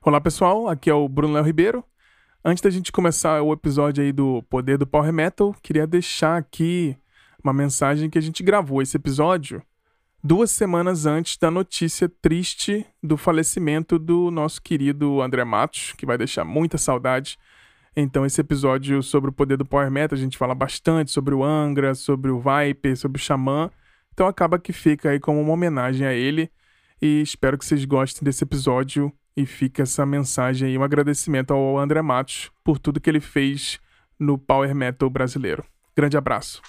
Olá pessoal, aqui é o Bruno Léo Ribeiro. Antes da gente começar o episódio aí do Poder do Power Metal, queria deixar aqui uma mensagem que a gente gravou esse episódio duas semanas antes da notícia triste do falecimento do nosso querido André Matos, que vai deixar muita saudade. Então, esse episódio sobre o poder do Power Metal, a gente fala bastante sobre o Angra, sobre o Viper, sobre o Xamã. Então, acaba que fica aí como uma homenagem a ele. E espero que vocês gostem desse episódio e fica essa mensagem aí, um agradecimento ao André Matos por tudo que ele fez no Power Metal brasileiro. Grande abraço.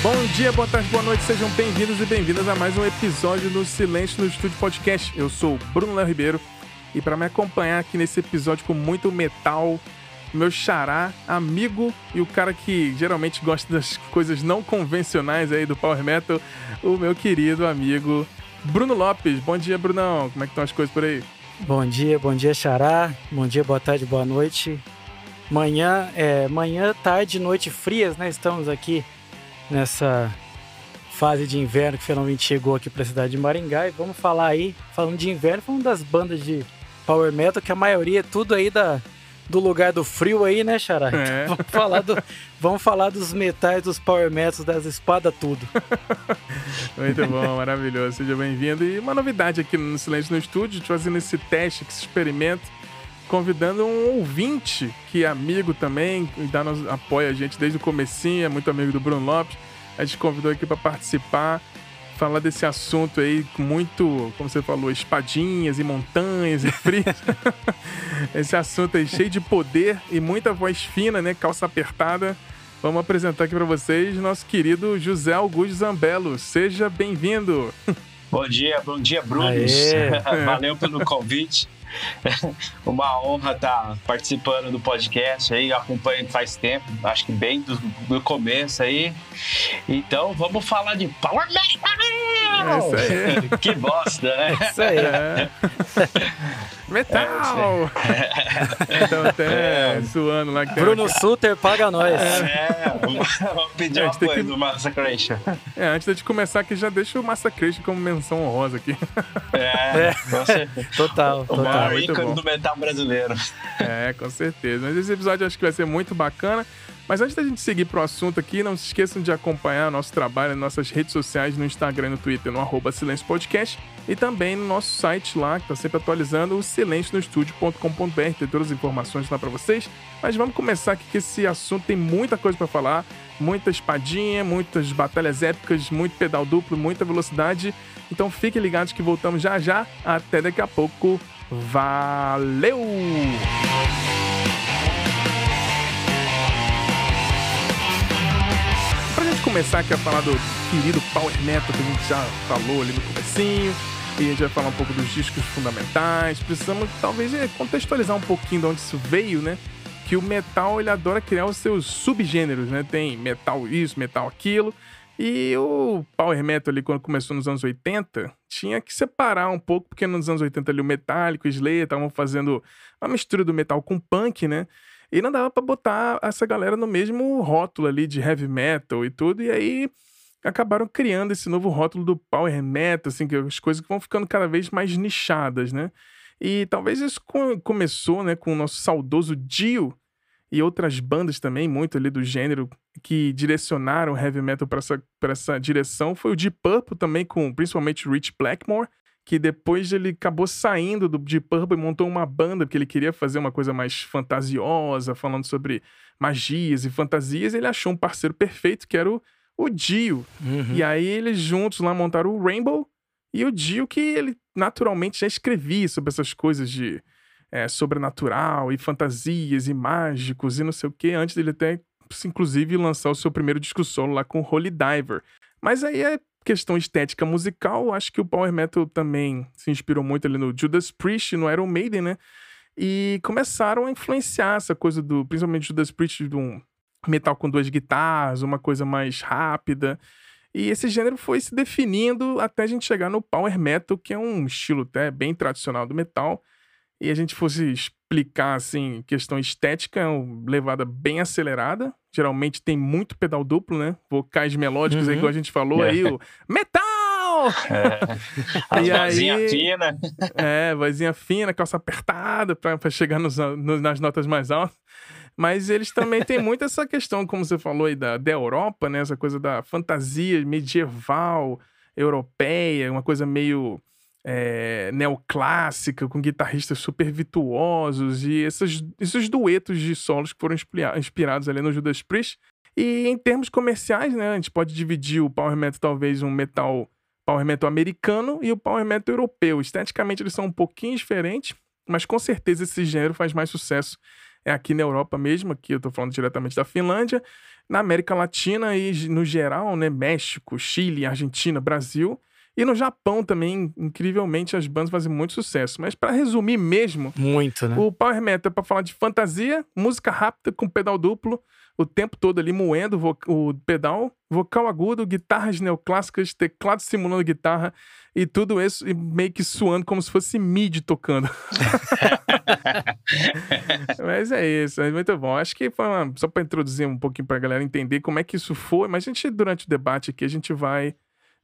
Bom dia, boa tarde, boa noite, sejam bem-vindos e bem-vindas a mais um episódio do Silêncio no Estúdio Podcast. Eu sou o Bruno Léo Ribeiro e para me acompanhar aqui nesse episódio com muito metal, meu xará, amigo e o cara que geralmente gosta das coisas não convencionais aí do Power Metal, o meu querido amigo Bruno Lopes. Bom dia, Brunão. Como é que estão as coisas por aí? Bom dia, bom dia, xará. Bom dia, boa tarde, boa noite. Manhã, é, manhã, tarde, noite frias, né? Estamos aqui nessa fase de inverno que finalmente chegou aqui para a cidade de Maringá e vamos falar aí, falando de inverno, falando das bandas de power metal que a maioria é tudo aí da do lugar do frio aí, né, Xará? É. Então, vamos, falar do, vamos falar dos metais, dos power metals, das espadas, tudo. Muito bom, maravilhoso. Seja bem-vindo. E uma novidade aqui no Silêncio no Estúdio, fazendo esse teste, esse experimento, convidando um ouvinte que é amigo também, dá, nos, apoia a gente desde o comecinho, é muito amigo do Bruno Lopes. A gente convidou aqui para participar falar desse assunto aí com muito, como você falou, espadinhas e montanhas e frio. Esse assunto aí cheio de poder e muita voz fina, né? Calça apertada. Vamos apresentar aqui para vocês nosso querido José Augusto Zambello. Seja bem-vindo. Bom dia, bom dia, Brunos. Valeu pelo convite. Uma honra estar participando do podcast aí, acompanho faz tempo, acho que bem do, do começo aí. Então vamos falar de Power Metal! É isso aí. que bosta, né? É isso aí. É. Metal! É, então até é. suando lá. Que Bruno que... Suter paga nós. É, vamos pedir uma coisa que... do Massacration. É, antes de começar aqui, já deixa o Massacration como menção honrosa aqui. É, é. total, total. O ícone do metal brasileiro. É, com certeza. Mas esse episódio acho que vai ser muito bacana. Mas antes da gente seguir pro assunto aqui, não se esqueçam de acompanhar nosso trabalho nas nossas redes sociais, no Instagram e no Twitter, no arroba Silêncio Podcast, e também no nosso site lá, que está sempre atualizando, o silencionostudio.com.br, tem todas as informações lá para vocês. Mas vamos começar aqui que esse assunto tem muita coisa para falar, muita espadinha, muitas batalhas épicas, muito pedal duplo, muita velocidade. Então fiquem ligados que voltamos já já. Até daqui a pouco. Valeu! Gente começar aqui a falar do querido Power Metal que a gente já falou ali no comecinho, e a gente vai falar um pouco dos discos fundamentais, precisamos talvez é, contextualizar um pouquinho de onde isso veio, né? Que o metal ele adora criar os seus subgêneros, né? Tem metal isso, metal aquilo. E o Power Metal ali, quando começou nos anos 80, tinha que separar um pouco, porque nos anos 80 ali o Metallica, o Slayer estavam fazendo uma mistura do metal com punk, né? E não dava pra botar essa galera no mesmo rótulo ali de heavy metal e tudo. E aí acabaram criando esse novo rótulo do power metal, assim, que as coisas vão ficando cada vez mais nichadas, né? E talvez isso começou, né, com o nosso saudoso Dio e outras bandas também, muito ali do gênero, que direcionaram o heavy metal para essa, essa direção. Foi o Deep Purple também, com principalmente Rich Blackmore, que depois ele acabou saindo do Deep Purple e montou uma banda, porque ele queria fazer uma coisa mais fantasiosa, falando sobre magias e fantasias. Ele achou um parceiro perfeito, que era o, o Dio. Uhum. E aí eles juntos lá montaram o Rainbow e o Dio, que ele naturalmente já escrevia sobre essas coisas de é, sobrenatural e fantasias e mágicos e não sei o que, antes dele até, inclusive, lançar o seu primeiro disco solo lá com Holy Diver. Mas aí é questão estética musical, acho que o Power Metal também se inspirou muito ali no Judas Priest, no Iron Maiden, né? E começaram a influenciar essa coisa do, principalmente Judas Priest, de um metal com duas guitarras, uma coisa mais rápida. E esse gênero foi se definindo até a gente chegar no Power Metal, que é um estilo até bem tradicional do metal. E a gente fosse explicar, assim, questão estética, é levada bem acelerada. Geralmente tem muito pedal duplo, né? Vocais melódicos, uhum. igual a gente falou aí, o metal! É. As e vozinha aí, fina. É, vozinha fina, calça apertada pra chegar nos, no, nas notas mais altas. Mas eles também têm muito essa questão, como você falou aí, da, da Europa, né? Essa coisa da fantasia medieval, europeia, uma coisa meio é, neoclássica, com guitarristas super virtuosos e esses, esses duetos de solos que foram inspirados ali no Judas Priest. E em termos comerciais, né, a gente pode dividir o power metal talvez um metal power metal americano e o power metal europeu. Esteticamente eles são um pouquinho diferentes, mas com certeza esse gênero faz mais sucesso é aqui na Europa mesmo, aqui eu estou falando diretamente da Finlândia, na América Latina e no geral, né, México, Chile, Argentina, Brasil. E no Japão também, incrivelmente, as bandas fazem muito sucesso. Mas para resumir mesmo, muito, né? O Power Metal é para falar de fantasia, música rápida com pedal duplo, o tempo todo ali moendo o pedal, vocal agudo, guitarras neoclássicas, teclado simulando guitarra e tudo isso e meio que suando como se fosse MIDI tocando. mas é isso, é muito bom. Acho que foi uma, só para introduzir um pouquinho para a galera entender como é que isso foi, mas a gente durante o debate aqui a gente vai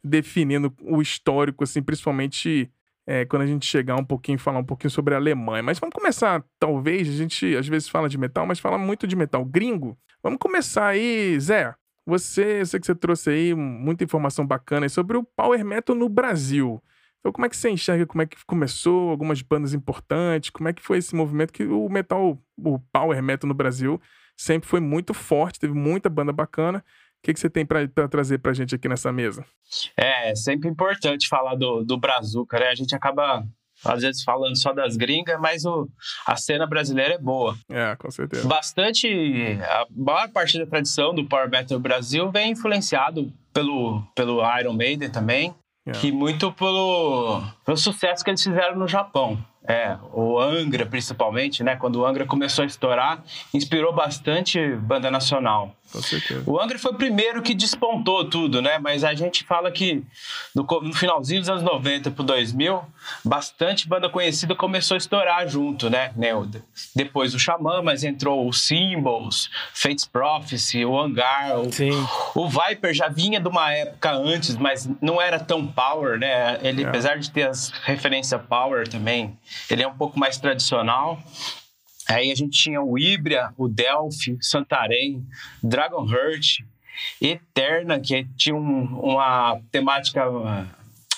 definindo o histórico, assim, principalmente é, quando a gente chegar um pouquinho, falar um pouquinho sobre a Alemanha. Mas vamos começar, talvez, a gente às vezes fala de metal, mas fala muito de metal gringo. Vamos começar aí, Zé. Você, eu sei que você trouxe aí muita informação bacana sobre o Power Metal no Brasil. Então, como é que você enxerga como é que começou, algumas bandas importantes, como é que foi esse movimento que o metal, o Power Metal no Brasil sempre foi muito forte, teve muita banda bacana que, que você tem para trazer para a gente aqui nessa mesa? É, é sempre importante falar do, do Brazuca, né? A gente acaba às vezes falando só das gringas, mas o, a cena brasileira é boa. É, com certeza. Bastante, a maior parte da tradição do Power Metal Brasil vem influenciado pelo, pelo Iron Maiden também, é. que muito pelo, pelo sucesso que eles fizeram no Japão. É, o Angra principalmente, né? Quando o Angra começou a estourar, inspirou bastante banda nacional. Com certeza. O Angra foi o primeiro que despontou tudo, né? Mas a gente fala que no, no finalzinho dos anos 90 pro 2000, bastante banda conhecida começou a estourar junto, né? né? Depois o Xamã, mas entrou o Symbols, Fates Prophecy, o Hangar, o, Sim. o Viper já vinha de uma época antes, mas não era tão power, né? Ele, é. apesar de ter as referências power também, ele é um pouco mais tradicional. Aí a gente tinha o Ibria, o Delphi, Santarém, Dragon Heart, Eterna, que tinha um, uma temática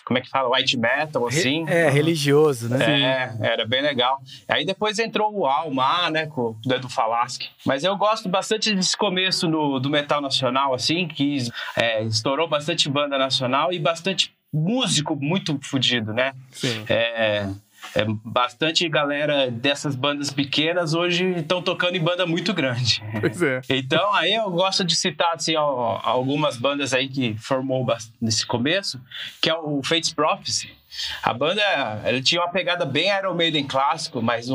como é que fala? White metal, assim. É, religioso, né? É, era bem legal. Aí depois entrou o Alma, né, com o Edu Falaschi. Mas eu gosto bastante desse começo do, do metal nacional, assim, que é, estourou bastante banda nacional e bastante músico muito fodido, né? Sim. É, é, bastante galera dessas bandas pequenas hoje estão tocando em banda muito grande. Pois é. Então, aí eu gosto de citar assim, ó, algumas bandas aí que formou nesse começo, que é o Fates Prophecy. A banda ela tinha uma pegada bem Iron Maiden clássico, mas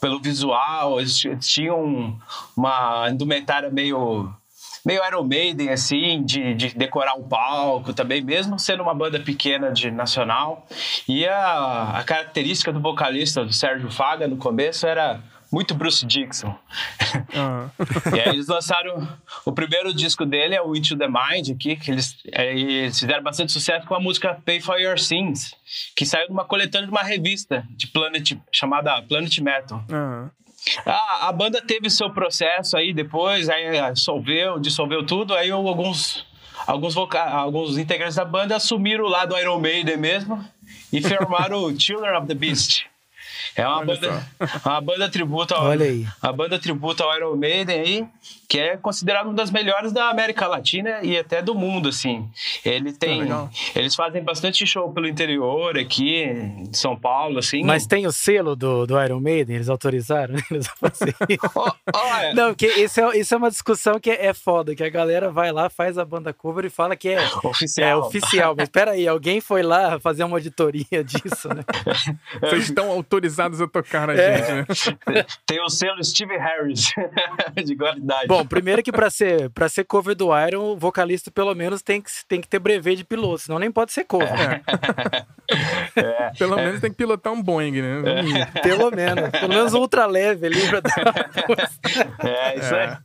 pelo visual, eles tinham uma indumentária meio meio Iron Maiden, assim, de, de decorar o palco também, mesmo sendo uma banda pequena de nacional. E a, a característica do vocalista, do Sérgio Faga, no começo, era muito Bruce Dixon. Uhum. e aí eles lançaram o primeiro disco dele é o Into the Mind aqui, que eles, eles fizeram bastante sucesso com a música Pay for Your Sins, que saiu numa coletânea de uma revista de Planet chamada Planet Metal. Uhum. A, a banda teve seu processo aí depois, aí dissolveu, dissolveu tudo, aí alguns alguns, voca alguns integrantes da banda assumiram o lado Iron Maiden mesmo e formaram o Children of the Beast. É uma banda, uma banda tributo ao, Olha aí. A banda tributo ao Iron Maiden aí, que é considerado uma das melhores da América Latina e até do mundo, assim. Ele tem, ah, eles fazem bastante show pelo interior aqui, em São Paulo, assim. Mas tem o selo do, do Iron Maiden, eles autorizaram eles oh, oh, é. Não, que isso é, isso é uma discussão que é, é foda, que a galera vai lá, faz a banda cover e fala que é oficial. É oficial, mas peraí, alguém foi lá fazer uma auditoria disso, né? Vocês estão autorizados autorizados a tocar na é. gente, né? Tem o selo Steve Harris de qualidade. Bom, primeiro que para ser, pra ser cover do Iron, o vocalista pelo menos tem que, tem que ter brevet de piloto, senão nem pode ser cover. É. É. Pelo menos tem que pilotar um Boeing, né? É. Pelo menos. Pelo menos ultra leve ali pra dar É, isso é.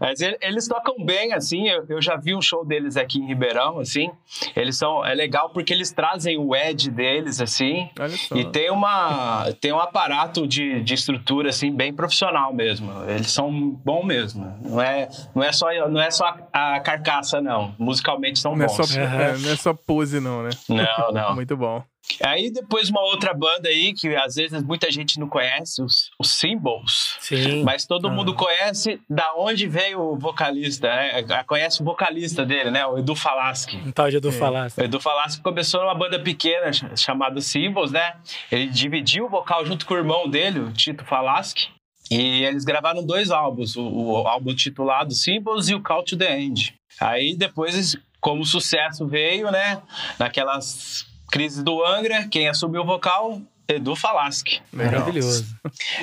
Mas eles tocam bem, assim. Eu, eu já vi um show deles aqui em Ribeirão, assim. Eles são. É legal porque eles trazem o Edge deles, assim. E tem uma. Tem um aparato de, de estrutura, assim, bem profissional mesmo. Eles são bom mesmo. Não é, não é só, não é só a, a carcaça, não. Musicalmente são não bons. É só, é, não é só pose, não, né? Não, não. Muito bom. Aí depois uma outra banda aí que às vezes muita gente não conhece, os, os Symbols. Sim. Mas todo ah. mundo conhece da onde veio o vocalista, né? Conhece o vocalista dele, né? O Edu Falaschi. Um tal de Edu Falaschi. O Edu Falaschi começou numa banda pequena chamada Symbols, né? Ele dividiu o vocal junto com o irmão dele, o Tito Falaschi. E eles gravaram dois álbuns, o, o álbum titulado Symbols e o Call to the End. Aí depois, como o sucesso veio, né? Naquelas Crise do Angra, quem assumiu o vocal, Edu Falaschi. Maravilhoso.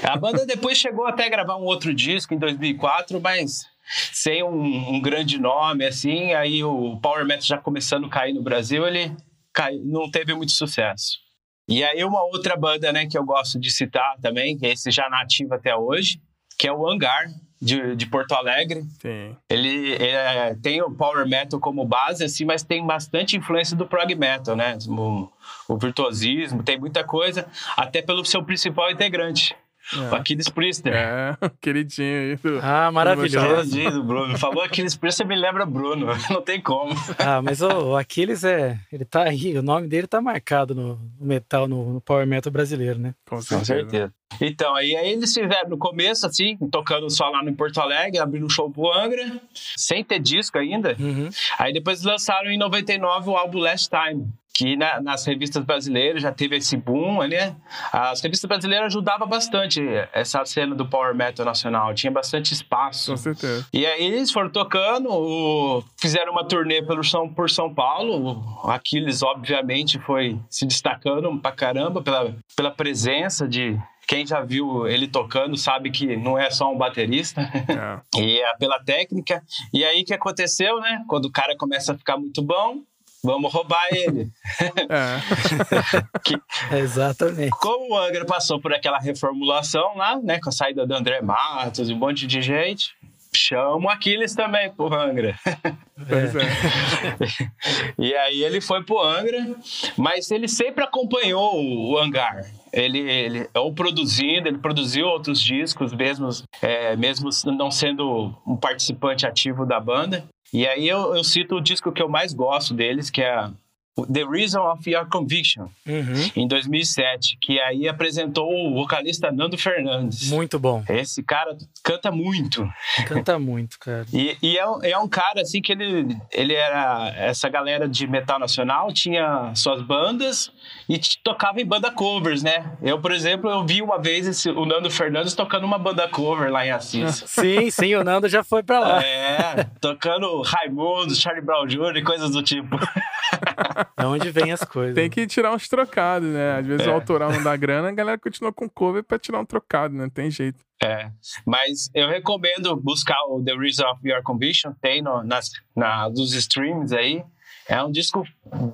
A banda depois chegou até a gravar um outro disco em 2004, mas sem um, um, grande nome, assim, aí o Power Metal já começando a cair no Brasil, ele cai, não teve muito sucesso. E aí uma outra banda, né, que eu gosto de citar também, que é esse já nativo até hoje, que é o Hangar, de, de Porto Alegre. Sim. Ele, ele é, tem o power metal como base, assim, mas tem bastante influência do prog metal, né? O, o virtuosismo, tem muita coisa, até pelo seu principal integrante, é. O Aquiles Priester. É, queridinho aí. Do, ah, maravilhoso. Queridinho do Bruno. Falou Aquiles Priester, me lembra Bruno. Não tem como. Ah, mas o, o Aquiles é. Ele tá aí, o nome dele tá marcado no, metal, no, no, Power Metal brasileiro, né? Com certeza. Com certeza. Então, aí, aí eles fizeram no começo, assim, tocando só lá no Porto Alegre, abrindo um show pro Angra, sem ter disco ainda. Uhum. Aí depois lançaram em 99 o álbum Last Time, que na, nas revistas brasileiras já teve esse boom, né? As revistas brasileiras ajudavam bastante essa cena do power metal nacional, tinha bastante espaço. Com certeza. E aí eles foram tocando, o, fizeram uma turnê pelo São, por São Paulo, o Aquiles obviamente foi se destacando pra caramba pela, pela presença de quem já viu ele tocando sabe que não é só um baterista. É. e é pela técnica. E aí o que aconteceu, né? Quando o cara começa a ficar muito bom, Vamos roubar ele. É. que, Exatamente. Como o Angra passou por aquela reformulação lá, né? Com a saída do André Matos e um monte de gente, chama o Aquiles também pro Angra. É. e aí ele foi pro Angra, mas ele sempre acompanhou o Hangar. Ele, ele ou produzindo, ele produziu outros discos, mesmo, é, mesmo não sendo um participante ativo da banda. E aí eu, eu cito o disco que eu mais gosto deles, que é The Reason of Your Conviction, uhum. em 2007, que aí apresentou o vocalista Nando Fernandes. Muito bom. Esse cara canta muito. Canta muito, cara. e, e é, um, é, um cara, assim, que ele, ele era... Essa galera de metal nacional tinha suas bandas e tocava em banda covers, né? Eu, por exemplo, eu vi uma vez esse, o Nando Fernandes tocando uma banda cover lá em Assis. sim, sim, o Nando já foi pra lá. É, tocando Raimundo, Charlie Brown Jr. e coisas do tipo. É onde vem as coisas. Tem que tirar uns trocados, né? Às vezes é. o autoral não dá grana, a galera continua com cover pra tirar um trocado, né? Tem jeito. É, mas eu recomendo buscar o The Reason of Your Conviction, tem no, nas, na, dos streams aí. É um disco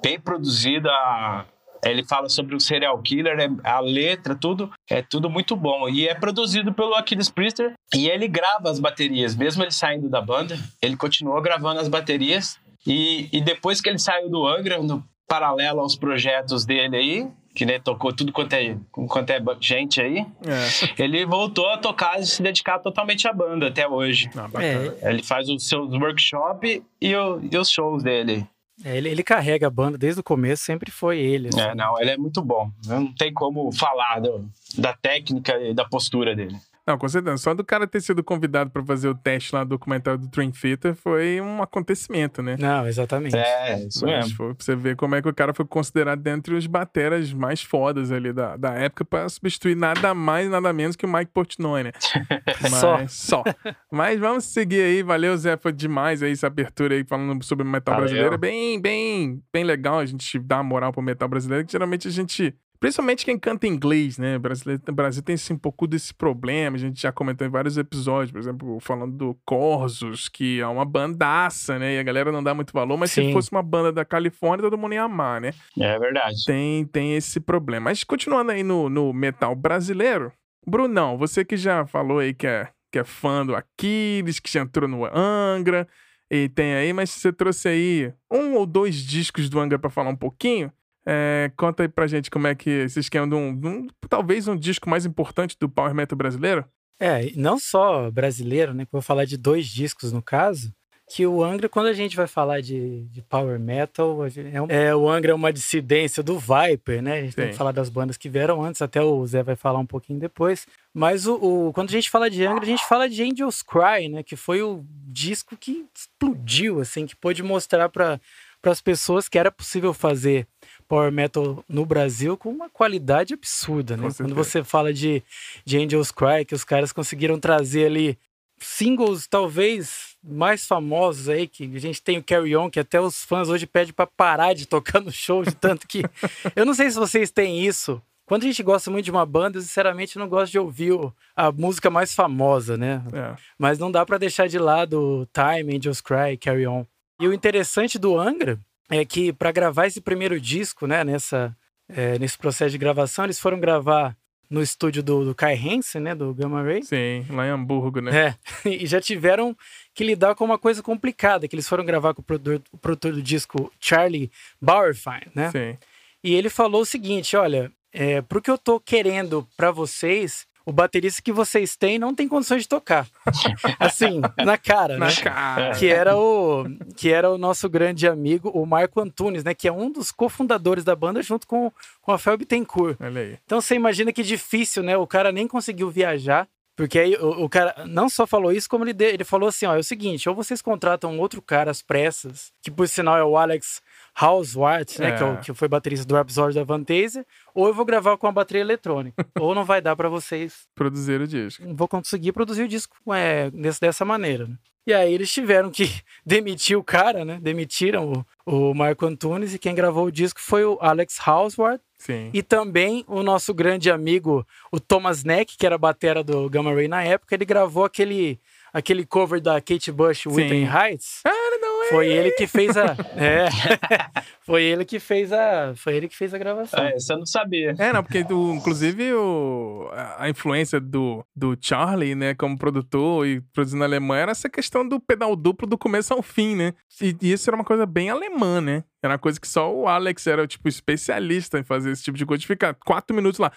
bem produzido, a, ele fala sobre o serial killer, é, a letra, tudo, é tudo muito bom. E é produzido pelo Aquiles Priester e ele grava as baterias, mesmo ele saindo da banda, ele continuou gravando as baterias. E, e depois que ele saiu do Angra, no paralelo aos projetos dele aí, que né, tocou tudo quanto é, quanto é gente aí, é. ele voltou a tocar e se dedicar totalmente à banda até hoje. Ah, é. Ele faz os seus workshops e, o, e os shows dele. É, ele, ele carrega a banda desde o começo, sempre foi ele. Assim. É, não, ele é muito bom. Não tem como falar do, da técnica e da postura dele. Não, com certeza. Só do cara ter sido convidado para fazer o teste lá do documentário do Dream Theater foi um acontecimento, né? Não, exatamente. É, isso Mas mesmo. Foi pra você ver como é que o cara foi considerado dentre os bateras mais fodas ali da, da época para substituir nada mais, nada menos que o Mike Portnoy, né? Mas, só. só. Mas vamos seguir aí. Valeu, Zé. Foi demais aí essa abertura aí falando sobre o metal Valeu. brasileiro. É bem, bem, bem legal a gente dar moral pro metal brasileiro, que geralmente a gente Principalmente quem canta inglês, né? O Brasil, o Brasil tem assim, um pouco desse problema. A gente já comentou em vários episódios, por exemplo, falando do Corsos, que é uma bandaça, né? E a galera não dá muito valor, mas Sim. se fosse uma banda da Califórnia, todo mundo ia amar, né? É verdade. Tem, tem esse problema. Mas continuando aí no, no metal brasileiro, Brunão, você que já falou aí que é, que é fã do Aquiles, que já entrou no Angra, e tem aí, mas você trouxe aí um ou dois discos do Angra para falar um pouquinho. É, conta aí pra gente como é que esse esquema de um, de um, talvez um disco mais importante do power metal brasileiro. É, não só brasileiro, né? Que eu vou falar de dois discos no caso que o Angra, quando a gente vai falar de, de power metal, é, um, é, o Angra é uma dissidência do Viper, né? A gente Sim. tem que falar das bandas que vieram antes, até o Zé vai falar um pouquinho depois. Mas o, o, quando a gente fala de Angra, a gente fala de Angels Cry, né? Que foi o disco que explodiu, assim, que pôde mostrar para as pessoas que era possível fazer power metal no Brasil com uma qualidade absurda, né? Quando você fala de, de Angels Cry, que os caras conseguiram trazer ali singles talvez mais famosos aí, que a gente tem o Carry On, que até os fãs hoje pedem para parar de tocar no show, de tanto que. eu não sei se vocês têm isso. Quando a gente gosta muito de uma banda, eu sinceramente não gosto de ouvir a música mais famosa, né? É. Mas não dá para deixar de lado Time, Angels Cry, Carry On. E o interessante do Angra é que para gravar esse primeiro disco, né, nessa, é, nesse processo de gravação, eles foram gravar no estúdio do, do Kai Hansen, né, do Gamma Ray. Sim, lá em Hamburgo, né? É, e já tiveram que lidar com uma coisa complicada, que eles foram gravar com o produtor, o produtor do disco, Charlie Bauerfein, né? Sim. E ele falou o seguinte, olha, é, pro que eu tô querendo para vocês, o baterista que vocês têm não tem condições de tocar. assim, na cara, na né? cara. Que era o que era o nosso grande amigo, o Marco Antunes, né, que é um dos cofundadores da banda junto com com a Fel Bittencourt. Olha aí. Então você imagina que difícil, né? O cara nem conseguiu viajar porque aí o, o, cara não só falou isso, como ele, de, ele falou assim: ó, é o seguinte, ou vocês contratam outro cara às pressas, que por sinal é o Alex Hauswart, né? É. Que, é o, que foi baterista do episódio da Vantasia, ou eu vou gravar com a bateria eletrônica. ou não vai dar para vocês produzir o disco. Vou conseguir produzir o disco é, desse, dessa maneira. Né? E aí eles tiveram que demitir o cara, né? Demitiram o, o Marco Antunes e quem gravou o disco foi o Alex Hauswart. Sim. E também o nosso grande amigo, o Thomas Neck, que era batera do Gamma Ray na época, ele gravou aquele aquele cover da Kate Bush, Whitney Heights. Ah, não. Foi ele que fez a. É. foi ele que fez a. Foi ele que fez a gravação. É, isso eu não sabia. É, não, porque do, inclusive o, a influência do, do Charlie, né, como produtor e produzindo Alemanha, era essa questão do pedal duplo do começo ao fim, né? E, e isso era uma coisa bem alemã, né? Era uma coisa que só o Alex era, tipo, especialista em fazer esse tipo de coisa, de ficar quatro minutos lá.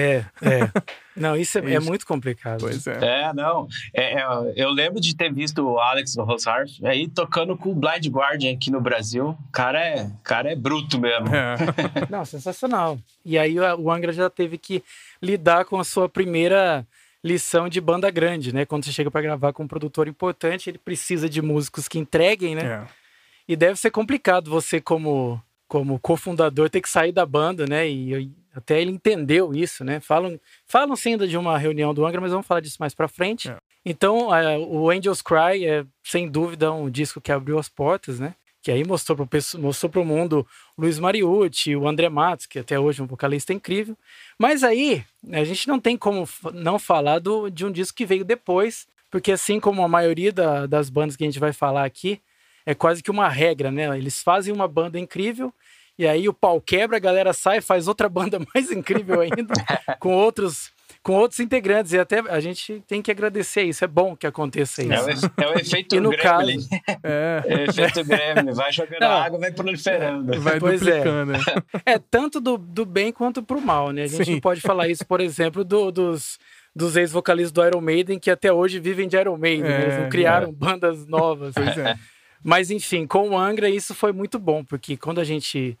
É, é. Não, isso é, é muito complicado. Pois é. É, não. É, é, eu lembro de ter visto o Alex Rosarf aí tocando com o Blind Guardian aqui no Brasil. O cara é, cara é bruto mesmo. É. Não, sensacional. E aí o Angra já teve que lidar com a sua primeira lição de banda grande, né? Quando você chega para gravar com um produtor importante, ele precisa de músicos que entreguem, né? É. E deve ser complicado você, como, como cofundador, ter que sair da banda, né? E, até ele entendeu isso, né? Falam, falam sim de uma reunião do Angra, mas vamos falar disso mais para frente. É. Então, o Angels Cry é, sem dúvida, um disco que abriu as portas, né? Que aí mostrou para mostrou o mundo o Luiz Mariucci, o André Matos, que até hoje é um vocalista incrível. Mas aí, a gente não tem como não falar do, de um disco que veio depois, porque assim como a maioria da, das bandas que a gente vai falar aqui, é quase que uma regra, né? Eles fazem uma banda incrível e aí o pau quebra, a galera sai, faz outra banda mais incrível ainda, com outros com outros integrantes. E até a gente tem que agradecer isso. É bom que aconteça isso. É o, é o efeito e no Gremlin. Caso, é. é o efeito Gremlin. Vai jogando Não, água, vai proliferando. Vai pois é. duplicando. É. é, tanto do, do bem quanto pro mal, né? A gente Sim. não pode falar isso, por exemplo, do, dos dos ex-vocalistas do Iron Maiden que até hoje vivem de Iron Maiden, é, eles não criaram é. bandas novas. Pois é. Mas enfim, com o Angra isso foi muito bom, porque quando a gente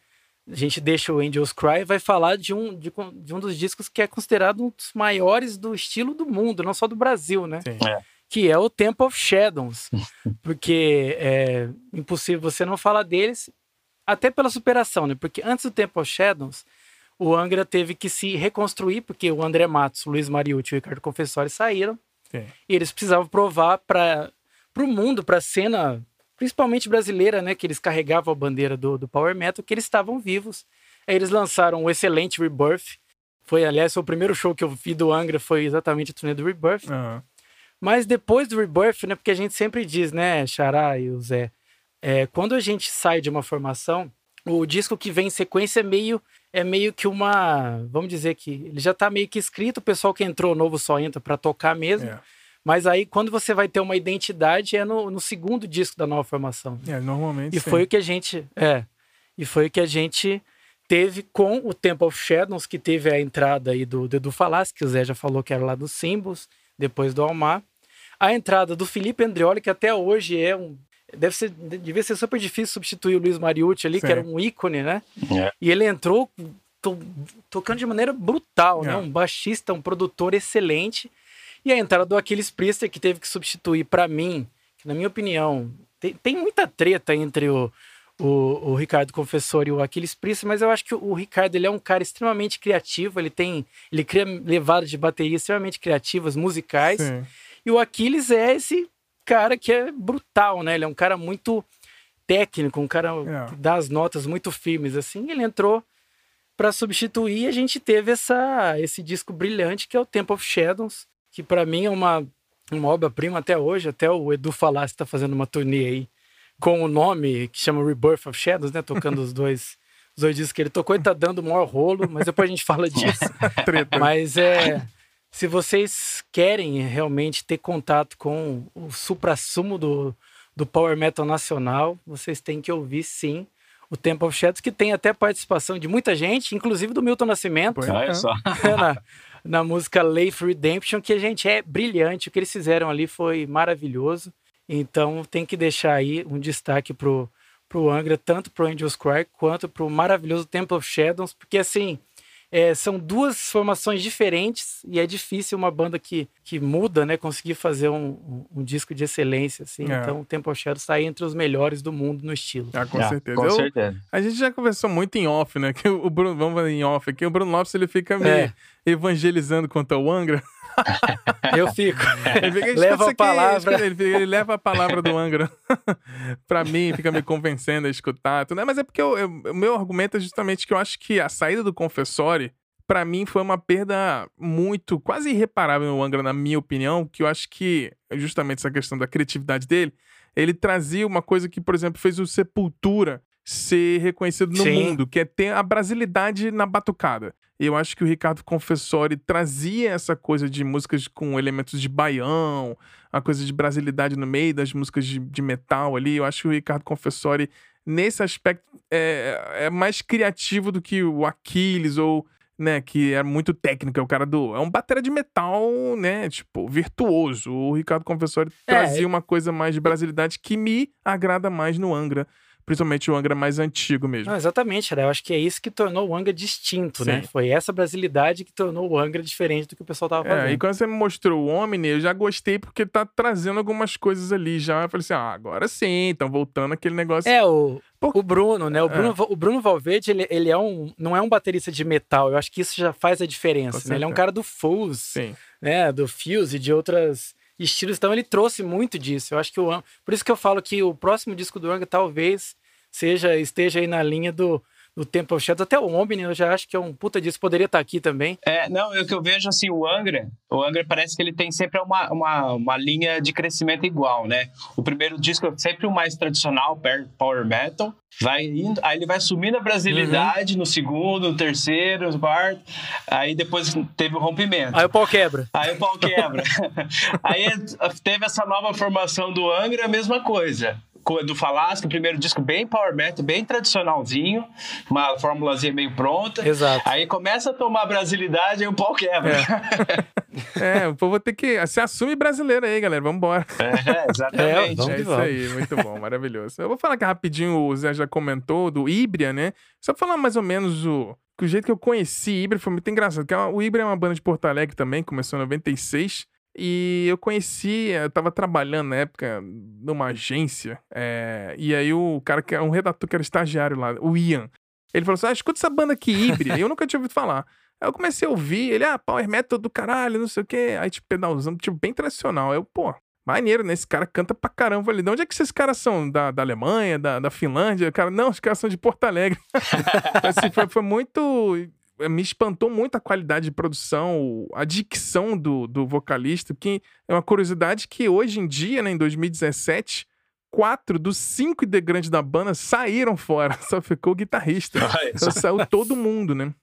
a gente deixa o Angels Cry, vai falar de um, de, de, um dos discos que é considerado um dos maiores do estilo do mundo, não só do Brasil, né? É. Que é o Temple of Shadows. porque é impossível você não falar deles, até pela superação, né? Porque antes do Temple of Shadows, o Angra teve que se reconstruir, porque o André Matos, o Luiz Mariucci e o Ricardo Confessori saíram. Sim. E eles precisavam provar para o mundo, para a cena principalmente brasileira, né, que eles carregavam a bandeira do, do Power Metal, que eles estavam vivos. Aí eles lançaram o excelente Rebirth. Foi, aliás, o primeiro show que eu vi do Angra foi exatamente a turnê do Rebirth. Aham. Mas depois do Rebirth, né? Porque a gente sempre diz, né, Xará e o Zé, é, quando a gente sai de uma formação, o disco que vem em sequência é meio, é meio que uma. Vamos dizer que ele já tá meio que escrito, o pessoal que entrou novo só entra para tocar mesmo. É. Mas aí, quando você vai ter uma identidade, é no, no segundo disco da nova formação. É, normalmente. E sim. foi o que a gente. É. E foi o que a gente teve com o Temple of Shadows, que teve a entrada aí do Edu Falaschi, que o Zé já falou que era lá dos Symbols, depois do Almar. A entrada do Felipe Andreoli, que até hoje é um. Deve ser, devia ser super difícil substituir o Luiz Mariucci ali, Sim. que era um ícone, né? É. E ele entrou to- tocando de maneira brutal, né? É. Um baixista, um produtor excelente. E a entrada do Aquiles Priester, que teve que substituir, para mim, que na minha opinião, tem, tem muita treta entre o, o, o Ricardo Confessor e o Aquiles Priester, mas eu acho que o Ricardo ele é um cara extremamente criativo, ele tem. Ele cria levadas de bateria extremamente criativas, musicais. Sim. E o Aquiles é esse cara que é brutal, né? Ele é um cara muito técnico, um cara É. que dá as notas muito firmes, assim. Ele entrou para substituir e a gente teve essa, esse disco brilhante que é o Temple of Shadows, que para mim é uma, uma obra-prima até hoje. Até o Edu Falassi está fazendo uma turnê aí com o nome que chama Rebirth of Shadows, né? Tocando os dois, os dois discos que ele tocou e tá dando o maior rolo, mas depois a gente fala disso. Mas é. Se vocês querem realmente ter contato com o supra-sumo do, do Power Metal Nacional, vocês têm que ouvir sim o Temple of Shadows, que tem até participação de muita gente, inclusive do Milton Nascimento, é. só. na, na música Life Redemption, que a gente é brilhante. O que eles fizeram ali foi maravilhoso. Então tem que deixar aí um destaque pro, pro Angra, tanto pro Angels Cry quanto pro maravilhoso Temple of Shadows, porque assim. É, são duas formações diferentes e é difícil uma banda que, que muda, né, conseguir fazer um, um, um disco de excelência, assim. É. Então, o Temple of Shadows está aí entre os melhores do mundo no estilo. Ah, com Ah, certeza. Com Eu- certeza. A gente já conversou muito em off, né? Que o Bruno, vamos falar em off aqui. O Bruno Lopes ele fica me É. evangelizando contra o Angra. Eu fico. Ele, fica, Leva "Escuta a palavra." escuta", Ele, fica- ele leva a palavra do Angra pra mim, fica me convencendo a escutar. Tudo, né? Mas é porque o meu argumento é justamente que eu acho que a saída do Confessori, pra mim, foi uma perda muito, quase irreparável no Angra, na minha opinião, que eu acho que é justamente essa questão da criatividade dele, ele trazia uma coisa que, por exemplo, fez o Sepultura ser reconhecido no Sim. mundo, que é ter a brasilidade na batucada. E eu acho que o Ricardo Confessori trazia essa coisa de músicas com elementos de baião, a coisa de brasilidade no meio das músicas de, de metal ali. Eu acho que o Ricardo Confessori, nesse aspecto, é, é mais criativo do que o Aquiles ou. Né, que é muito técnico, é o cara do. É um batera de metal, né? Tipo, virtuoso. O Ricardo Confessori É, trazia uma coisa mais de brasilidade que me agrada mais no Angra. Principalmente o Angra mais antigo mesmo. Não, exatamente, né? Eu acho que é isso que tornou o Angra distinto, né? Sim. Foi essa brasilidade que tornou o Angra diferente do que o pessoal tava fazendo. É, e quando você me mostrou o Omni, eu já gostei porque tá trazendo algumas coisas ali já. Eu falei assim, ah, agora sim, estão voltando aquele negócio. É, o, Por- o Bruno, né? O É. Bruno, o Bruno Valverde, ele, ele é um, não é um baterista de metal. Eu acho que isso já faz a diferença, né? Ele é um cara do Sim. né? Do Fuse e de outras estilos. Então ele trouxe muito disso. Eu acho que o Por isso que eu falo que o próximo disco do Angra talvez seja, esteja aí na linha do, do Temple of Shadows. Até o Omni eu já acho que é um puta disco. Poderia estar aqui também. É, não, o que eu vejo assim, o Angra, o Angra parece que ele tem sempre uma, uma, uma linha de crescimento igual, né? O primeiro disco é sempre o mais tradicional, power metal, vai indo, aí ele vai sumindo a brasilidade no segundo, no terceiro, no quarto, aí depois teve o rompimento. Aí o pau quebra. Aí o pau quebra. Aí teve essa nova formação do Angra, a mesma coisa. Do Falasco, o primeiro disco bem power metal, bem tradicionalzinho, uma formulazinha meio pronta. Exato. Aí começa a tomar brasilidade, aí o pau quebra. É, o povo tem que. Se assume brasileiro aí, galera. Vambora. É, exatamente. Vamos é isso vamos. aí, muito bom, maravilhoso. Eu vou falar que rapidinho o Zé já comentou do Ibria, né? Só pra falar mais ou menos o. que O jeito que eu conheci Ibria foi muito engraçado. É o Ibria é uma banda de Porto Alegre também, começou em 96. E eu conheci, eu tava trabalhando na época numa agência. é, e aí o cara que é um redator que era estagiário lá, o Ian, ele falou assim: ah, escuta essa banda aqui. E eu nunca tinha ouvido falar. Aí eu comecei a ouvir, ele, ah, Power Metal do caralho, não sei o quê. Aí, tipo, pedalzão, tipo, bem tradicional. Aí eu, pô, maneiro, né? Esse cara canta pra caramba. Falei, de onde é que esses caras são? Da, da Alemanha, da, da Finlândia? Cara, não, os caras são de Porto Alegre. assim, foi, foi muito me espantou muito a qualidade de produção, a dicção do, do vocalista, que é uma curiosidade que hoje em dia, né, em 2017, quatro dos cinco integrantes da banda saíram fora, só ficou o guitarrista. Só saiu todo mundo, né?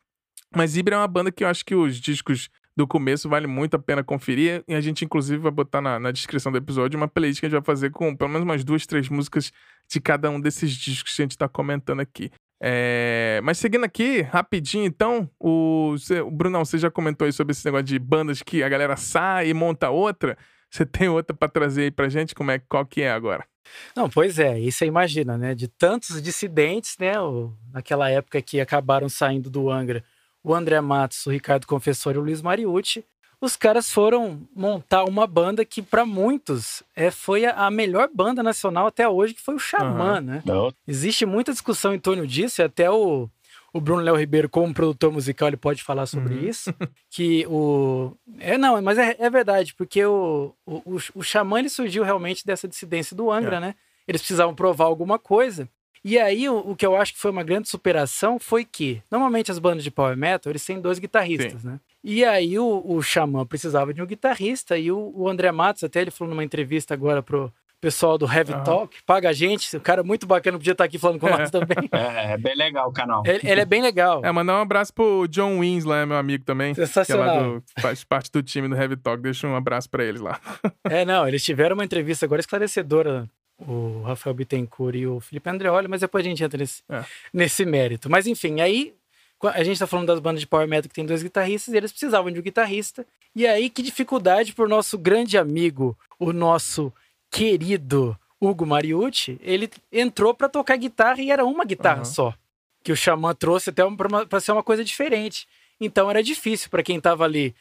Mas Ibra é uma banda que eu acho que os discos do começo vale muito a pena conferir. E a gente, inclusive, vai botar na, na descrição do episódio uma playlist que a gente vai fazer com pelo menos umas duas, três músicas de cada um desses discos que a gente tá comentando aqui. É... Mas seguindo aqui, rapidinho, então, o, o Brunão, você já comentou aí sobre esse negócio de bandas que a galera sai e monta outra. Você tem outra para trazer aí pra gente? Como é, qual que é agora? Não, pois é, isso você imagina, né? De tantos dissidentes, né? O, naquela época que acabaram saindo do Angra, o André Matos, o Ricardo Confessor e o Luiz Mariucci, os caras foram montar uma banda que, para muitos, é, foi a, melhor banda nacional até hoje, que foi o Xamã, uhum. né? Não. Existe muita discussão em torno disso, e até o, o Bruno Léo Ribeiro, como produtor musical, ele pode falar sobre uhum. isso. Que o. É, não, mas é, é verdade, porque o, o, o Xamã ele surgiu realmente dessa dissidência do Angra, é. né? Eles precisavam provar alguma coisa. E aí, o, o, que eu acho que foi uma grande superação foi que, normalmente, as bandas de power metal, eles têm dois guitarristas, Sim. né? E aí, o, o Xamã precisava de um guitarrista, e o, o André Matos, até ele falou numa entrevista agora pro, pessoal do Heavy uhum. Talk, paga a gente. O cara é muito bacana, podia estar aqui falando com nós também. É, é bem legal o canal. Ele, ele, é bem legal. É, mandar um abraço pro John Wins lá, meu amigo também. Sensacional. Que é do, faz parte do time do Heavy Talk. Deixa um abraço para eles lá. É, não, eles tiveram uma entrevista agora esclarecedora o Rafael Bittencourt e o Felipe Andreoli, mas depois a gente entra nesse, é. nesse mérito. Mas enfim, aí a gente tá falando das bandas de power metal que tem dois guitarristas e eles precisavam de um guitarrista. E aí que dificuldade pro nosso grande amigo, o nosso querido Hugo Mariucci, ele entrou para tocar guitarra e era uma guitarra uhum. só. Que o Xamã trouxe até para ser uma coisa diferente. Então era difícil para quem tava ali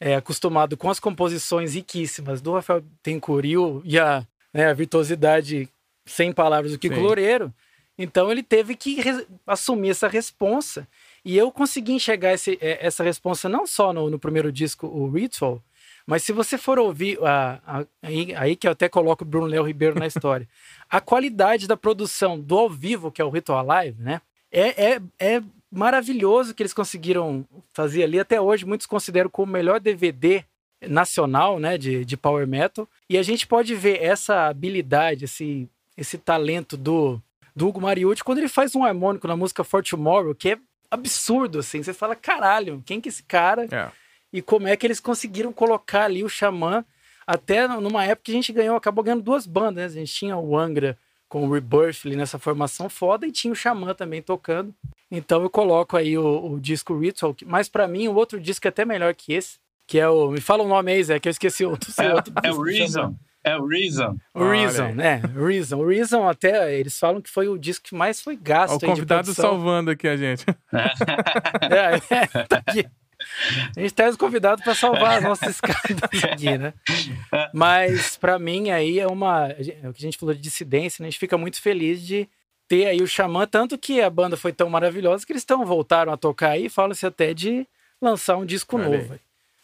é, acostumado com as composições riquíssimas do Rafael Tencourt e a né, a virtuosidade sem palavras do que Sim. Loureiro. Então ele teve que assumir essa responsa. E eu consegui enxergar esse, é, essa responsa não só no, no, primeiro disco, o Ritual, mas se você for ouvir, a, a, aí, aí, que eu até coloco o Bruno Léo Ribeiro na história, a qualidade da produção do ao vivo, que é o Ritual Live, né? É, é, é maravilhoso que eles conseguiram fazer ali. Até hoje, muitos consideram como o melhor DVD nacional, né, de, de power metal. E a gente pode ver essa habilidade, esse, esse talento do, do Hugo Mariucci quando ele faz um harmônico na música For Tomorrow, que é absurdo, assim. Você fala, caralho, quem que é esse cara? É. E como é que eles conseguiram colocar ali o Xamã até numa época que a gente ganhou, acabou ganhando duas bandas, né? A gente tinha o Angra com o Rebirth ali nessa formação foda e tinha o Xamã também tocando. Então eu coloco aí o, o disco Ritual, mas para mim o outro disco é até melhor que esse, que é o. Me fala o nome aí, Zé, que eu esqueci o seu é, outro. É o Reason. É o Reason. O Reason, né? Reason. O Reason, até eles falam que foi o disco que mais foi gasto. O convidado salvando aqui a gente. é, é, tá aqui. A gente traz o convidado para salvar as nossas escadas aqui, né? Mas para mim aí é uma. É o que a gente falou de dissidência, né? A gente fica muito feliz de ter aí o Xamã, tanto que a banda foi tão maravilhosa que eles estão voltaram a tocar aí, falam-se até de lançar um disco novo.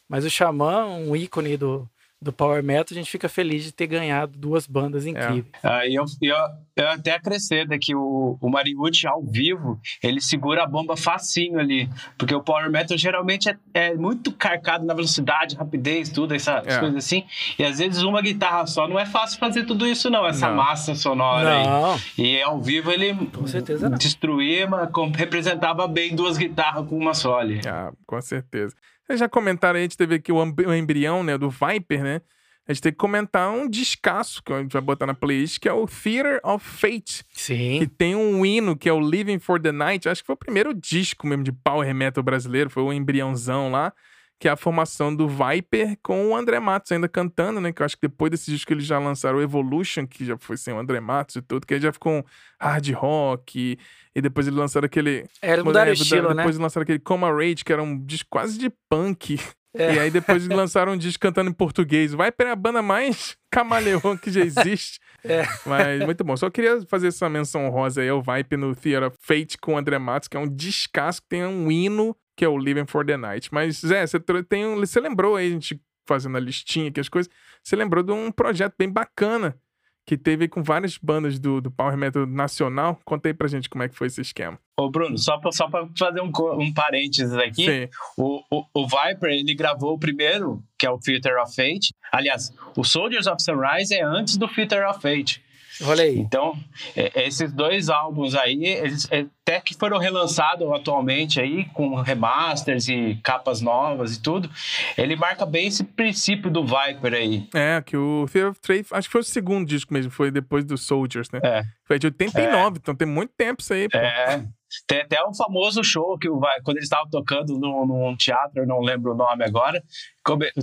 Mas o Xamã, um ícone do, do Power Metal, a gente fica feliz de ter ganhado duas bandas é. incríveis. É. Ah, eu, eu, eu até acrescento que o, o Mariucci, ao vivo, ele segura a bomba facinho ali, porque o Power Metal geralmente é, é muito carcado na velocidade, rapidez, tudo, essas é. coisas assim, e às vezes uma guitarra só não é fácil fazer tudo isso não, essa não. massa sonora não. aí. E ao vivo ele com certeza não. destruía, mas representava bem duas guitarras com uma só ali. Ah, com certeza. Vocês já comentaram aí, a gente teve aqui o, o embrião, né, do Viper, né? A gente tem que comentar um descasso que a gente vai botar na playlist, que é o Theater of Fate. Sim. Que tem um hino que é o Living for the Night. Acho que foi o primeiro disco mesmo de power metal brasileiro, foi o embriãozão lá que é a formação do Viper com o André Matos ainda cantando, né? Que eu acho que depois desse disco eles já lançaram o Evolution, que já foi sem o André Matos e tudo, que aí já ficou um hard rock. E, e depois eles lançaram aquele. É, eles mudaram o estilo, depois né? Depois eles lançaram aquele Coma Rage, que era um disco quase de punk. É. E aí depois eles lançaram um disco cantando em português. O Viper é a banda mais camaleão que já existe. é. Mas muito bom. Só queria fazer essa menção rosa aí ao Viper no Theater Fate com o André Matos, que é um descasso que tem um hino que é o Living for the Night. Mas, Zé, você, tem, você lembrou aí, a gente fazendo a listinha aqui, as coisas, você lembrou de um projeto bem bacana que teve com várias bandas do, do Power Metal nacional. Conta aí pra gente como é que foi esse esquema. Ô, Bruno, só pra, só pra fazer um, um parênteses aqui, o, o, o, Viper, ele gravou o primeiro, que é o Filter of Fate. Aliás, o Soldiers of Sunrise é antes do Filter of Fate. Olha aí. Então, é, esses dois álbuns aí, eles é, até que foram relançados atualmente aí, com remasters e capas novas e tudo, ele marca bem esse princípio do Viper aí. É, que o Fear of Trade, acho que foi o segundo disco mesmo, foi depois do Soldiers, né? É. Foi de 89, é. então tem muito tempo isso aí, pô. É. Tem até um famoso show que quando eles estavam tocando num, num teatro, eu não lembro o nome agora,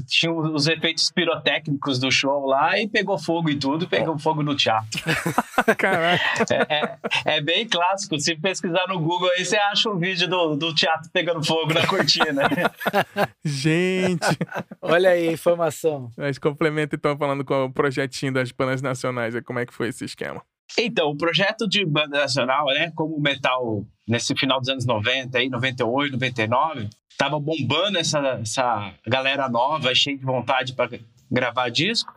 tinha os efeitos pirotécnicos do show lá e pegou fogo e tudo, pegou fogo no teatro. Caraca. É, é, é, bem clássico. Se pesquisar no Google aí, você acha o vídeo do, do teatro pegando fogo na cortina. Gente! Olha aí a informação. Mas complementa então falando com o projetinho das bandas nacionais, como é que foi esse esquema? Então, o projeto de banda nacional, né, como o metal nesse final dos anos 90, aí, 98, 99, tava bombando essa, essa galera nova, cheia de vontade gravar disco,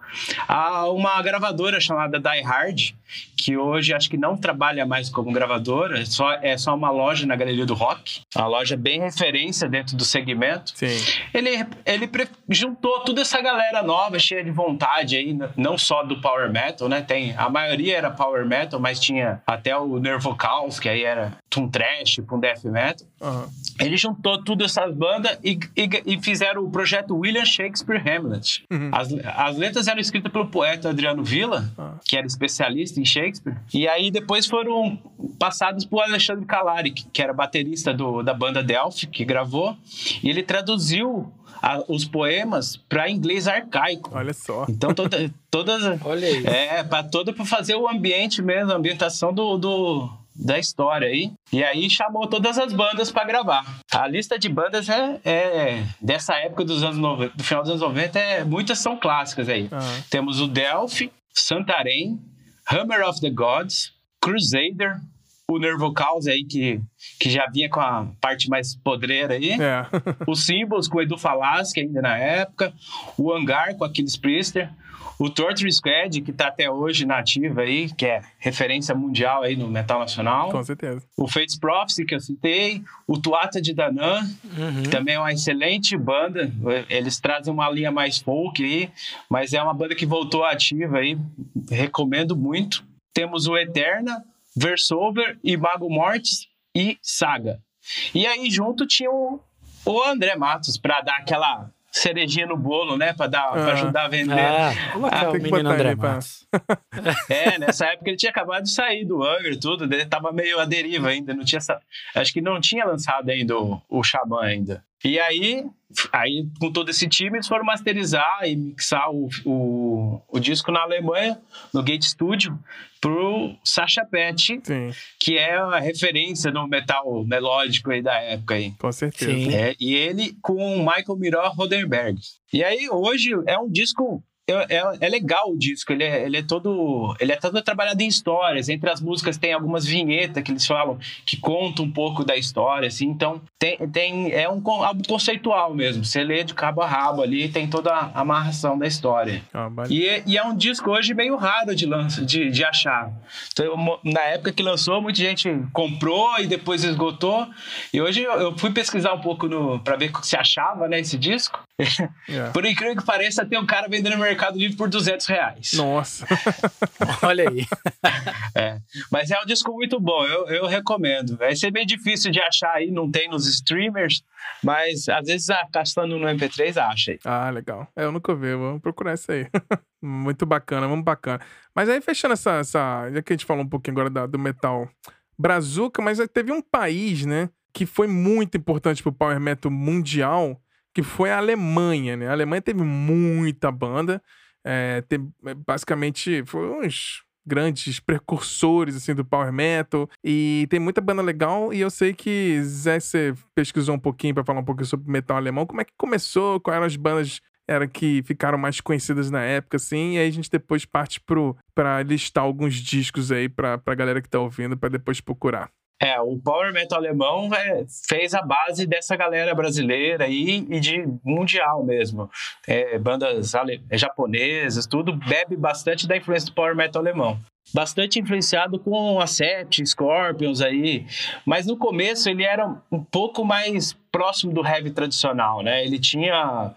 a uma gravadora chamada Die Hard, que hoje acho que não trabalha mais como gravadora, é só, é só uma loja na Galeria do Rock, uma loja bem referência dentro do segmento. Sim. Ele, ele juntou toda essa galera nova, cheia de vontade aí, não só do Power Metal, né? Tem, a maioria era Power Metal, mas tinha até o Nervo Chaos, que aí era um trash, um death metal. Uhum. Ele juntou todas essas bandas e, e, e, fizeram o projeto William Shakespeare Hamlet. Uhum. As, as letras eram escritas pelo poeta Adriano Villa, uhum. que era especialista em Shakespeare. E aí depois foram passados por Alexandre Calari, que, que era baterista do, da banda Delphi, que gravou. E ele traduziu a, os poemas para inglês arcaico. Olha só. Então toda, todas Olha aí. é para todo para fazer o ambiente mesmo, a ambientação do, do da história aí. E aí chamou todas as bandas para gravar. A lista de bandas é, é, dessa época dos anos 90, do final dos anos 90, é, muitas são clássicas aí. Uhum. Temos o Delphi, Santarém, Hammer of the Gods, Crusader, o Nervo Caos aí, que, que já vinha com a parte mais podreira aí. É. Os Symbols com o Edu Falaschi ainda na época. O Hangar com Aquiles Priester. O Torture Squad, que está até hoje na ativa aí, que é referência mundial aí no metal nacional. Com certeza. O Fates Prophecy, que eu citei. O Tuata de Danã, uhum. que também é uma excelente banda. Eles trazem uma linha mais folk aí, mas é uma banda que voltou ativa aí. Recomendo muito. Temos o Eterna, Versover e Mago Mortis e Saga. E aí junto tinha o, o André Matos para dar aquela cerejinha no bolo, né? Pra, dar, ah. pra ajudar a vender. Ah, como é que ah, é o menino André Matos? é, nessa época ele tinha acabado de sair do Angra e tudo, ele tava meio à deriva ainda, não tinha... Acho que não tinha lançado ainda o, o Xamã ainda. E aí, aí, com todo esse time, eles foram masterizar e mixar o, o, o disco na Alemanha, no Gate Studio, pro Sacha Pet, que é a referência no metal melódico aí da época aí. Com certeza. É, e ele com o Michael Miró Rodenberg. E aí, hoje, é um disco é, é, legal o disco, ele é, ele é todo ele é todo trabalhado em histórias. Entre as músicas tem algumas vinhetas que eles falam que contam um pouco da história, assim. Então tem, tem é um álbum conceitual mesmo. Você lê de cabo a rabo ali, tem toda a amarração da história. Ah, e, é, e, é um disco hoje meio raro de lança, de, de achar. Então, na época que lançou, muita gente comprou e depois esgotou. E hoje eu, eu fui pesquisar um pouco para ver se achava, né, esse disco. Yeah. Por incrível que pareça, tem um cara vendendo no Mercado Livre por 200 reais. Nossa! Olha aí. É, mas é um disco muito bom, eu, eu recomendo. Vai ser bem difícil de achar aí, não tem nos streamers, mas às vezes ah, caçando no MP3 acha aí. Ah, legal. É, eu nunca vi, vamos procurar isso aí. muito bacana, muito bacana. Mas aí, fechando essa, essa. Já que a gente falou um pouquinho agora da, do metal brazuca, mas teve um país, né, que foi muito importante pro Power Metal mundial que foi a Alemanha, né? A Alemanha teve muita banda, é, teve, é, basicamente foi uns grandes precursores assim do power metal e tem muita banda legal e eu sei que Zé você pesquisou um pouquinho para falar um pouquinho sobre metal alemão, como é que começou, quais eram as bandas era que ficaram mais conhecidas na época, assim, e aí a gente depois parte pro, pra listar alguns discos aí pra galera que tá ouvindo, para depois procurar. É, o Power Metal alemão é, fez a base dessa galera brasileira aí e de mundial mesmo. É, bandas ale... japonesas, tudo bebe bastante da influência do Power Metal alemão bastante influenciado com a Sept, Scorpions aí, mas no começo ele era um pouco mais próximo do heavy tradicional, né? Ele tinha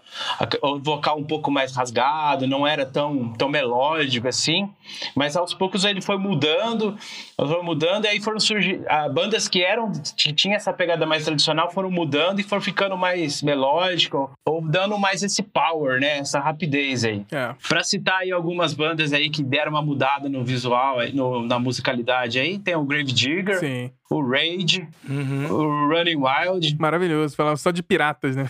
o vocal um pouco mais rasgado, não era tão, tão melódico assim, mas aos poucos ele foi mudando, foi mudando, e aí foram surgir bandas que eram que tinha essa pegada mais tradicional foram mudando e foram ficando mais melódico ou dando mais esse power, né? Essa rapidez aí. É. Para citar aí algumas bandas aí que deram uma mudada no visual, no, na musicalidade aí, tem o Grave Digger. Sim o Rage, uhum. o Running Wild. Maravilhoso, falava só de piratas, né?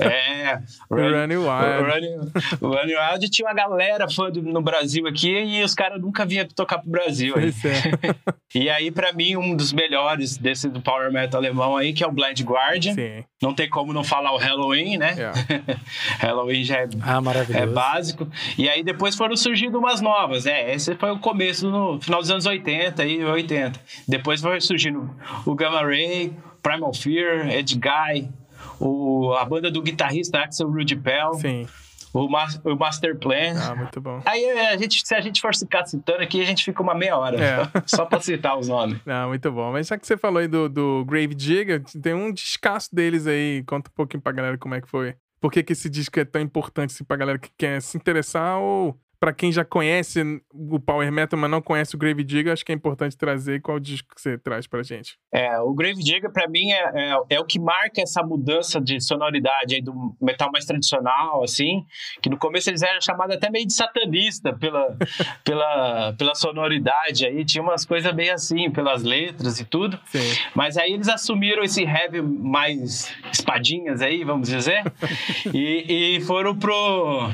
é, o Running Wild. O Running, o Running Wild tinha uma galera fã do, no Brasil aqui e os caras nunca vinham tocar pro Brasil. Aí. É. e aí, pra mim, um dos melhores desse do Power Metal alemão aí, que é o Blind Guardian. Sim. Não tem como não falar o Halloween, né? Yeah. Halloween já é, ah, é básico. E aí depois foram surgindo umas novas, né? Esse foi o começo, no final dos anos 80 e 80. Depois foi surgindo o Gamma Ray, Primal Fear, Ed Guy, o, a banda do guitarrista Axel Rudy Pell. Sim. O, o Master Plan. Ah, muito bom. Aí a gente, se a gente for ficar citando aqui, a gente fica uma meia hora. É. Só pra citar os nomes. Ah, muito bom. Mas já que você falou aí do, do Grave Digger, tem um descasso deles aí. Conta um pouquinho pra galera como é que foi. Por que, que esse disco é tão importante assim, pra galera que quer se interessar ou para quem já conhece o Power Metal, mas não conhece o Grave Digger, acho que é importante trazer qual disco que você traz pra gente. É, o Grave Digger, para mim, é, é, é, o que marca essa mudança de sonoridade aí do metal mais tradicional, assim, que no começo eles eram chamados até meio de satanista pela, pela, pela sonoridade aí, tinha umas coisas meio assim, pelas letras e tudo. Sim. Mas aí eles assumiram esse heavy mais espadinhas aí, vamos dizer, e, e foram pro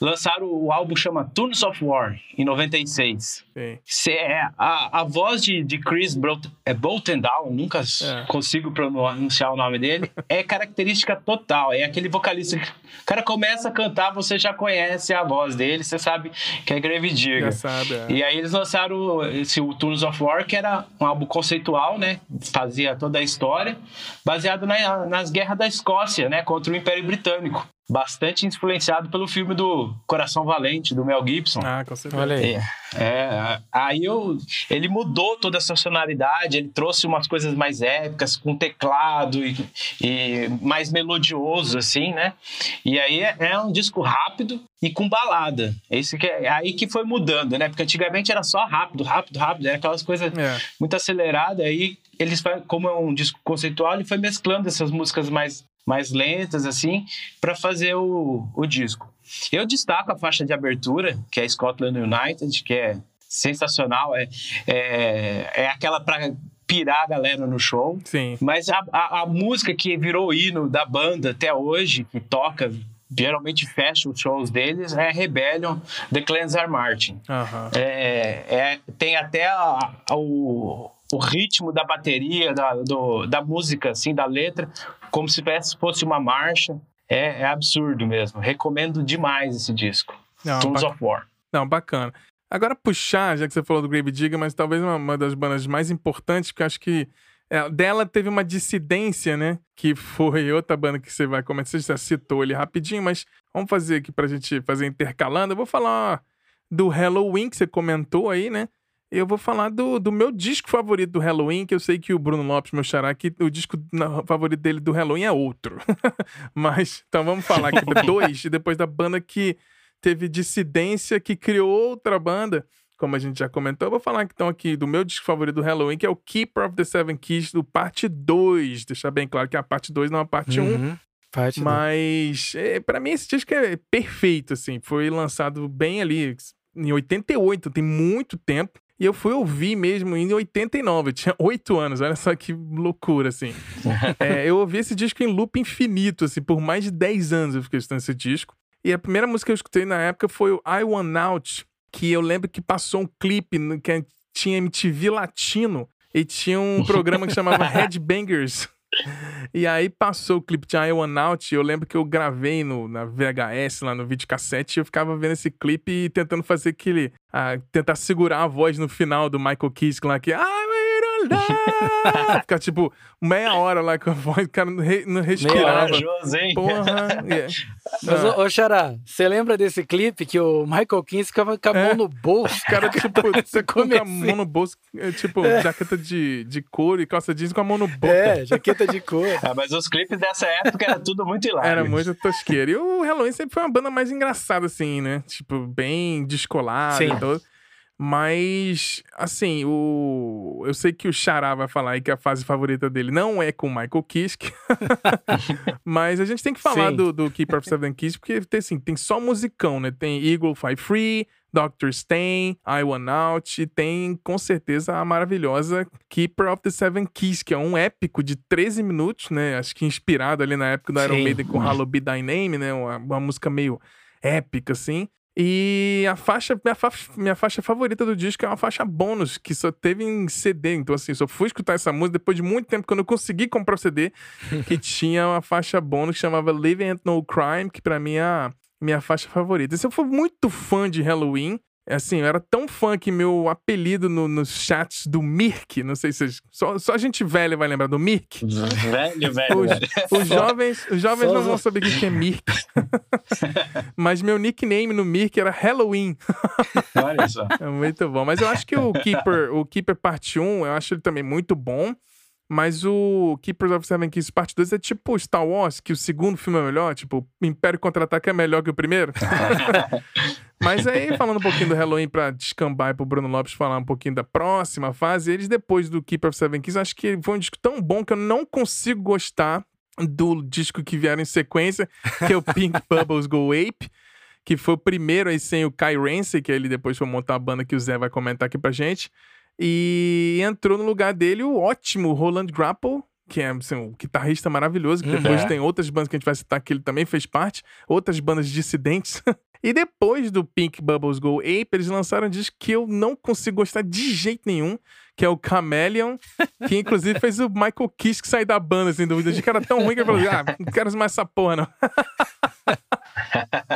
lançaram o álbum chama Tunes of War, em 96. Sim. É, a, a voz de, de Chris Brot, é Boltendown, nunca é. consigo pronunciar o nome dele, é característica total. É aquele vocalista que o cara começa a cantar, você já conhece a voz dele, você sabe que é Grave Digger. Já sabe, é. E aí eles lançaram esse o Tunes of War, que era um álbum conceitual, né? Fazia toda a história, baseado na, nas guerras da Escócia, né? Contra o Império Britânico bastante influenciado pelo filme do Coração Valente, do Mel Gibson. Ah, com certeza. Olha aí. É, é, aí eu, ele mudou toda essa sonoridade, ele trouxe umas coisas mais épicas, com teclado e, e mais melodioso, assim, né? E aí é, é, um disco rápido e com balada. Esse que é, é aí que foi mudando, né? Porque antigamente era só rápido, rápido, rápido, era aquelas coisas é. muito aceleradas. Aí eles, como é um disco conceitual, ele foi mesclando essas músicas mais mais lentas, assim, para fazer o, o disco. Eu destaco a faixa de abertura, que é Scotland United, que é sensacional, é, é, é aquela para pirar a galera no show. Sim. Mas a, a, a música que virou hino da banda até hoje, que toca geralmente fecha os shows deles é Rebellion, The Clans Are Marching. Uhum. É, é, tem até a, a, o, o ritmo da bateria, da, do, da música, assim, da letra, como se fosse uma marcha. É, é absurdo mesmo. Recomendo demais esse disco. Não, Tools of War. Não, bacana. Agora puxar, já que você falou do Grave Digger, mas talvez uma, uma das bandas mais importantes, porque acho que é, dela teve uma dissidência, né? Que foi outra banda que você vai comentar. Você já citou ele rapidinho, mas vamos fazer aqui pra gente fazer intercalando. Eu vou falar do Halloween que você comentou aí, né? Eu vou falar do, do meu disco favorito do Halloween, que eu sei que o Bruno Lopes, meu xará, que o disco favorito dele do Halloween é outro. Mas, então vamos falar aqui dois, e depois da banda que teve dissidência, que criou outra banda, como a gente já comentou. Eu vou falar então aqui do meu disco favorito do Halloween, que é o Keeper of the Seven Keys, do parte 2. Deixar bem claro que a parte 2 não é a parte 1. Um, parte mas, é, para mim, esse disco é perfeito, assim. Foi lançado bem ali em 88, tem muito tempo. E eu fui ouvir mesmo em 89, eu tinha 8 anos, olha só que loucura, assim. é, eu ouvi esse disco em loop infinito, assim, por mais de 10 anos eu fiquei escutando esse disco. E a primeira música que eu escutei na época foi o I Want Out, que eu lembro que passou um clipe que tinha MTV Latino e tinha um programa que chamava Headbangers. E aí passou o clipe de I Want Out, eu lembro que eu gravei no, na VHS, lá no videocassete, e eu ficava vendo esse clipe e tentando fazer aquele... tentar segurar a voz no final do Michael Kiske lá, que... I Ficar tipo meia hora lá com a voz, o cara não, re, não respirava. Meia Porra. Yeah. Mas, ô, ô Xará, você lembra desse clipe que o Michael Kinsey ficava com a mão É. no bolso? Os caras, tipo, você com a mão no bolso, é, tipo, jaqueta de, de couro e calça jeans com a mão no bolso. É, jaqueta de cor. Ah, mas os clipes dessa época era tudo muito hilário. Era muito tosqueira. E o Halloween sempre foi uma banda mais engraçada, assim, né? Tipo, bem descolada Sim. e. Mas, assim, o... eu sei que o Xará vai falar aí que a fase favorita dele não é com o Michael Kiske. Mas a gente tem que falar Sim. do, do Keeper of Seven Keys, porque tem, assim, tem só musicão, né? Tem Eagle Fly Free, Dr. Stain, I Want Out, e tem, com certeza, a maravilhosa Keeper of the Seven Keys, que é um épico de 13 minutos, né? Acho que inspirado ali na época do Iron Sim. Maiden com Hallow Be Thy Name, né? Uma, uma música meio épica, assim. E a faixa, minha faixa, minha faixa favorita do disco é uma faixa bônus, que só teve em CD. Então, assim, só fui escutar essa música depois de muito tempo, quando eu consegui comprar o CD, que tinha uma faixa bônus que chamava Living and No Crime, que pra mim é a minha faixa favorita. Se eu for muito fã de Halloween, assim, eu era tão fã que meu apelido no- nos chats do Mirk, não sei se vocês, só, só gente velha vai lembrar do Mirk. Velho, velho, Os, velho. os jovens, os jovens só não vão saber o que que é Mirk. Mas meu nickname no Mirk era Halloween. Olha só. É muito bom. Mas eu acho que o Keeper, o Keeper Parte 1, eu acho ele também muito bom. Mas o Keepers of Seven Keys Parte 2 é tipo Star Wars, que o segundo filme é melhor, tipo, Império Contra-Ataque é melhor que o primeiro. Mas aí, falando um pouquinho do Halloween pra descambar e pro Bruno Lopes falar um pouquinho da próxima fase, eles depois do Keeper of Seven Keys, acho que foi um disco tão bom que eu não consigo gostar do disco que vieram em sequência, que é o Pink Bubbles Go Ape, que foi o primeiro aí sem o Kai Rance, que ele depois foi montar a banda que o Zé vai comentar aqui pra gente. E entrou no lugar dele o ótimo Roland Grapple, que é assim, um guitarrista maravilhoso, que depois Uhum. tem outras bandas que a gente vai citar que ele também fez parte, outras bandas dissidentes. e depois do Pink Bubbles Go Ape, eles lançaram um disco que eu não consigo gostar de jeito nenhum, que é o Chameleon, que inclusive fez o Michael Kiske sair da banda, assim, do disco era tão ruim que ele falou, ah, não quero mais essa porra, não.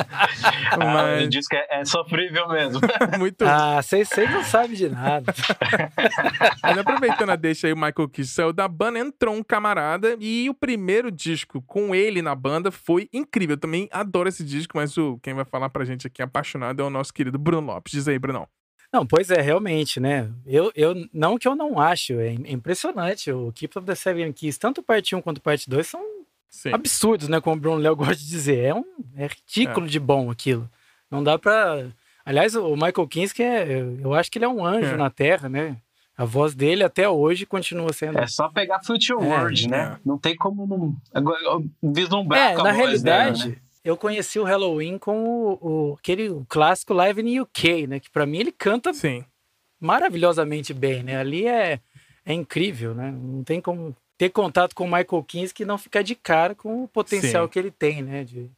Ah, Mas- o disco é, é sofrível mesmo. Muito Ah, vocês não sabem de nada. Mas aproveitando a deixa aí, o Michael Kiske saiu da banda, entrou um camarada e o primeiro disco com ele na banda foi incrível. Eu também adoro esse disco, mas o, quem vai falar pra gente aqui apaixonado é o nosso querido Bruno Lopes. Diz aí, Brunão. Não, pois é, realmente, né? Eu, eu não que eu não acho, é im- impressionante. O Keep of the Seven Keys, tanto parte 1 quanto parte 2, são Sim. absurdos, né? Como o Bruno Léo gosta de dizer. É, um, é ridículo de bom aquilo. Não dá pra. Aliás, o Michael Kinski é. Eu acho que ele é um anjo É. na Terra, né? A voz dele até hoje continua sendo. É só pegar Future World, É, né? é. Não tem como não... agora, vislumbrar É, com a na voz dele, realidade, né? eu conheci o Halloween com o, o- aquele clássico Live in UK, né? Que pra mim ele canta Sim. maravilhosamente bem, né? Ali é, é incrível, né? Não tem como ter contato com o Michael Kinski e não ficar de cara com o potencial Sim. que ele tem, né? De,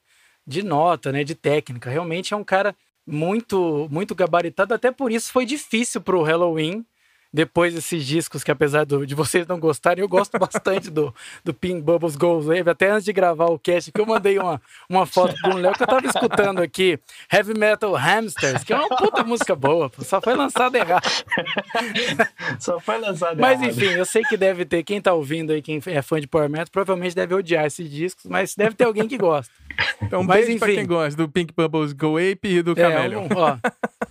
de nota, né? De técnica. Realmente é um cara muito, muito gabaritado. Até por isso foi difícil pro Halloween. Depois desses discos que, apesar do- de vocês não gostarem, eu gosto bastante do, do Pink Bubbles Goes Wave. Até antes de gravar o cast, que eu mandei uma, uma foto pro Léo que eu tava escutando aqui. Heavy Metal Hamsters, que é uma puta música boa, pô, só foi lançada errado. Só foi lançado Mas errado. enfim, eu sei que deve ter, quem tá ouvindo aí, quem é fã de Power Metal, provavelmente deve odiar esses discos, mas deve ter alguém que gosta. Então, um Mas, beijo pra enfim. quem gosta do Pink Bubbles Go Ape e do É, Chameleon. um, ó,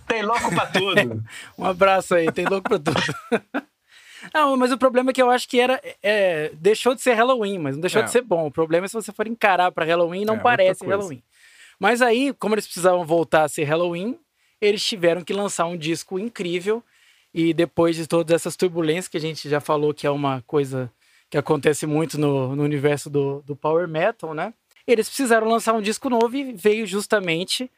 Tem louco pra tudo. um abraço aí, tem louco pra tudo. Não, mas o problema é que eu acho que era. é, deixou de ser Halloween, mas não deixou É. de ser bom. O problema é se você for encarar pra Halloween, não É, parece. Halloween. Mas aí, como eles precisavam voltar a ser Halloween, eles tiveram que lançar um disco incrível. E depois de todas essas turbulências que a gente já falou que é uma coisa que acontece muito no, no universo do, do Power Metal, né? Eles precisaram lançar um disco novo e veio justamente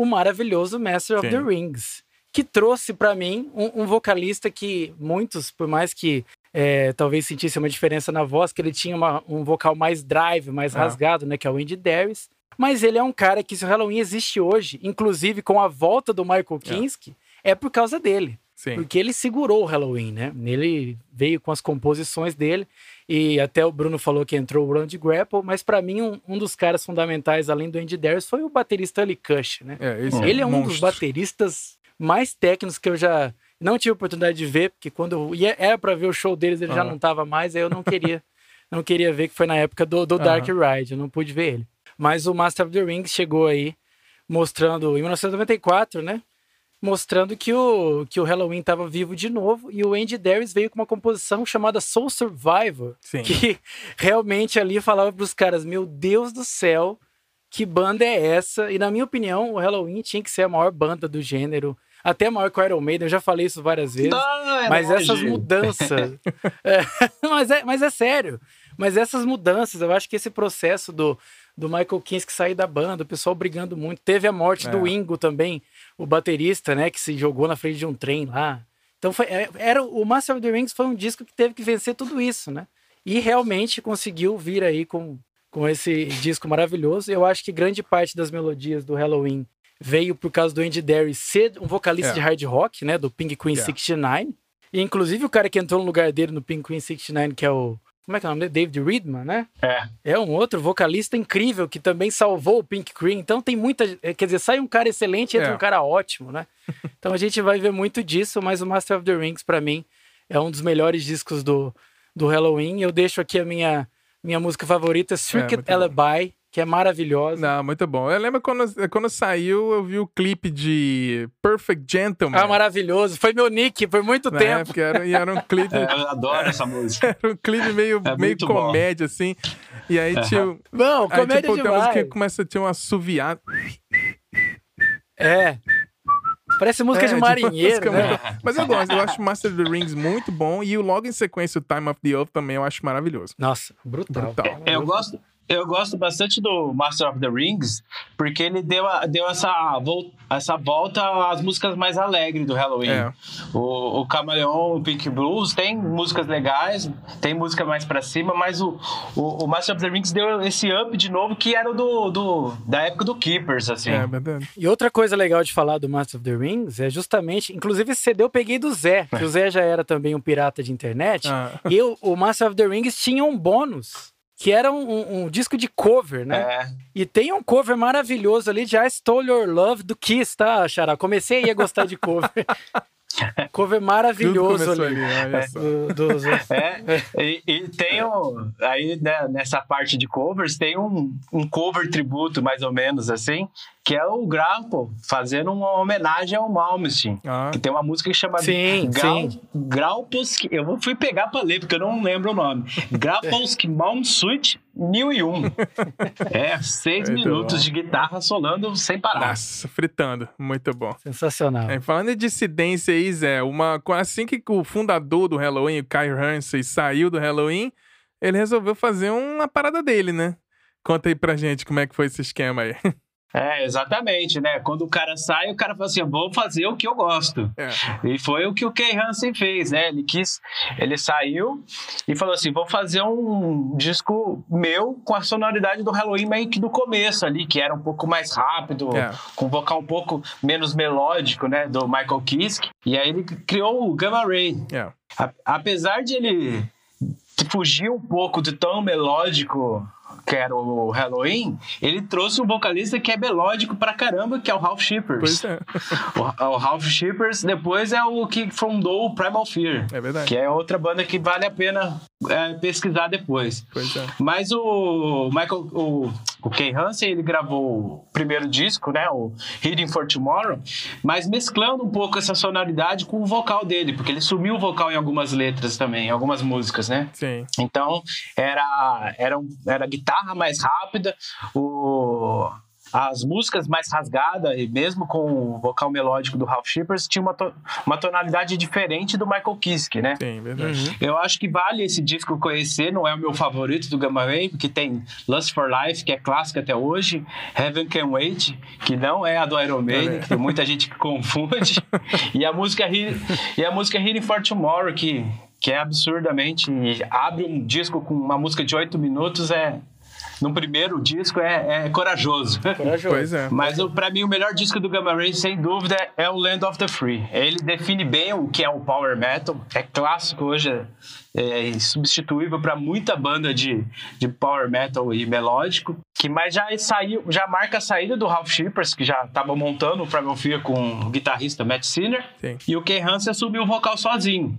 o maravilhoso Master of Sim. the Rings, que trouxe pra mim um, um vocalista que muitos, por mais que é, talvez sentissem uma diferença na voz, que ele tinha uma- um vocal mais drive, mais Ah. rasgado, né? Que é o Andy Darius. Mas ele é um cara que, se o Halloween existe hoje, inclusive com a volta do Michael Kinski, é por causa dele. Sim. Porque ele segurou o Halloween, né? Ele veio com as composições dele. E até o Bruno falou que entrou o Randy Grapple, mas pra mim um, um dos caras fundamentais, além do Andy Darius, foi o baterista Ali Kush, né? É, Ele é um um dos monstro. bateristas mais técnicos que eu já Não tive oportunidade de ver, porque quando eu ia, era para ver o show deles, ele já não tava mais, aí eu não queria, não queria ver, que foi na época do, do Dark Ride, eu não pude ver ele. Mas o Master of the Rings chegou aí, mostrando, em 1994, né? Mostrando que o, que o Halloween estava vivo de novo e o Andy Darius veio com uma composição chamada Soul Survivor, Sim. que realmente ali falava para os caras: Meu Deus do céu, que banda é essa? E na minha opinião, o Halloween tinha que ser a maior banda do gênero até maior que o Iron Maiden, eu já falei isso várias vezes. Não, é mas longe. essas mudanças. é, mas, é, mas é sério. Mas essas mudanças, eu acho que esse processo do, do Michael Kinski sair da banda, o pessoal brigando muito. Teve a morte É. do Ingo também, o baterista, né, que se jogou na frente de um trem lá. Então foi, é, era o Master of the Rings foi um disco que teve que vencer tudo isso, né? E realmente conseguiu vir aí com, com esse disco maravilhoso. Eu acho que grande parte das melodias do Halloween veio por causa do Andy Darius ser um vocalista É. de hard rock, né, do Pink Queen É. 69. E inclusive o cara que entrou no lugar dele no Pink Queen 69, que é o como é que é o nome dele? David Reedman, né? É. É um outro vocalista incrível que também salvou o Pink Cream. Então tem muita. eh, Quer dizer, sai um cara excelente e entra É. um cara ótimo, né? Então a gente vai ver muito disso, mas o Master of the Rings, pra mim, é um dos melhores discos do, do Halloween. Eu deixo aqui a minha, minha música favorita, Circuit bom. Alibi, que é maravilhosa. Não, muito bom. Eu lembro quando, quando saiu, eu vi o clipe de Perfect Gentleman. Ah, maravilhoso. Foi meu nick por muito na tempo. época, era, e era um clipe, É, eu adoro essa música. era um clipe meio, É meio muito bom. comédia, assim. E aí tinha. o- Não, Aí, comédia tipo, tem uma música demais. que começa a ter um assoviado. É. Parece música É, de tipo, marinheiro, música né? muito- Mas eu gosto, eu acho Master of the Rings muito bom. E o logo em sequência, o Time of the Oath, também eu acho maravilhoso. Nossa, brutal. Brutal. Eu gosto, eu gosto bastante do Master of the Rings, porque ele deu, a- deu essa, vol- essa volta às músicas mais alegres do Halloween. É. O, o Camaleão, o Pink Blues, tem músicas legais, tem música mais pra cima, mas o, o, o Master of the Rings deu esse up de novo, que era o do, do, da época do Keepers, assim. É, verdade. E outra coisa legal de falar do Master of the Rings é justamente, inclusive esse CD eu peguei do Zé, que o Zé já era também um pirata de internet. Ah. E o, o Master of the Rings tinha um bônus, que era um, um- disco de cover, né? É. E tem um cover maravilhoso ali de I Stole Your Love do Kiss, tá, Xará? Comecei aí a gostar de cover. cover maravilhoso ali. ali, só. Do, do. É, e, e tem um, aí né, nessa parte de covers, tem um, um cover tributo, mais ou menos assim, que é o Grapple, fazendo uma homenagem ao Malmsteen. Ah. Que tem uma música que chama Sim, Grau, sim. Eu vou- fui pegar pra ler, porque eu não lembro o nome. Graupolski Malmsuit 1001. É, seis Muito minutos bom. de guitarra solando sem parar. Nossa, fritando. Muito bom. Sensacional. É, falando de dissidência aí, Zé, uma, assim que o fundador do Halloween, o Kai Hansen, saiu do Halloween, ele resolveu fazer uma parada dele, né? Conta aí pra gente como é que foi esse esquema aí. É, exatamente, né? Quando o cara sai, o cara fala assim: vou fazer o que eu gosto. É. E foi o que o Kay Hansen fez, né? Ele quis, ele saiu e falou assim: vou fazer um disco meu com a sonoridade do Halloween meio que do começo ali, que era um pouco mais rápido, É. com vocal um pouco menos melódico, né? Do Michael Kiske. E aí ele criou o Gamma Ray. É. A- apesar de ele fugir um pouco de tão melódico que era o Halloween, ele trouxe um vocalista que é melódico pra caramba, que é o Ralph Shippers. Pois é. O, o Ralph Shippers depois é o que fundou o Primal Fear. É verdade. Que é outra banda que vale a pena é, pesquisar depois. Pois é. Mas o Michael, o, o Kay Hansen, ele gravou o primeiro disco, né, o Hidden for Tomorrow, mas mesclando um pouco essa sonoridade com o vocal dele, porque ele sumiu o vocal em algumas letras também, em algumas músicas, né? Sim. Então, era, era, um- era guitarra mais rápida, o, as músicas mais rasgadas, e mesmo com o vocal melódico do Ralph Shippers, tinha uma, to- uma tonalidade diferente do Michael Kiske, né? Sim, verdade. Eu acho que vale esse disco conhecer, não é o meu favorito do Gamma Ray, porque tem Lust for Life, que é clássica até hoje, Heaven Can Wait, que não é a do Iron Maiden, que tem muita gente que confunde, e a música e a música Healing for Tomorrow, que, que é absurdamente abre um disco com uma música de oito minutos, é no primeiro disco é, é corajoso. Corajoso. Pois é. Mas para mim o melhor disco do Gamma Ray, sem dúvida, é o Land of the Free. Ele define bem o que é o power metal. É clássico hoje, é substituível para muita banda de, de power metal e melódico. Que mas já saiu, já marca a saída do Ralph Shippers, que já estava montando o Primal Fear com o guitarrista Matt Sinner, Sim. e o Ken Hansen assumiu o vocal sozinho.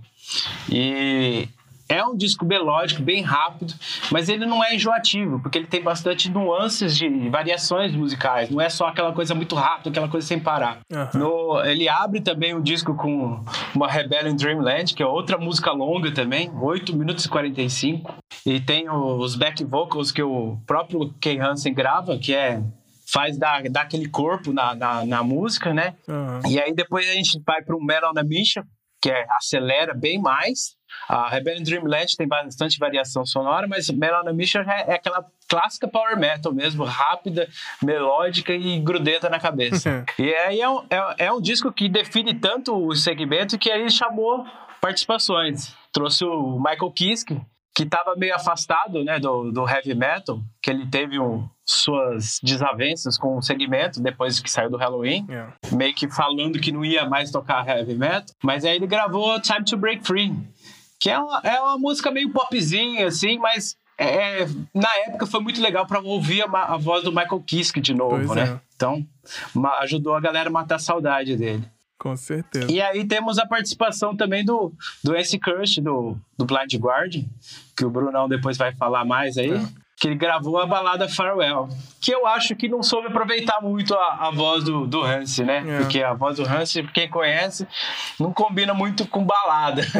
E é um disco melódico, bem rápido, mas ele não é enjoativo, porque ele tem bastante nuances de variações musicais. Não é só aquela coisa muito rápida, aquela coisa sem parar. Uhum. No, ele abre também o disco com uma Rebellion Dreamland, que é outra música longa também, 8 minutos e 45. E tem os back vocals que o próprio Ken Hansen grava, que é faz dar, dar aquele corpo na, na, na música, né? Uhum. E aí depois a gente vai para o Metal on a Mission, que é, acelera bem mais. A Rebellion Dreamland tem bastante variação sonora, mas Metal on a Mission é aquela clássica power metal mesmo, rápida, melódica e grudenta na cabeça. e aí é um, é, é um disco que define tanto o segmento que ele chamou participações. Trouxe o Michael Kiske, que estava meio afastado né, do, do heavy metal, que ele teve um, suas desavenças com o segmento depois que saiu do Halloween, Yeah. meio que falando que não ia mais tocar heavy metal, mas aí ele gravou Time to Break Free, que é uma, é uma música meio popzinha, assim, mas é, na época foi muito legal para ouvir a, a voz do Michael Kiske de novo, Pois né? é. Então, ajudou a galera a matar a saudade dele. Com certeza. E aí temos a participação também do, do Ace Curse, do, do Blind Guardian, que o Brunão depois vai falar mais aí, que ele gravou a balada Farewell, que eu acho que não soube aproveitar muito a, a voz do, do Hansi, né? É. Porque a voz do Hansi, quem conhece, não combina muito com balada.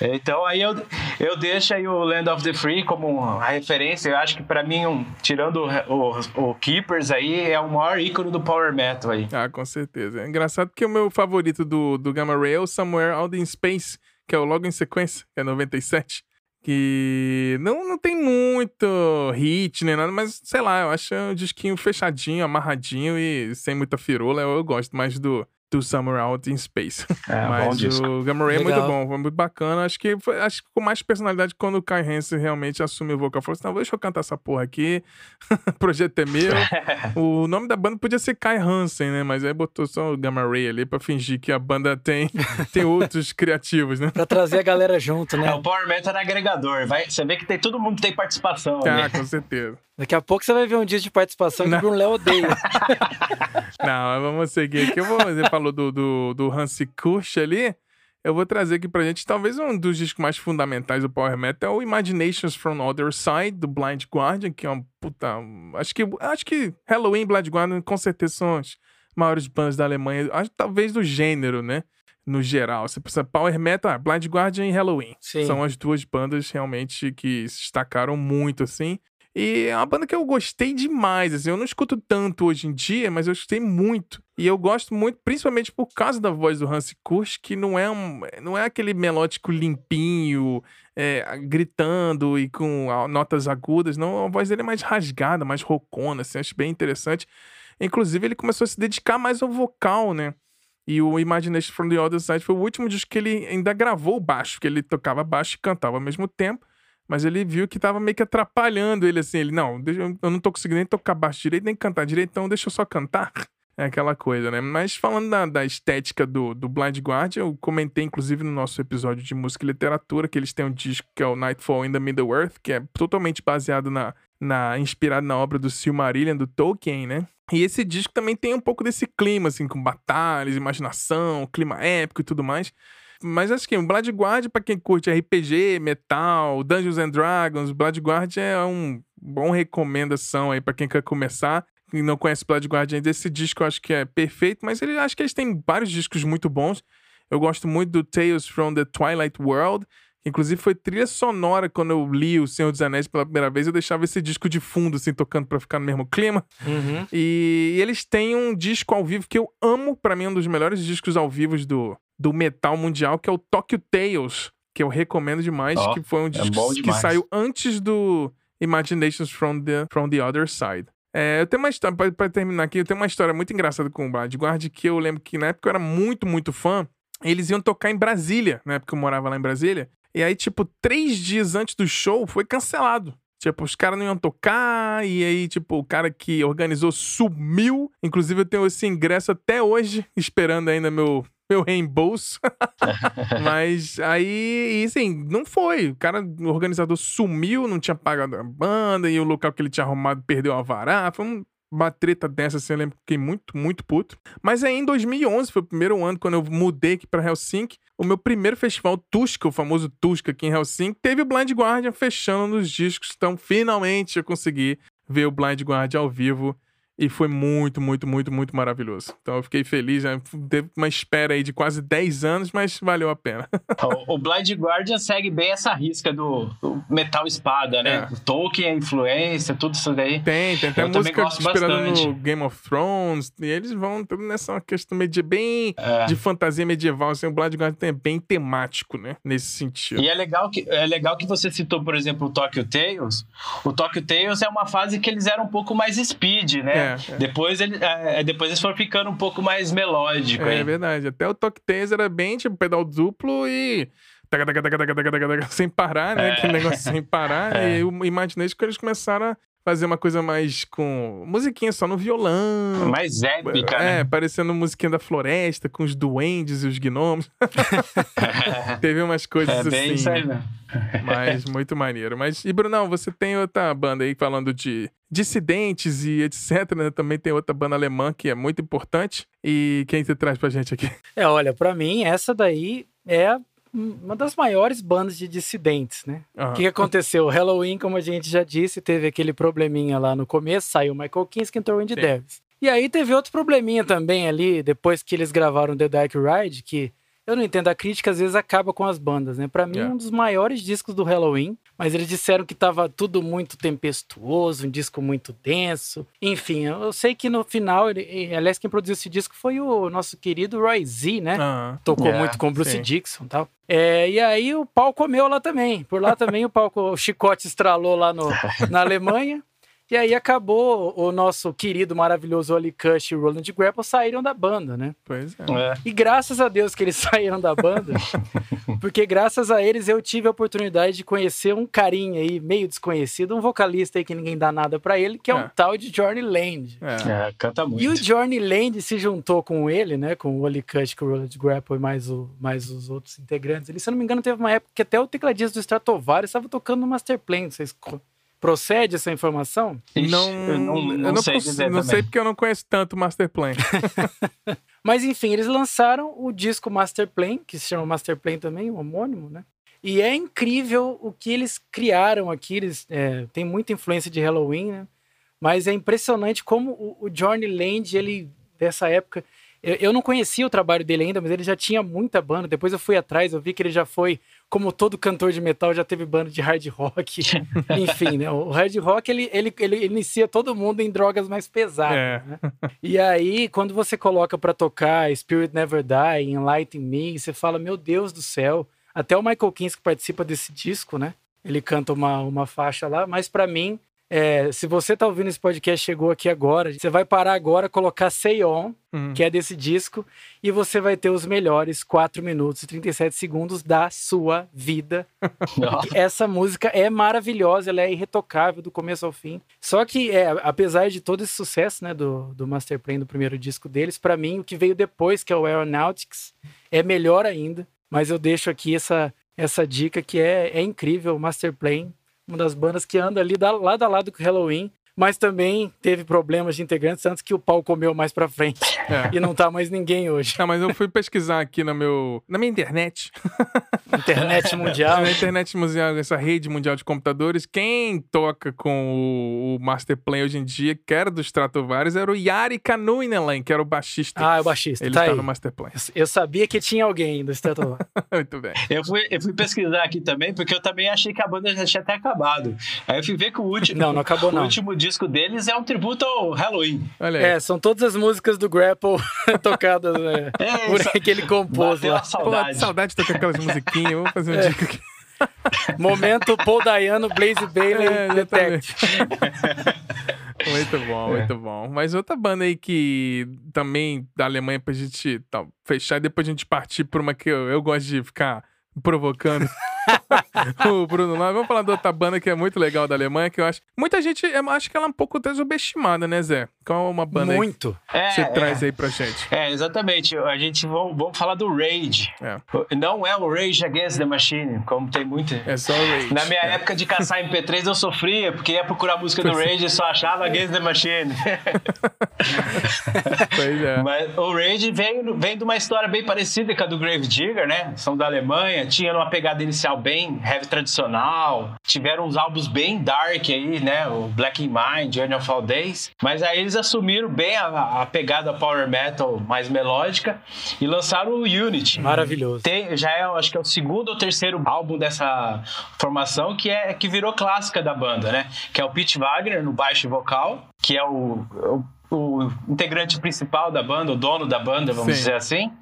É, Então aí eu, eu deixo aí o Land of the Free como a referência. Eu acho que pra mim, um, tirando o, o, o Keepers aí, é o maior ícone do Power Metal aí. Ah, com certeza. É engraçado que o meu favorito do, do Gamma Ray é o Somewhere Out in Space, que é o logo em sequência, que é 97. Que não, não tem muito hit nem nada, mas sei lá, eu acho um disquinho fechadinho, amarradinho e sem muita firula. Eu, eu gosto mais do, do Somewhere Out in Space. É, bom mas disco. o Gamma Ray é muito bom, foi muito bacana. Acho que, foi, acho que ficou mais personalidade quando o Kai Hansen realmente assumiu o vocal. Falou assim: não, deixa eu cantar essa porra aqui. o projeto é meu. O nome da banda podia ser Kai Hansen, né? Mas aí botou só o Gamma Ray ali pra fingir que a banda tem, tem outros criativos, né? Pra trazer a galera junto, né? É, o Power Metal é agregador. Vai, você vê que tem, todo mundo tem participação. Ah, né? com certeza. Daqui a pouco você vai ver um disco de participação que o Bruno Léo odeia. Não, vamos seguir aqui. Eu vou, você falou do, do, do Hansi Kursch ali. Eu vou trazer aqui pra gente, talvez um dos discos mais fundamentais do Power Metal é o Imaginations from Other Side, do Blind Guardian, que é uma puta. Acho que, acho que Halloween e Blind Guardian com certeza são as maiores bandas da Alemanha, acho, talvez do gênero, né? No geral. Você precisa Power Metal, ah, Blind Guardian e Halloween. Sim. São as duas bandas realmente que se destacaram muito, assim. E é uma banda que eu gostei demais, assim. Eu não escuto tanto hoje em dia, mas eu gostei muito. E eu gosto muito, principalmente por causa da voz do Hans Kursch, que não é, um, não é aquele melódico limpinho, é, gritando e com notas agudas. Não, a voz dele é mais rasgada, mais rocona, assim. Acho bem interessante. Inclusive, ele começou a se dedicar mais ao vocal, né? E o Imagination from the Other Side foi o último disco que ele ainda gravou baixo, porque ele tocava baixo e cantava ao mesmo tempo. Mas ele viu que tava meio que atrapalhando ele, assim. Ele, não, eu não tô conseguindo nem tocar baixo direito, nem cantar direito, então deixa eu só cantar. É aquela coisa, né? Mas falando da, da estética do, do Blind Guardian, eu comentei, inclusive, no nosso episódio de música e literatura, que eles têm um disco que é o Nightfall in the Middle-earth, que é totalmente baseado na, na... inspirado na obra do Silmarillion, do Tolkien, né? E esse disco também tem um pouco desse clima, assim, com batalhas, imaginação, clima épico e tudo mais. Mas acho que o Blood Guard, pra quem curte RPG, metal, Dungeons and Dragons, Blood Guard é um bom recomendação aí pra quem quer começar. E não conhece Blood Guard ainda, esse disco eu acho que é perfeito, mas ele, acho que eles têm vários discos muito bons. Eu gosto muito do Tales from the Twilight World, que inclusive foi trilha sonora quando eu li O Senhor dos Anéis pela primeira vez. Eu deixava esse disco de fundo, assim, tocando pra ficar no mesmo clima. Uhum. E eles têm um disco ao vivo que eu amo, pra mim, é um dos melhores discos ao vivo do, do metal mundial, que é o Tokyo Tales, que eu recomendo demais, Ó, que foi um disco bom que saiu antes do Imaginations from the, from the Other Side. É, eu tenho uma história, pra, pra terminar aqui, eu tenho uma história muito engraçada com o Blind Guard, que eu lembro que na época eu era muito, muito fã. Eles iam tocar em Brasília, na época eu morava lá em Brasília. E aí, tipo, três dias antes do show, foi cancelado. Tipo, os caras não iam tocar, e aí, tipo, o cara que organizou sumiu. Inclusive, eu tenho esse ingresso até hoje, esperando ainda meu, meu reembolso. Mas aí, assim, não foi. O cara, o organizador sumiu, não tinha pagado a banda, e o local que ele tinha arrumado perdeu a vará. Foi um uma treta dessa, assim, eu lembro que fiquei muito, muito puto. Mas aí em 2011, foi o primeiro ano quando eu mudei aqui pra Helsinki, o meu primeiro festival Tuska, o famoso Tuska aqui em Helsinki, teve o Blind Guardian fechando nos discos, então finalmente eu consegui ver o Blind Guardian ao vivo e foi muito, muito, muito, muito maravilhoso. Então eu fiquei feliz, né? Teve uma espera aí de quase 10 anos, mas valeu a pena. o, o Blind Guardian segue bem essa risca do, do metal espada, né? É. O Tolkien, a influência, tudo isso daí. Tem, tem até eu música inspirada no Game of Thrones. E eles vão nessa questão meio bem é. de fantasia medieval. Assim, o Blind Guardian é bem temático, né? Nesse sentido. E é legal que, é legal que você citou, por exemplo, o Tokyo Tales. O Tokyo Tales é uma fase que eles eram um pouco mais speed, né? É. É, é. Depois, ele, é, depois eles foram ficando um pouco mais melódico. É, é verdade. Até o Toque Taser era bem tipo pedal duplo e. Sem parar, né? É. Aquele negócio sem parar. É. E eu imaginei que eles começaram a fazer uma coisa mais com musiquinha só no violão. Mais épica, é, né? parecendo musiquinha da floresta, com os duendes e os gnomos. Teve umas coisas é bem assim. Isso aí, né? Mas muito maneiro. Mas, e Brunão, você tem outra banda aí falando de dissidentes e etc, né? Também tem outra banda alemã que é muito importante. E quem você traz pra gente aqui? É, olha, para mim, essa daí é uma das maiores bandas de dissidentes, né? Uhum. O que, que aconteceu? O Halloween, como a gente já disse, teve aquele probleminha lá no começo, saiu Michael Kinski e entrou o Andy Davis. E aí teve outro probleminha também ali, depois que eles gravaram The Dark Ride, que eu não entendo, a crítica às vezes acaba com as bandas, né? Para mim, yeah. um dos maiores discos do Halloween, mas eles disseram que tava tudo muito tempestuoso, um disco muito denso. Enfim, eu sei que no final, ele, aliás, quem produziu esse disco foi o nosso querido Roy Z, né? Uh -huh. Tocou yeah, muito com o Bruce sim. Dixon e tal. É, e aí o pau comeu lá também. Por lá também o pau, o chicote estralou lá no, na Alemanha. E aí acabou o nosso querido, maravilhoso Oli Cush e o Roland Grapple saíram da banda, né? Pois é. é. E graças a Deus que eles saíram da banda, porque graças a eles eu tive a oportunidade de conhecer um carinha aí, meio desconhecido, um vocalista aí que ninguém dá nada para ele, que é, é um tal de Johnny Land. É. é. canta muito. E o Johnny Land se juntou com ele, né? Com o Oli Cush, com o Roland Grapple e mais, o, mais os outros integrantes. Ele, se eu não me engano, teve uma época que até o tecladista do Stratovarius estava tocando no Masterplan, vocês Procede essa informação? Ixi, não, eu não, não, eu não, sei, não sei porque eu não conheço tanto o Masterplan. Mas enfim, eles lançaram o disco Masterplan, que se chama Masterplan também, o homônimo, né? E é incrível o que eles criaram aqui. Eles é, tem muita influência de Halloween, né? Mas é impressionante como o, o Johnny Land, ele dessa época, eu, não conhecia o trabalho dele ainda, mas ele já tinha muita banda. Depois eu fui atrás, eu vi que ele já foi, como todo cantor de metal, já teve banda de hard rock. Enfim, né? O hard rock, ele, ele, ele inicia todo mundo em drogas mais pesadas. É. Né? E aí, quando você coloca para tocar Spirit Never Die, Enlighten Me, você fala, meu Deus do céu. Até o Michael Kinski participa desse disco, né? Ele canta uma, uma faixa lá, mas para mim, é, se você está ouvindo esse podcast, chegou aqui agora, você vai parar agora, colocar Say On, uhum. que é desse disco, e você vai ter os melhores 4 minutos e 37 segundos da sua vida. Essa música é maravilhosa, ela é irretocável do começo ao fim. Só que, é, apesar de todo esse sucesso né, do, do Masterplan, do primeiro disco deles, para mim, o que veio depois, que é o Aeronautics, é melhor ainda. Mas eu deixo aqui essa, essa dica que é, é incrível, o Masterplan uma das bandas que anda ali da, lado a lado com o Halloween mas também teve problemas de integrantes antes que o pau comeu mais pra frente. É. E não tá mais ninguém hoje. Não, mas eu fui pesquisar aqui no meu, na minha internet. Internet mundial. na internet mundial, essa rede mundial de computadores. Quem toca com o, Master Plan hoje em dia, que era do Stratovarius, era o Yari Kanuinenlen, que era o baixista. Ah, é o baixista. Ele tá, tá no Master Plan. Eu sabia que tinha alguém do Stratovarius. Muito bem. Eu fui, eu fui pesquisar aqui também, porque eu também achei que a banda já tinha até acabado. Aí eu fui ver que o último. Não, não acabou, não. O último disco deles é um tributo ao Halloween. Olha aí. É, são todas as músicas do Grapple tocadas né, é, por que ele compôs lá. Saudade. Pô, saudade de tocar aquelas musiquinhas. Vamos fazer um é. disco aqui. Momento Paul Dayano, Blaze Bailey, é, Detect. muito bom, muito é. bom. Mas outra banda aí que também da Alemanha pra gente tá, fechar e depois a gente partir por uma que eu, eu gosto de ficar provocando. o Bruno Nós Vamos falar de outra banda que é muito legal da Alemanha, que eu acho. Muita gente acha que ela é um pouco subestimada, né, Zé? Qual é uma banda muito. que você é, traz é. aí pra gente? É, exatamente. A gente vamos, vamos falar do Rage. É. Não é o Rage Against the Machine, como tem muito. É só o Rage. Na minha é. época de caçar MP3 eu sofria, porque ia procurar a música do Rage e só achava Against the Machine. pois é. Mas o Rage vem, vem de uma história bem parecida com a do Grave Digger, né? São da Alemanha, tinha uma pegada inicial bem heavy tradicional, tiveram uns álbuns bem dark aí, né? O Black in Mind, Journey of All Days. Mas aí eles assumiram bem a, a pegada power metal mais melódica e lançaram o Unity. Maravilhoso. Tem, já é, acho que é o segundo ou terceiro álbum dessa formação que é que virou clássica da banda, né? Que é o Pete Wagner no baixo vocal, que é o, o o integrante principal da banda, o dono da banda, vamos Sim. dizer assim.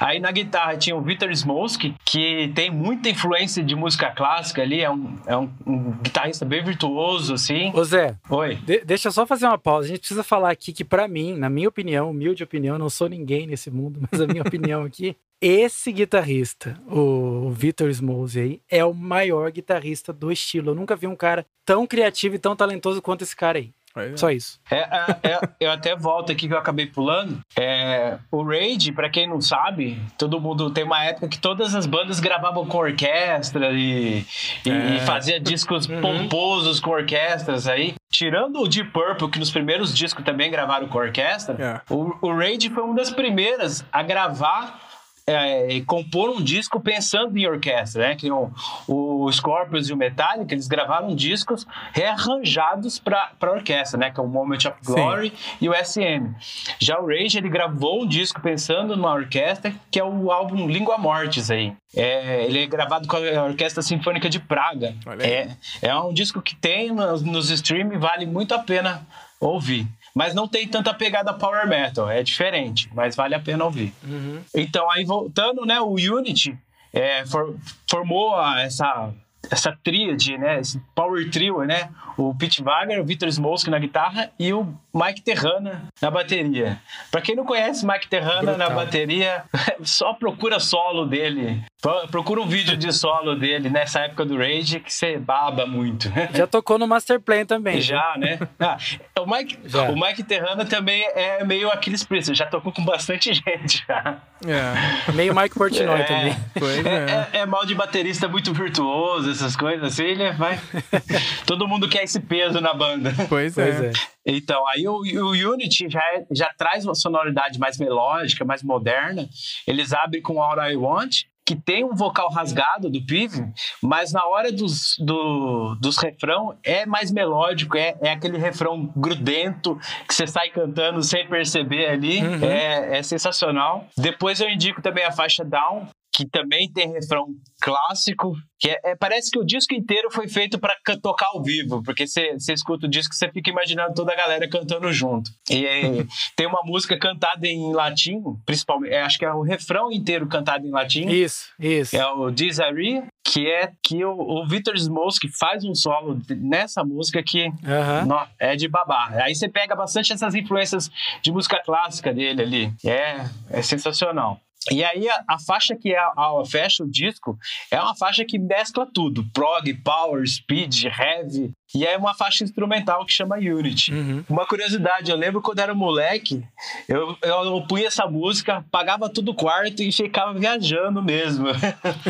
Aí na guitarra tinha o Vitor Smolsky, que tem muita influência de música clássica ali, é um, é um, um guitarrista bem virtuoso, assim. Ô Zé, Oi. De deixa eu só fazer uma pausa. A gente precisa falar aqui que, para mim, na minha opinião, humilde opinião, não sou ninguém nesse mundo, mas a minha opinião aqui, esse guitarrista, o Vitor Smolsky aí, é o maior guitarrista do estilo. Eu nunca vi um cara tão criativo e tão talentoso quanto esse cara aí. É. Só isso. É, é, é, eu até volto aqui que eu acabei pulando. É, o Raid, para quem não sabe, todo mundo tem uma época que todas as bandas gravavam com orquestra e, e, e é. fazia discos uhum. pomposos com orquestras aí. Tirando o Deep Purple, que nos primeiros discos também gravaram com orquestra, é. o, o Raid foi uma das primeiras a gravar é, compor um disco pensando em orquestra, né? Que o, o Scorpions e o Metallica, eles gravaram discos rearranjados para orquestra, né? Que é o Moment of Glory Sim. e o SM. Já o Rage, ele gravou um disco pensando numa orquestra, que é o álbum Língua Mortis aí. É, ele é gravado com a Orquestra Sinfônica de Praga. É, é um disco que tem nos, nos streams, vale muito a pena ouvir mas não tem tanta pegada power metal, é diferente, mas vale a pena ouvir. Uhum. Então, aí voltando, né, o Unity é, for, formou essa essa tríade, né, esse power trio, né, o Pete Wagner, o Victor Smolsky na guitarra e o Mike Terrana na bateria. Para quem não conhece Mike Terrana Brutal. na bateria, só procura solo dele. Procura um vídeo de solo dele nessa época do Rage que você baba muito. Já tocou no Master Plan também. Já, né? Ah, o, Mike, já. o Mike Terrana também é meio Aquiles Priest, já tocou com bastante gente. Já. É. Meio Mike Portnoy é, também. É, é. é, mal de baterista muito virtuoso, essas coisas assim, ele vai. Todo mundo quer esse peso na banda. Pois, pois é. é. Então, aí o, o Unity já, é, já traz uma sonoridade mais melódica, mais moderna. Eles abrem com All I Want, que tem um vocal rasgado do Pive, mas na hora dos, do, dos refrão é mais melódico, é, é aquele refrão grudento que você sai cantando sem perceber ali, uhum. é, é sensacional. Depois eu indico também a faixa Down, que também tem refrão clássico, que é, é, parece que o disco inteiro foi feito para tocar ao vivo, porque você escuta o disco você fica imaginando toda a galera cantando junto. E é, tem uma música cantada em latim, principalmente, é, acho que é o refrão inteiro cantado em latim. Isso, isso. É o Desiree, que é que o, o Victor Smolsky faz um solo nessa música que uhum. é de babá. Aí você pega bastante essas influências de música clássica dele ali. É, é sensacional. E aí a, a, faixa que é a, a, fecha o disco é uma faixa que mescla tudo, prog, power, speed, heavy, e é uma faixa instrumental que chama Unity. Uhum. Uma curiosidade, eu lembro quando era moleque, eu, eu, punha essa música, pagava tudo quarto e ficava viajando mesmo.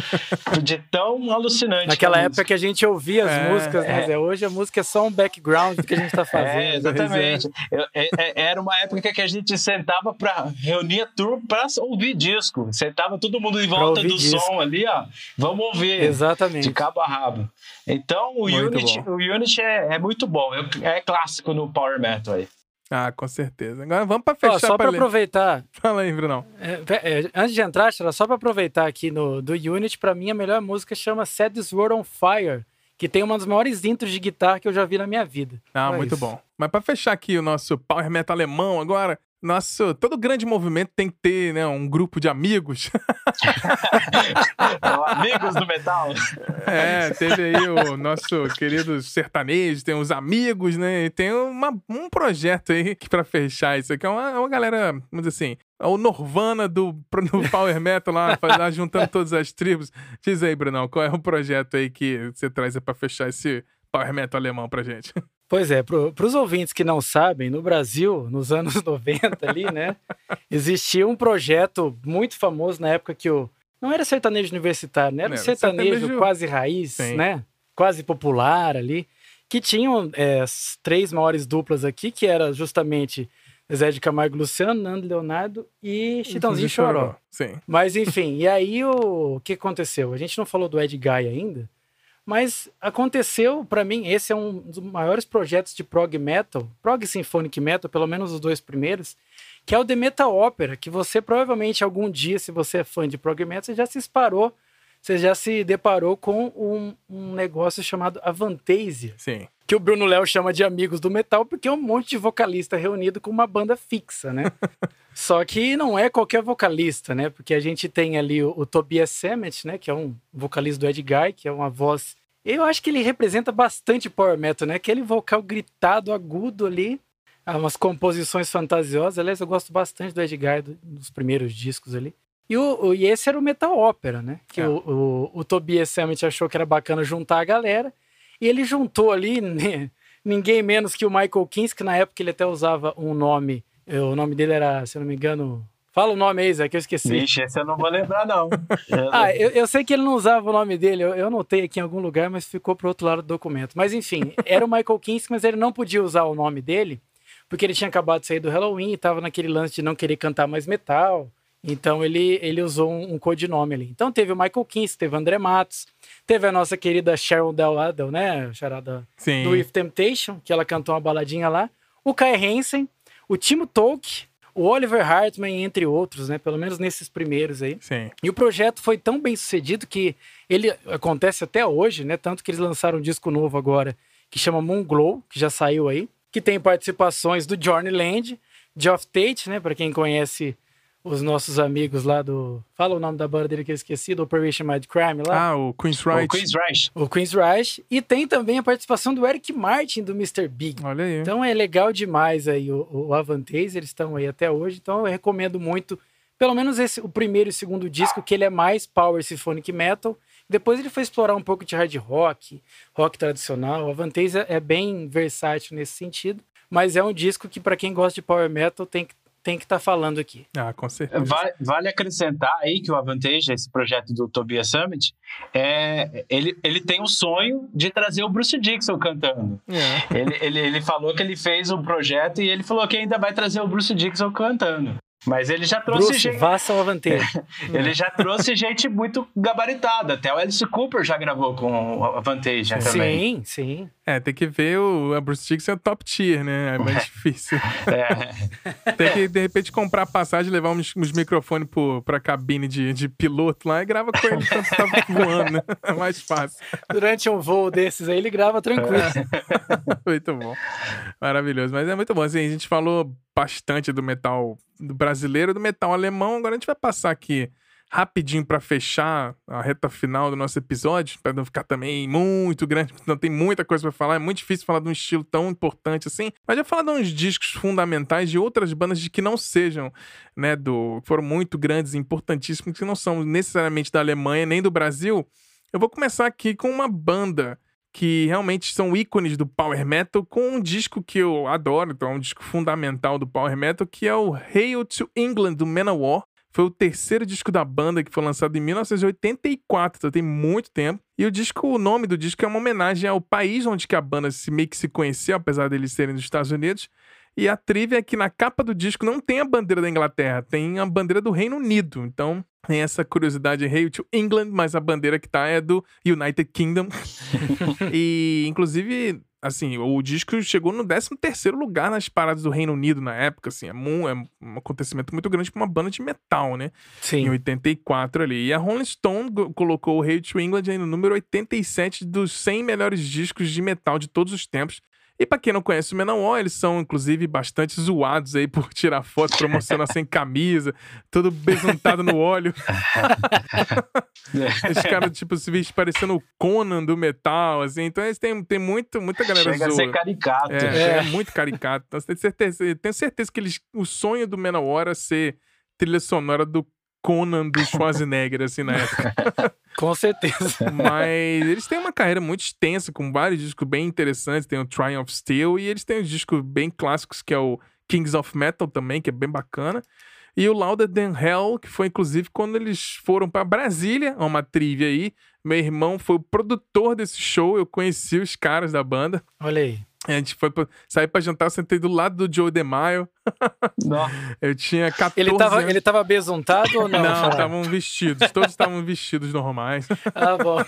De tão alucinante. Naquela época música. que a gente ouvia as é, músicas, né, é. Hoje a música é só um background do que a gente tá fazendo. É, exatamente. Eu, é, é, era uma época que a gente sentava para reunir turma para ouvir disco. Sentava todo mundo em volta do disco. som ali, ó. Vamos ouvir. Exatamente. De cabo a rabo. Então o Unity, o Unity é, é muito bom. É, clássico no Power Metal aí. Ah, com certeza. Agora vamos para fechar. Ó, só para aproveitar. Fala aí, Brunão. É, é, antes de entrar, só para aproveitar aqui no do Unity, para mim a melhor música chama Set This World on Fire, que tem uma das maiores intros de guitarra que eu já vi na minha vida. Ah, é muito isso. bom. Mas para fechar aqui o nosso Power Metal alemão agora, nosso todo grande movimento tem que ter, né, um grupo de amigos. amigos do metal. É, teve aí o nosso querido sertanejo, tem os amigos, né? E tem uma, um projeto aí que pra fechar isso aqui é uma, é uma galera, vamos dizer assim, é o Norvana do, do Power Metal lá, lá, juntando todas as tribos. Diz aí, Brunão, qual é o projeto aí que você traz para fechar esse Power Metal alemão pra gente? Pois é, para os ouvintes que não sabem, no Brasil, nos anos 90 ali, né, existia um projeto muito famoso na época que o não era sertanejo universitário, né? Era um sertanejo, sertanejo, quase raiz, Sim. né? Quase popular ali, que tinham é, as três maiores duplas aqui, que era justamente Zé de Camargo Luciano, Nando Leonardo e Chitãozinho Choró. Sim. Mas enfim, e aí o, o que aconteceu? A gente não falou do Ed Guy ainda, mas aconteceu, para mim, esse é um dos maiores projetos de prog metal, prog symphonic metal, pelo menos os dois primeiros, que é o The Metal Opera, que você provavelmente algum dia, se você é fã de prog metal, você já se disparou, você já se deparou com um, um negócio chamado Avantasia. Sim. Que o Bruno Léo chama de amigos do metal, porque é um monte de vocalista reunido com uma banda fixa, né? Só que não é qualquer vocalista, né? Porque a gente tem ali o, o Tobias Sammet, né? Que é um vocalista do Ed Guy, que é uma voz. Eu acho que ele representa bastante power metal, né? Aquele vocal gritado, agudo ali. Umas composições fantasiosas. Aliás, eu gosto bastante do Ed Guy, do, dos primeiros discos ali. E, o, e esse era o Metal Opera, né? Que é. o, o, o Tobias Sammet achou que era bacana juntar a galera. E ele juntou ali né, ninguém menos que o Michael Kinski, que na época ele até usava um nome o nome dele era, se eu não me engano. Fala o nome aí, Zé, que eu esqueci. Vixe, esse eu não vou lembrar, não. ah, eu, eu, sei que ele não usava o nome dele, eu, eu anotei aqui em algum lugar, mas ficou pro outro lado do documento. Mas enfim, era o Michael Kinski, mas ele não podia usar o nome dele, porque ele tinha acabado de sair do Halloween e tava naquele lance de não querer cantar mais metal. Então ele, ele usou um, um codinome ali. Então teve o Michael Kinski, teve o André Matos, teve a nossa querida Cheryl Del Adel, né? Charada Sim. do If Temptation, que ela cantou uma baladinha lá. O Kai Hansen, o Timo Tolk, o Oliver Hartman, entre outros, né? Pelo menos nesses primeiros aí. Sim. E o projeto foi tão bem sucedido que ele acontece até hoje, né? Tanto que eles lançaram um disco novo agora que chama Moon Glow, que já saiu aí, que tem participações do Johnny Land, Geoff Tate, né? Para quem conhece os nossos amigos lá do. Fala o nome da banda dele que eu esqueci, do Operation Mad Crime lá. Ah, o Queen's Right. O Queen's Right. O Queen's. E tem também a participação do Eric Martin, do Mr. Big. Olha aí. Então é legal demais aí o, o Avantage, eles estão aí até hoje. Então eu recomendo muito, pelo menos esse, o primeiro e segundo disco, que ele é mais Power Symphonic Metal. Depois ele foi explorar um pouco de hard rock, rock tradicional. O Avantage é bem versátil nesse sentido. Mas é um disco que, para quem gosta de power metal, tem que tem que estar tá falando aqui. Ah, com certeza. Vale, vale, acrescentar aí que o Avantage, esse projeto do Tobias Summit, é, ele, ele tem o sonho de trazer o Bruce Dixon cantando. É. Ele, ele, ele falou que ele fez um projeto e ele falou que ainda vai trazer o Bruce Dixon cantando. Mas ele já trouxe Bruce, gente. Vaça o ele já trouxe gente muito gabaritada. Até o Alice Cooper já gravou com o Vantage também. Sim, sim. É, tem que ver o a Bruce Dixon é top tier, né? É mais difícil. É. tem que, de repente, comprar passagem, levar uns, uns microfones pro, pra cabine de, de piloto lá e grava com ele enquanto tá voando, né? É mais fácil. Durante um voo desses aí, ele grava tranquilo. É. muito bom. Maravilhoso. Mas é muito bom. Assim, a gente falou bastante do metal brasileiro e do metal alemão. Agora a gente vai passar aqui rapidinho para fechar a reta final do nosso episódio, para não ficar também muito grande, não tem muita coisa para falar, é muito difícil falar de um estilo tão importante assim, mas já falar de uns discos fundamentais de outras bandas de que não sejam, né, do foram muito grandes importantíssimos, que não são necessariamente da Alemanha nem do Brasil. Eu vou começar aqui com uma banda que realmente são ícones do power metal, com um disco que eu adoro, então é um disco fundamental do power metal, que é o Hail to England do Manowar. Foi o terceiro disco da banda que foi lançado em 1984, então tem muito tempo. E o disco, o nome do disco é uma homenagem ao país onde que a banda se meio que se conheceu, apesar deles serem dos Estados Unidos. E a trivia é que na capa do disco não tem a bandeira da Inglaterra, tem a bandeira do Reino Unido. Então, tem essa curiosidade Hail to England, mas a bandeira que tá é do United Kingdom. e, inclusive, assim, o disco chegou no 13 terceiro lugar nas paradas do Reino Unido na época, assim, é um, é um acontecimento muito grande para uma banda de metal, né? Sim. Em 84 ali. E a Rolling Stone colocou o Hail to England no número 87 dos 100 melhores discos de metal de todos os tempos. E para quem não conhece o Menor, eles são inclusive bastante zoados aí por tirar foto promocional sem camisa, todo besuntado no óleo. Os caras, tipo, se vestem parecendo o Conan do metal, assim. Então eles têm, têm muito, muita galera Chega zoa. a ser caricato. É, é. é muito caricato. Então, tenho certeza, tenho certeza que eles, o sonho do Menor era ser trilha sonora do Conan do Schwarzenegger, assim, na época. Com certeza. Mas eles têm uma carreira muito extensa, com vários discos bem interessantes. Tem o Triumph Steel e eles têm um discos bem clássicos, que é o Kings of Metal também, que é bem bacana. E o Louder Than Hell, que foi inclusive quando eles foram para Brasília, uma trivia aí. Meu irmão foi o produtor desse show, eu conheci os caras da banda. Olha aí. A gente foi pra, sair pra jantar, eu sentei do lado do Joe DeMaio. eu tinha 14 ele tava, anos. Ele tava besuntado ou não? Não, estavam vestidos. Todos estavam vestidos normais. Ah, bom.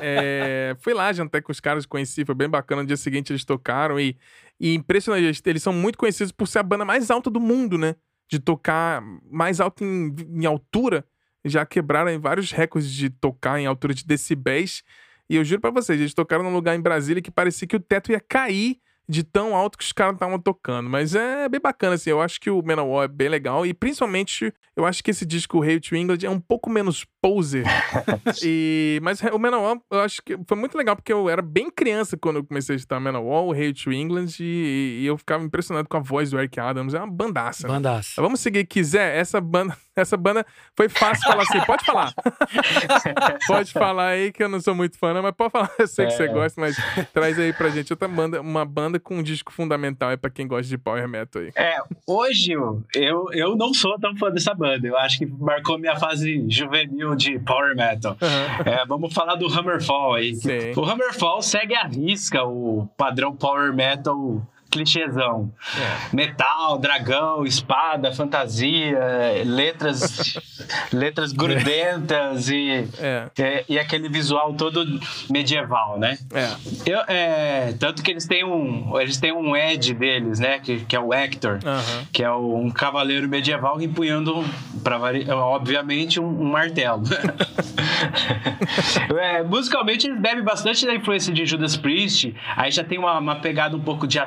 É, fui lá, jantei com os caras, conheci, foi bem bacana. No dia seguinte eles tocaram e, e impressionante. Eles são muito conhecidos por ser a banda mais alta do mundo, né? De tocar mais alto em, em altura. Já quebraram em vários recordes de tocar em altura de decibéis. E eu juro para vocês, eles tocaram num lugar em Brasília que parecia que o teto ia cair de tão alto que os caras estavam tocando. Mas é bem bacana, assim. Eu acho que o Manowar é bem legal. E principalmente, eu acho que esse disco, o Hail to England, é um pouco menos poser. e, mas o Manowar, eu acho que foi muito legal, porque eu era bem criança quando eu comecei a escutar Manowar, o Hail to England, e, e, eu ficava impressionado com a voz do Eric Adams. É uma bandaça. Né? Bandaça. Né? Vamos seguir, quiser. Essa banda, essa banda foi fácil falar assim. Pode falar. pode falar aí, que eu não sou muito fã, mas pode falar. Eu sei é. que você gosta, mas traz aí pra gente outra banda, uma banda com um disco fundamental é para quem gosta de power metal aí. É, hoje eu, eu não sou tão fã dessa banda. Eu acho que marcou minha fase juvenil de power metal. Uhum. É, vamos falar do Hammerfall aí. Sim. O Hammerfall segue a risca o padrão power metal clichêzão. É. Metal, dragão, espada, fantasia, letras letras grudentas e, é. é. e aquele visual todo medieval, né? É. Eu, é, tanto que eles têm um eles têm um Ed deles, né? Que, que é o Hector, que é um cavaleiro medieval empunhando, pra, obviamente, um, um martelo. é, musicalmente eles bebem bastante da influência de Judas Priest. Aí já tem uma, uma pegada um pouco de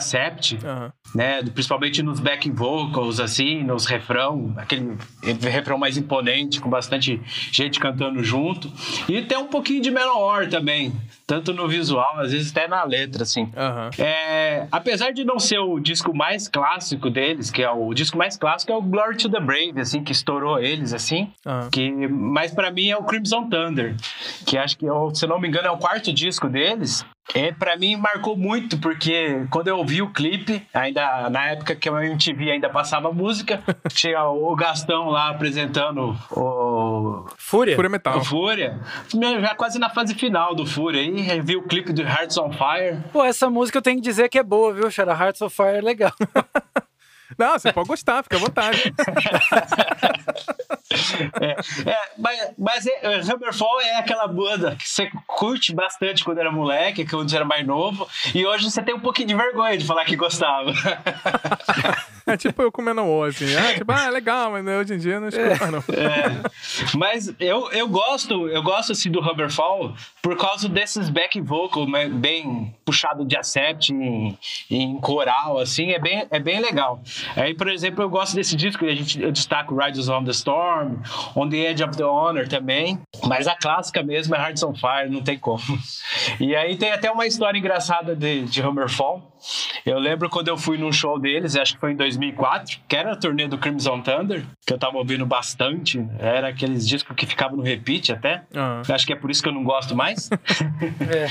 Uhum. né? Principalmente nos backing vocals, assim, nos refrão, aquele refrão mais imponente, com bastante gente cantando junto. E tem um pouquinho de menor também, tanto no visual, às vezes até na letra, assim. Uhum. É, apesar de não ser o disco mais clássico deles, que é o, o disco mais clássico é o Glory to the Brave, assim, que estourou eles, assim. Uhum. Que, mas para mim é o Crimson Thunder, que acho que, se não me engano, é o quarto disco deles. É, para mim marcou muito, porque quando eu vi o clipe, ainda na época que a MTV ainda passava música, tinha o Gastão lá apresentando o Fúria, Fúria Metal. O Fúria. Já quase na fase final do Fúria aí, vi o clipe do Hearts on Fire. Pô, essa música eu tenho que dizer que é boa, viu, Xara? Hearts on Fire é legal. Não, você pode gostar, fica à vontade. é, é, mas mas é, Hammerfall é aquela banda que você curte bastante quando era moleque, quando você era mais novo, e hoje você tem um pouquinho de vergonha de falar que gostava. É tipo eu comendo o assim. Ah, tipo, ah, é legal, mas hoje em dia não escuto mais, não. É. Mas eu, eu gosto, eu gosto assim do Hammerfall por causa desses back vocal né, bem puxado de accept em, em coral, assim, é bem, é bem legal. Aí, por exemplo, eu gosto desse disco, a gente, eu destaco Riders on the Storm, On the Edge of the Honor também, mas a clássica mesmo é Hearts on Fire, não tem como. E aí tem até uma história engraçada de, de Hammerfall. Eu lembro quando eu fui num show deles, acho que foi em 2004, que era a turnê do Crimson Thunder, que eu tava ouvindo bastante, era aqueles discos que ficavam no repeat até. Uhum. Acho que é por isso que eu não gosto mais. é.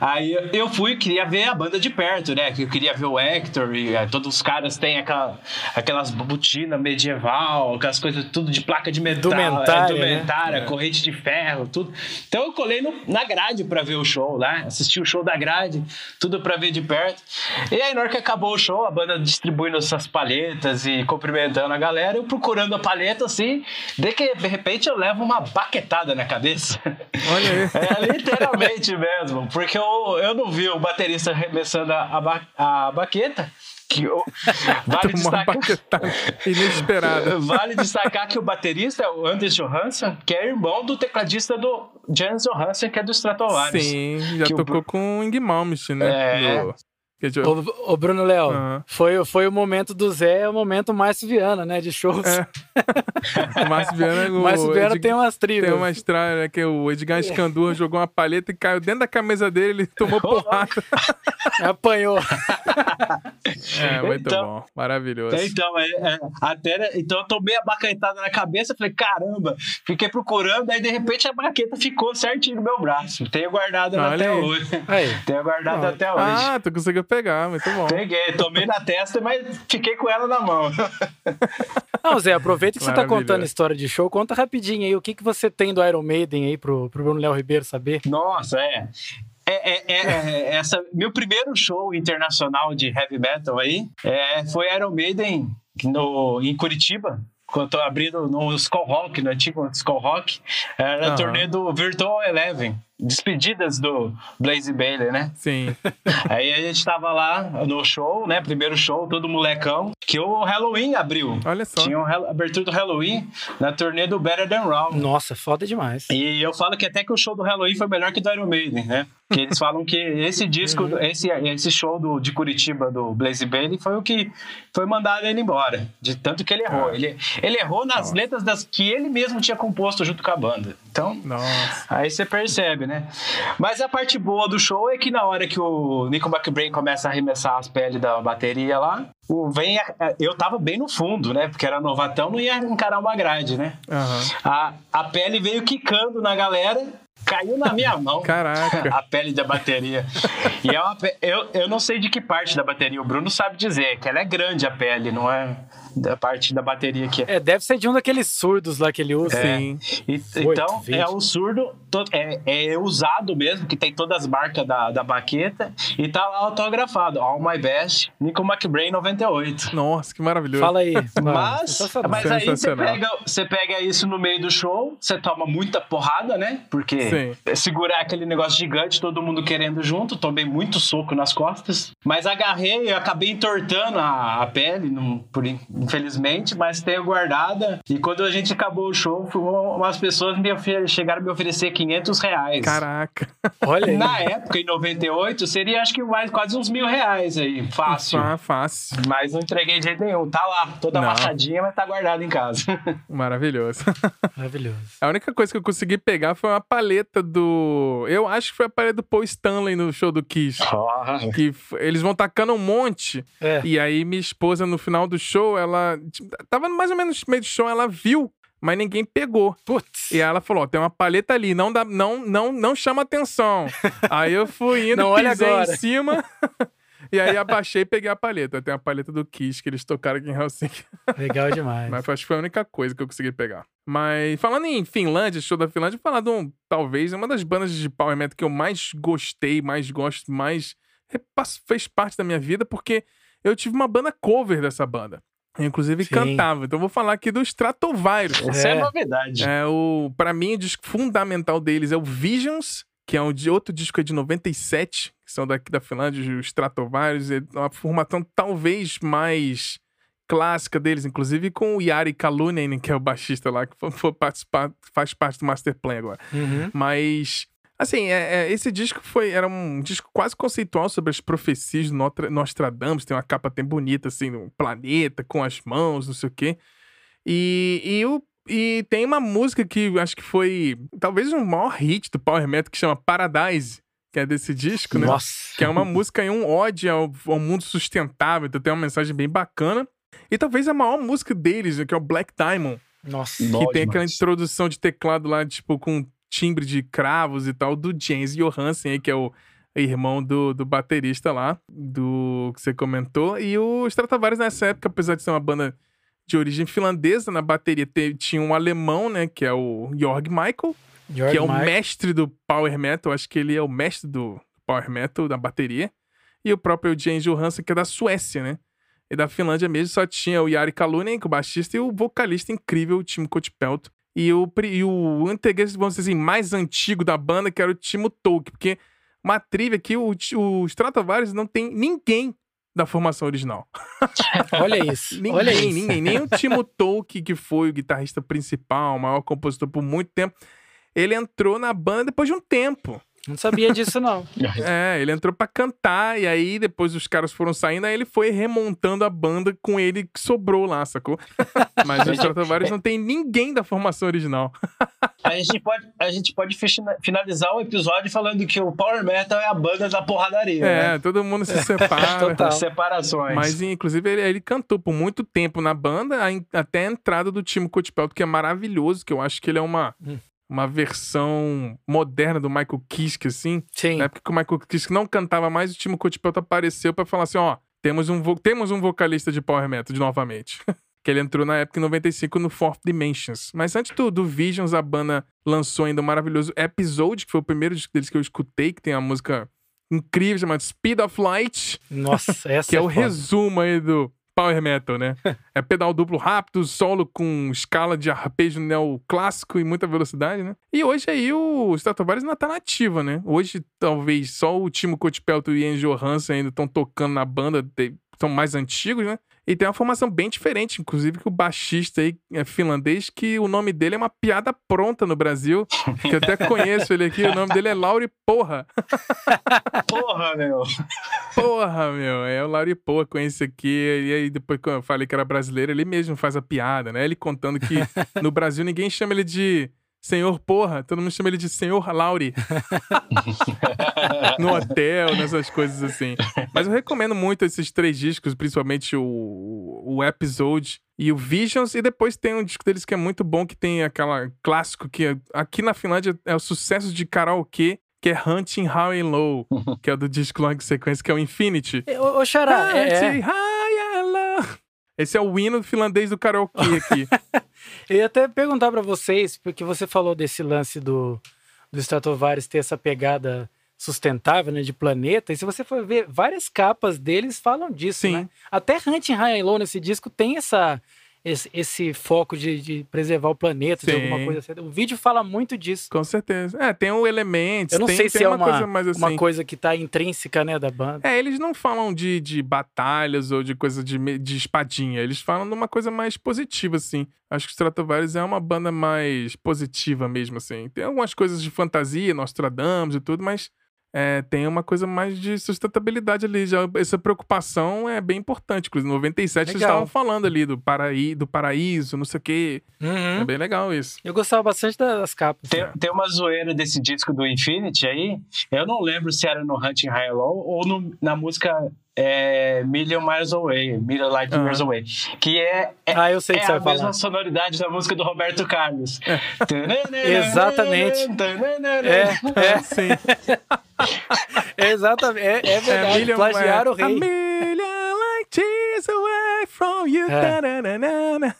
Aí eu fui e queria ver a banda de perto, né? Eu queria ver o Hector e é, todos os caras têm aquela, aquelas botinas medieval, aquelas coisas tudo de placa de metal, indumentária, é, indumentária né? corrente de ferro, tudo. Então eu colei no, na grade para ver o show lá, assisti o show da grade, tudo para ver de perto. E aí na hora que acabou o show, a banda distribuindo essas palhetas e cumprimentando a galera, eu procurando a palheta assim, de que de repente eu levo uma baquetada na cabeça. Olha aí. É literalmente mesmo, porque eu, eu não vi o baterista arremessando a, a, ba, a baqueta que eu, vale destacar inesperada. vale destacar que o baterista é o Anders Johansson, que é irmão do tecladista do Jens Johansson, que é do Stratovarius. Sim, já tocou o... com o Ing Malmsteen, né? É, no... Ô, ô, Bruno Léo, uhum. foi, foi o momento do Zé, é o momento Márcio Viana, né? De shows. É. o Márcio Viana, o Márcio Viana Edgar, tem umas trilhas. Tem uma história, né? Que o Edgar Escandurra jogou uma paleta e caiu dentro da camisa dele, ele tomou porrada. Apanhou. é, muito então, bom. Maravilhoso. Então, é, é, até, então eu tomei a baquetada na cabeça, falei, caramba, fiquei procurando, aí de repente a baqueta ficou certinho no meu braço. Tenho guardado até aí. hoje. Aí. Tenho guardado ah. até hoje. Ah, tu conseguiu pegar, muito bom. Peguei, tomei na testa, mas fiquei com ela na mão. Não, Zé, aproveita que você tá contando história de show, conta rapidinho aí o que, que você tem do Iron Maiden aí pro, pro Bruno Léo Ribeiro saber. Nossa, é. É, é, é, é, essa, meu primeiro show internacional de heavy metal aí é, foi Iron Maiden no, em Curitiba, quando eu abrindo no Skull Rock, no antigo Skull Rock, era uhum. o torneio do Virtual Eleven despedidas do Blaze Bailey, né? Sim. Aí a gente tava lá no show, né? Primeiro show, todo molecão, que o Halloween abriu. Olha só. Tinha uma abertura do Halloween na turnê do Better Than Raw. Nossa, foda demais. E eu falo que até que o show do Halloween foi melhor que do Iron Maiden, né? Que eles falam que esse disco, uhum. esse, esse show do, de Curitiba do Blaze Bailey foi o que foi mandado ele embora. De tanto que ele errou. Ah. Ele, ele errou nas Nossa. letras das que ele mesmo tinha composto junto com a banda. Então, Nossa. aí você percebe, né? Mas a parte boa do show é que na hora que o Nico McBrain começa a arremessar as peles da bateria lá, o vem eu tava bem no fundo, né? Porque era novatão, não ia encarar uma grade, né? Uhum. A, a pele veio quicando na galera caiu na minha mão. Caraca. A pele da bateria. E é uma, eu, eu não sei de que parte da bateria, o Bruno sabe dizer, que ela é grande a pele, não é da parte da bateria aqui. É, deve ser de um daqueles surdos lá que ele usa. É. Sim. E, então, é o surdo, é, é usado mesmo, que tem todas as marcas da, da baqueta, e tá lá autografado, All My Best, Nico McBrain 98. Nossa, que maravilhoso. Fala aí. Mas, mas aí você pega, você pega isso no meio do show, você toma muita porrada, né? Porque Sim. segurar aquele negócio gigante, todo mundo querendo junto, tomei muito soco nas costas, mas agarrei, eu acabei entortando a, a pele, não, por, infelizmente, mas tenho guardada. E quando a gente acabou o show, umas pessoas me chegaram a me oferecer 500 reais. Caraca. Olha aí. Na época, em 98, seria acho que mais quase uns mil reais aí. Fácil. Ah, fácil. Mas não entreguei de jeito nenhum. Tá lá, toda não. amassadinha, mas tá guardado em casa. Maravilhoso. Maravilhoso. A única coisa que eu consegui pegar foi uma paleta do. Eu acho que foi a paleta do Paul Stanley no show do Kiss. Oh. Que eles vão tacando um monte. É. E aí minha esposa, no final do show, ela ela tipo, tava mais ou menos no meio do show, ela viu, mas ninguém pegou. Putz. E ela falou: tem uma paleta ali, não dá, não, não, não chama atenção. aí eu fui indo, não, pisei em cima. E aí abaixei e peguei a paleta. Tem a paleta do Kiss que eles tocaram aqui em Helsinki. Legal demais. Mas acho que foi a única coisa que eu consegui pegar. Mas falando em Finlândia, show da Finlândia, vou falar de um, talvez, uma das bandas de power metal que eu mais gostei, mais gosto, mais fez parte da minha vida, porque eu tive uma banda cover dessa banda. Inclusive Sim. cantava. Então vou falar aqui do Stratovarius. Essa é, é novidade. É o, para mim, o disco fundamental deles é o Visions, que é um de outro disco de 97, que são daqui da Finlândia, o Stratovarius, é uma formação talvez mais clássica deles, inclusive com o Yari Kalunen, que é o baixista lá, que foi, foi participar, faz parte do Master Plan agora. Uhum. Mas Assim, é, é, esse disco foi era um disco quase conceitual sobre as profecias do Nostradamus. Tem uma capa até bonita, assim, um planeta com as mãos, não sei o quê. E, e, o, e tem uma música que acho que foi talvez o maior hit do Power Metal que chama Paradise, que é desse disco, né? Nossa. Que é uma música em um ódio ao, ao mundo sustentável. Então tem uma mensagem bem bacana. E talvez a maior música deles, que é o Black Diamond. Nossa, que tem aquela introdução de teclado lá, tipo, com timbre de cravos e tal do James Johansen, aí, que é o irmão do, do baterista lá, do que você comentou. E o Stratovarius nessa época, apesar de ser uma banda de origem finlandesa, na bateria tinha um alemão, né, que é o Jorg Michael, Jorg que é o mestre do power metal, acho que ele é o mestre do power metal da bateria. E o próprio James Johansen, que é da Suécia, né? E da Finlândia mesmo só tinha o Jari Kalunen, que é o baixista, e o vocalista incrível, o Timo Kotipelto, e o, e o integrante, vamos dizer assim, mais antigo da banda, que era o Timo Tolkien, porque uma trivia aqui, o, o Stratovarius não tem ninguém da formação original. Olha isso. ninguém, olha isso. ninguém. Nem o Timo Tolkien, que foi o guitarrista principal, o maior compositor por muito tempo, ele entrou na banda depois de um tempo. Não sabia disso, não. é, ele entrou para cantar e aí depois os caras foram saindo, aí ele foi remontando a banda com ele que sobrou lá, sacou? Mas os Stratovarius não tem ninguém da formação original. a, gente pode, a gente pode finalizar o episódio falando que o Power Metal é a banda da porradaria. É, né? todo mundo se separa. Total. Separações. Mas, inclusive, ele, ele, cantou por muito tempo na banda, até a entrada do Timo Cottipelto, que é maravilhoso, que eu acho que ele é uma, hum uma versão moderna do Michael Kiske, assim. Sim. Na época que o Michael Kiske não cantava mais, o Timo Cottipelto apareceu para falar assim, ó, temos um, temos um vocalista de Power Metal de novamente. que ele entrou na época em 95 no Fourth Dimensions. Mas antes do, do Visions, a banda lançou ainda um maravilhoso Episode, que foi o primeiro disco deles que eu escutei, que tem a música incrível chamada Speed of Light. Nossa, essa Que é, é o foda. resumo aí do power metal, né? é pedal duplo rápido, solo com escala de arpejo neoclássico e muita velocidade, né? E hoje aí o Stratovarius ainda tá nativa, né? Hoje talvez só o Timo Cottipelto e Ian Johansson ainda estão tocando na banda, são mais antigos, né? E tem uma formação bem diferente, inclusive que o baixista aí é finlandês, que o nome dele é uma piada pronta no Brasil, que eu até conheço ele aqui, o nome dele é Lauri Porra. Porra, meu. Porra, meu. É o Lauri Porra, conhece aqui. E aí depois que eu falei que era brasileiro, ele mesmo faz a piada, né? Ele contando que no Brasil ninguém chama ele de Senhor Porra, todo mundo chama ele de Senhor Lauri. no hotel, nessas coisas assim. Mas eu recomendo muito esses três discos, principalmente o, o Episode e o Visions. E depois tem um disco deles que é muito bom, que tem aquela clássico que aqui na Finlândia é o sucesso de karaokê, que é Hunting High and Low, que é do disco Long Sequence, que é o Infinity. Ô, Xará, é, Hunting é... High. Esse é o hino finlandês do karaokê aqui. Eu ia até perguntar para vocês, porque você falou desse lance do, do Stratovarius ter essa pegada sustentável, né, de planeta, e se você for ver, várias capas deles falam disso, Sim. né? Até Hunting High and Low nesse disco tem essa esse, esse foco de, de, preservar o planeta, Sim. de alguma coisa assim. O vídeo fala muito disso. Com certeza. É, tem o Elementos. Eu não tem, sei se é uma, coisa mais assim. uma coisa que tá intrínseca, né, da banda. É, eles não falam de, de batalhas ou de coisa de, de espadinha. Eles falam de uma coisa mais positiva, assim. Acho que os Stratovarius é uma banda mais positiva mesmo, assim. Tem algumas coisas de fantasia, Nostradamus e tudo, mas é, tem uma coisa mais de sustentabilidade ali. Já, essa preocupação é bem importante. Inclusive, em 97 legal. eles estavam falando ali do, paraí, do paraíso, não sei o quê. Uhum. É bem legal isso. Eu gostava bastante das capas. Tem, tem, uma zoeira desse disco do Infinity aí. Eu não lembro se era no Hunting High Low ou no, na música é Million Miles Away, Million Light uhum. Years Away, que é, é, ah, eu sei é que a mesma falar. sonoridade da música do Roberto Carlos. Exatamente. é, é, sim. Exatamente, é, é verdade. É, Plagiaram o rei. A million light years away from you. É.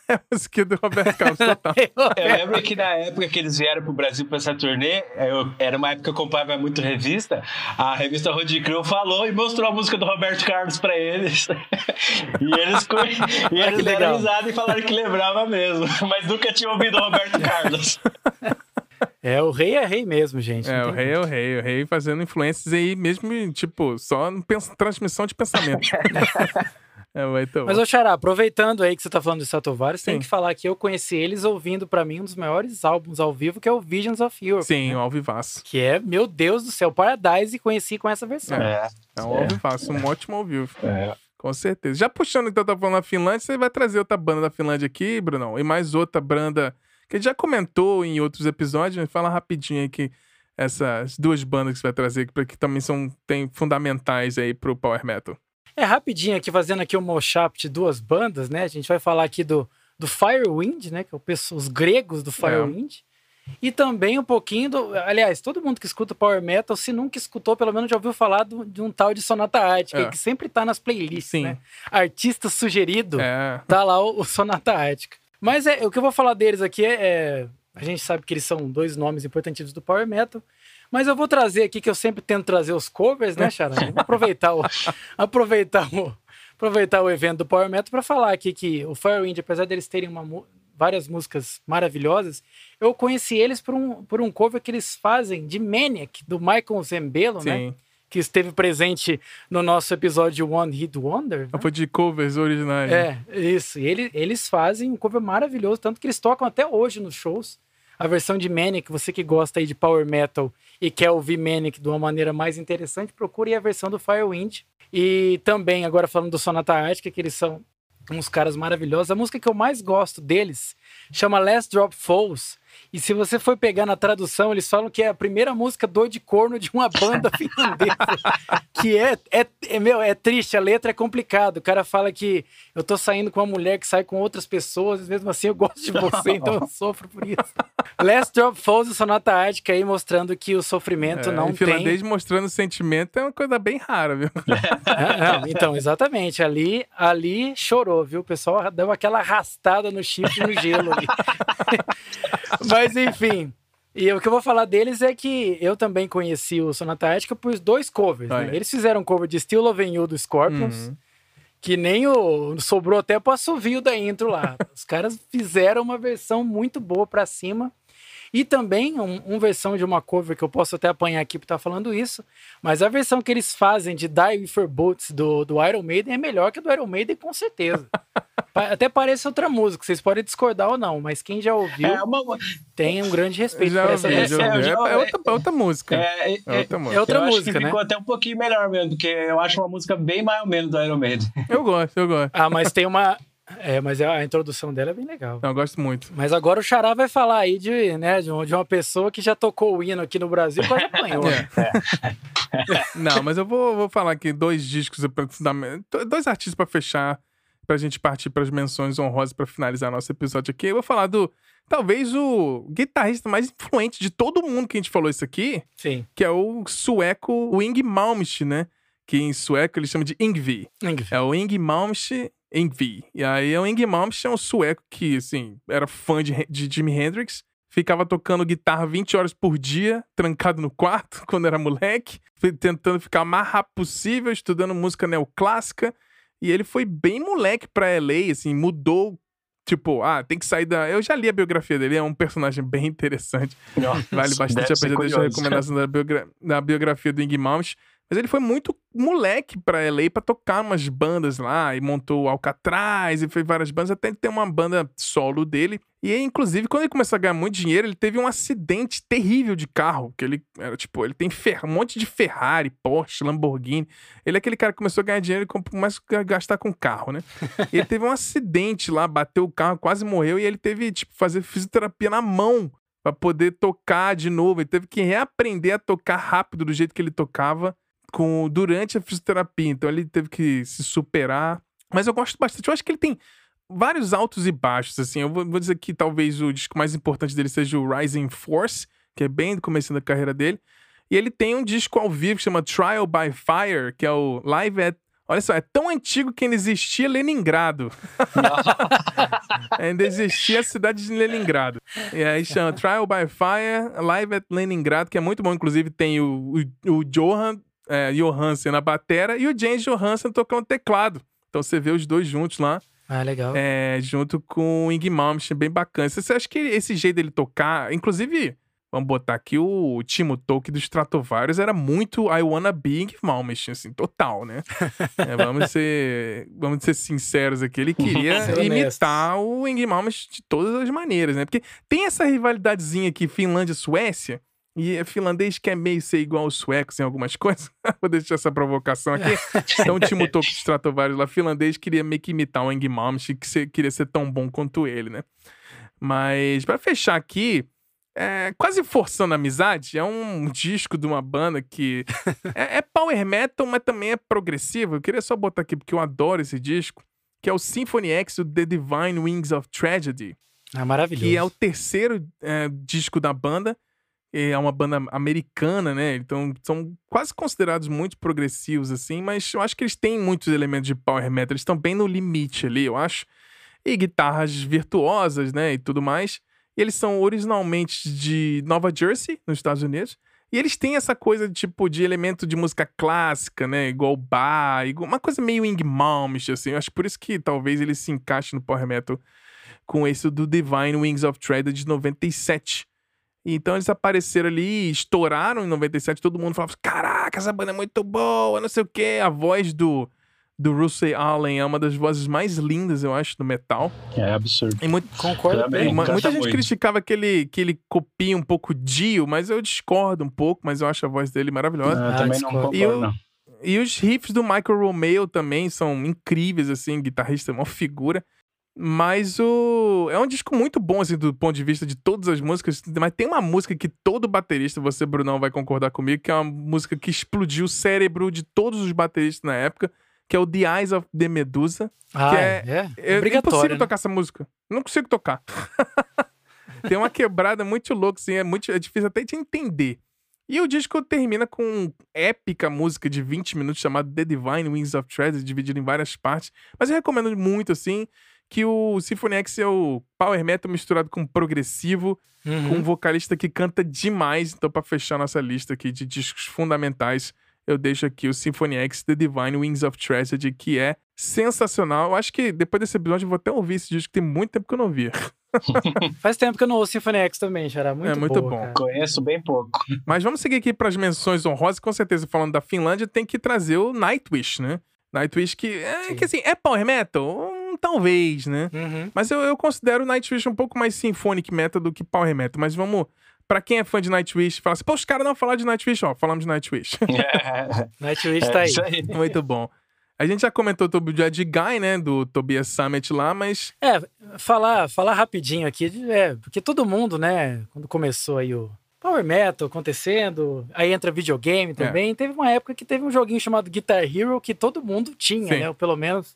É a música do Roberto Carlos total. eu lembro que na época que eles vieram pro Brasil pra essa turnê, eu, era uma época que eu comprava muito revista, a revista Road Crew falou e mostrou a música do Roberto Carlos pra eles. e eles, e eles deram risada e falaram que lembrava mesmo, mas nunca tinha ouvido o Roberto Carlos. É, o rei é rei mesmo, gente. É, o rei é o rei. O rei fazendo influências aí, mesmo, tipo, só transmissão de pensamento. é, então. Mas, ô Xará, aproveitando aí que você tá falando de Satovares, tem que falar que eu conheci eles ouvindo, para mim, um dos maiores álbuns ao vivo, que é o Visions of Europe. Sim, né? o Alvivaço. Que é, meu Deus do céu, Paradise e conheci com essa versão. É, é um é. Alvivaço, um ótimo ao vivo. É. Com certeza. Já puxando eu tava falando da Finlândia, você vai trazer outra banda da Finlândia aqui, Brunão, e mais outra banda que a gente já comentou em outros episódios, mas fala rapidinho aí que essas duas bandas que você vai trazer, que também são tem fundamentais aí pro Power Metal. É, rapidinho aqui, fazendo aqui um mashup de duas bandas, né? A gente vai falar aqui do, do Firewind, né? Que é o, os gregos do Firewind. É. E também um pouquinho do. Aliás, todo mundo que escuta Power Metal, se nunca escutou, pelo menos já ouviu falar do, de um tal de Sonata Ártica, é. que sempre tá nas playlists, Sim. né? Artista sugerido, é. tá lá o, o Sonata Ártica. Mas é, o que eu vou falar deles aqui é, é, A gente sabe que eles são dois nomes importantíssimos do Power Metal. Mas eu vou trazer aqui, que eu sempre tento trazer os covers, né, Charan? Vou aproveitar o, aproveitar o, aproveitar o evento do Power Metal para falar aqui que o Firewind, apesar deles terem uma, várias músicas maravilhosas, eu conheci eles por um, por um cover que eles fazem de Maniac, do Michael Zembello, né? Sim. né? que esteve presente no nosso episódio One Hit Wonder. Né? Foi de covers originais. É, isso. E ele, eles fazem um cover maravilhoso, tanto que eles tocam até hoje nos shows. a versão de Manic, você que gosta aí de power metal e quer ouvir Manic de uma maneira mais interessante, procure a versão do Firewind. E também, agora falando do Sonata Ártica, que eles são uns caras maravilhosos. A música que eu mais gosto deles chama Last Drop Falls. E se você for pegar na tradução, eles falam que é a primeira música dor de corno de uma banda finlandesa. que é, é, é, meu, é triste, a letra é complicada. O cara fala que eu tô saindo com uma mulher que sai com outras pessoas, mesmo assim eu gosto de você, então eu sofro por isso. Last Drop Falls, Sonata Ártica aí mostrando que o sofrimento é, não tem... finlandês mostrando sentimento é uma coisa bem rara, viu? É, não, então, exatamente. Ali, ali chorou, viu? O pessoal deu aquela arrastada no chifre no gelo ali. Mas enfim. E o que eu vou falar deles é que eu também conheci o Sonata Ártica por dois covers. Né? Eles fizeram um cover de Still Loving You do Scorpions. Uhum. Que nem o. Sobrou até pro assovio da intro lá. Os caras fizeram uma versão muito boa pra cima. E também uma um versão de uma cover que eu posso até apanhar aqui por estar tá falando isso. Mas a versão que eles fazem de Die With Your Boots do, do Iron Maiden é melhor que a do Iron Maiden, com certeza. Até parece outra música, vocês podem discordar ou não, mas quem já ouviu é uma... tem um grande respeito já essa ouvi. É, é, outra, é outra música. É, é, é outra música, é outra música né? Ficou até um pouquinho melhor mesmo, porque eu acho uma música bem mais ou menos do Iron Maiden. Eu gosto, eu gosto. Ah, mas tem uma. É, mas a introdução dela é bem legal. eu gosto muito. Mas agora o Xará vai falar aí de, né, de, uma pessoa que já tocou o hino aqui no Brasil e quase apanhou. É. Não, mas eu vou, vou falar aqui dois discos, dois artistas para fechar pra gente partir para as menções honrosas para finalizar nosso episódio aqui, eu vou falar do talvez o guitarrista mais influente de todo mundo que a gente falou isso aqui, Sim. que é o sueco Ing Malmsteen, né? Que em sueco ele chama de Ingvi. Ingvi. É o Ing Malmsteen Ingvi. E aí o Ing Malmsteen é um sueco que, assim, era fã de, de Jimi Hendrix, ficava tocando guitarra 20 horas por dia, trancado no quarto quando era moleque, tentando ficar o mais rápido possível, estudando música neoclássica. E ele foi bem moleque pra LA, assim, mudou. Tipo, ah, tem que sair da. Eu já li a biografia dele, é um personagem bem interessante. Nossa, vale bastante a pena deixar a recomendação da, biogra... da biografia do Ing Malmsteen. Mas ele foi muito moleque pra LA pra tocar umas bandas lá e montou o Alcatraz e fez várias bandas, até ter uma banda solo dele. E inclusive, quando ele começou a ganhar muito dinheiro, ele teve um acidente terrível de carro. Que ele era tipo, ele tem um monte de Ferrari, Porsche, Lamborghini. Ele é aquele cara que começou a ganhar dinheiro e começou a gastar com carro, né? e ele teve um acidente lá, bateu o carro, quase morreu, e ele teve, tipo, fazer fisioterapia na mão para poder tocar de novo. Ele teve que reaprender a tocar rápido do jeito que ele tocava com durante a fisioterapia. Então ele teve que se superar. Mas eu gosto bastante. Eu acho que ele tem vários altos e baixos, assim. Eu vou, vou dizer que talvez o disco mais importante dele seja o Rising Force, que é bem do começo da carreira dele. E ele tem um disco ao vivo que chama Trial by Fire, que é o Live at Olha só, é tão antigo que ainda existia Leningrado. ainda existia a cidade de Leningrado. E aí chama Trial by Fire, Live at Leningrado, que é muito bom. Inclusive tem o, o, o Johan é, Johansen na batera e o James Johansen tocando teclado. Então você vê os dois juntos lá. Ah, legal. É, junto com o Ing Malmsteen, bem bacana. Você acha que esse jeito dele tocar, inclusive, vamos botar aqui o Timo Tolkien dos Stratovarius era muito I Wanna Be Ing Malmsteen, assim, total, né? é, vamos, ser, vamos ser sinceros aqui, ele queria imitar o Ing Malmsteen de todas as maneiras, né? Porque tem essa rivalidadezinha aqui, Finlândia-Suécia, e é finlandês quer meio ser igual aos suecos em algumas coisas. Vou deixar essa provocação aqui. então, o Timo Toko de Stratovarius lá, finlandês, queria meio que imitar o Eng Malmsteen, que queria ser tão bom quanto ele, né? Mas, para fechar aqui, é, quase forçando a amizade, é um disco de uma banda que é, é, power metal, mas também é progressivo. Eu queria só botar aqui porque eu adoro esse disco, que é o Symphony X, o The Divine Wings of Tragedy. Ah, maravilhoso. Que é o terceiro é, disco da banda é uma banda americana, né? Então são quase considerados muito progressivos, assim, mas eu acho que eles têm muitos elementos de power metal, eles estão bem no limite ali, eu acho. E guitarras virtuosas, né? E tudo mais. E eles são originalmente de Nova Jersey, nos Estados Unidos. E eles têm essa coisa, tipo, de elemento de música clássica, né? Igual bar, igual, uma coisa meio Ing Malmsteen, assim. Eu acho por isso que talvez ele se encaixe no power metal com esse do Divine Wings of Tread de 97 então eles apareceram ali, estouraram em 97, todo mundo falava: caraca, essa banda é muito boa, não sei o quê. A voz do, do Russell Allen é uma das vozes mais lindas, eu acho, do metal. É absurdo. E muito, Concordo bem. Muita gente muito. criticava que ele, que ele copia um pouco Dio, mas eu discordo um pouco, mas eu acho a voz dele maravilhosa. Não, ah, também não concordo, e, não. e os riffs do Michael Romeo também são incríveis, assim, guitarrista é uma figura. Mas o. É um disco muito bom, assim, do ponto de vista de todas as músicas. Mas tem uma música que todo baterista, você, Brunão, vai concordar comigo, que é uma música que explodiu o cérebro de todos os bateristas na época, que é o The Eyes of the Medusa. Ah, que é, é, é, é impossível né? tocar essa música. Não consigo tocar. tem uma quebrada muito louca, assim, é, muito, é difícil até de entender. E o disco termina com épica música de 20 minutos chamada The Divine Wings of Treasure, dividida em várias partes. Mas eu recomendo muito, assim que o Symphony X é o power metal misturado com progressivo, uhum. com um vocalista que canta demais. Então, para fechar nossa lista aqui de discos fundamentais, eu deixo aqui o Symphony X The Divine Wings of Tragedy, que é sensacional. Eu acho que depois desse episódio eu vou até ouvir esse disco, que tem muito tempo que eu não ouvia. Faz tempo que eu não ouço Symphony X também, Xará. Muito, é muito boa, bom. Cara. Conheço bem pouco. Mas vamos seguir aqui para as menções honrosas. Com certeza, falando da Finlândia, tem que trazer o Nightwish, né? Nightwish que é, que assim, é power metal? Talvez, né? Uhum. Mas eu, eu considero o Nightwish um pouco mais symphonic metal do que power metal. Mas vamos... Pra quem é fã de Nightwish, fala assim, pô, os caras não falaram de Nightwish, ó, falamos de Nightwish. É. Nightwish tá aí. aí. Muito bom. A gente já comentou sobre o Judge Guy, né, do Tobias Summit lá, mas... É, falar, falar rapidinho aqui, é, porque todo mundo, né, quando começou aí o Power Metal acontecendo, aí entra videogame também, é. teve uma época que teve um joguinho chamado Guitar Hero que todo mundo tinha, Sim. né, ou pelo menos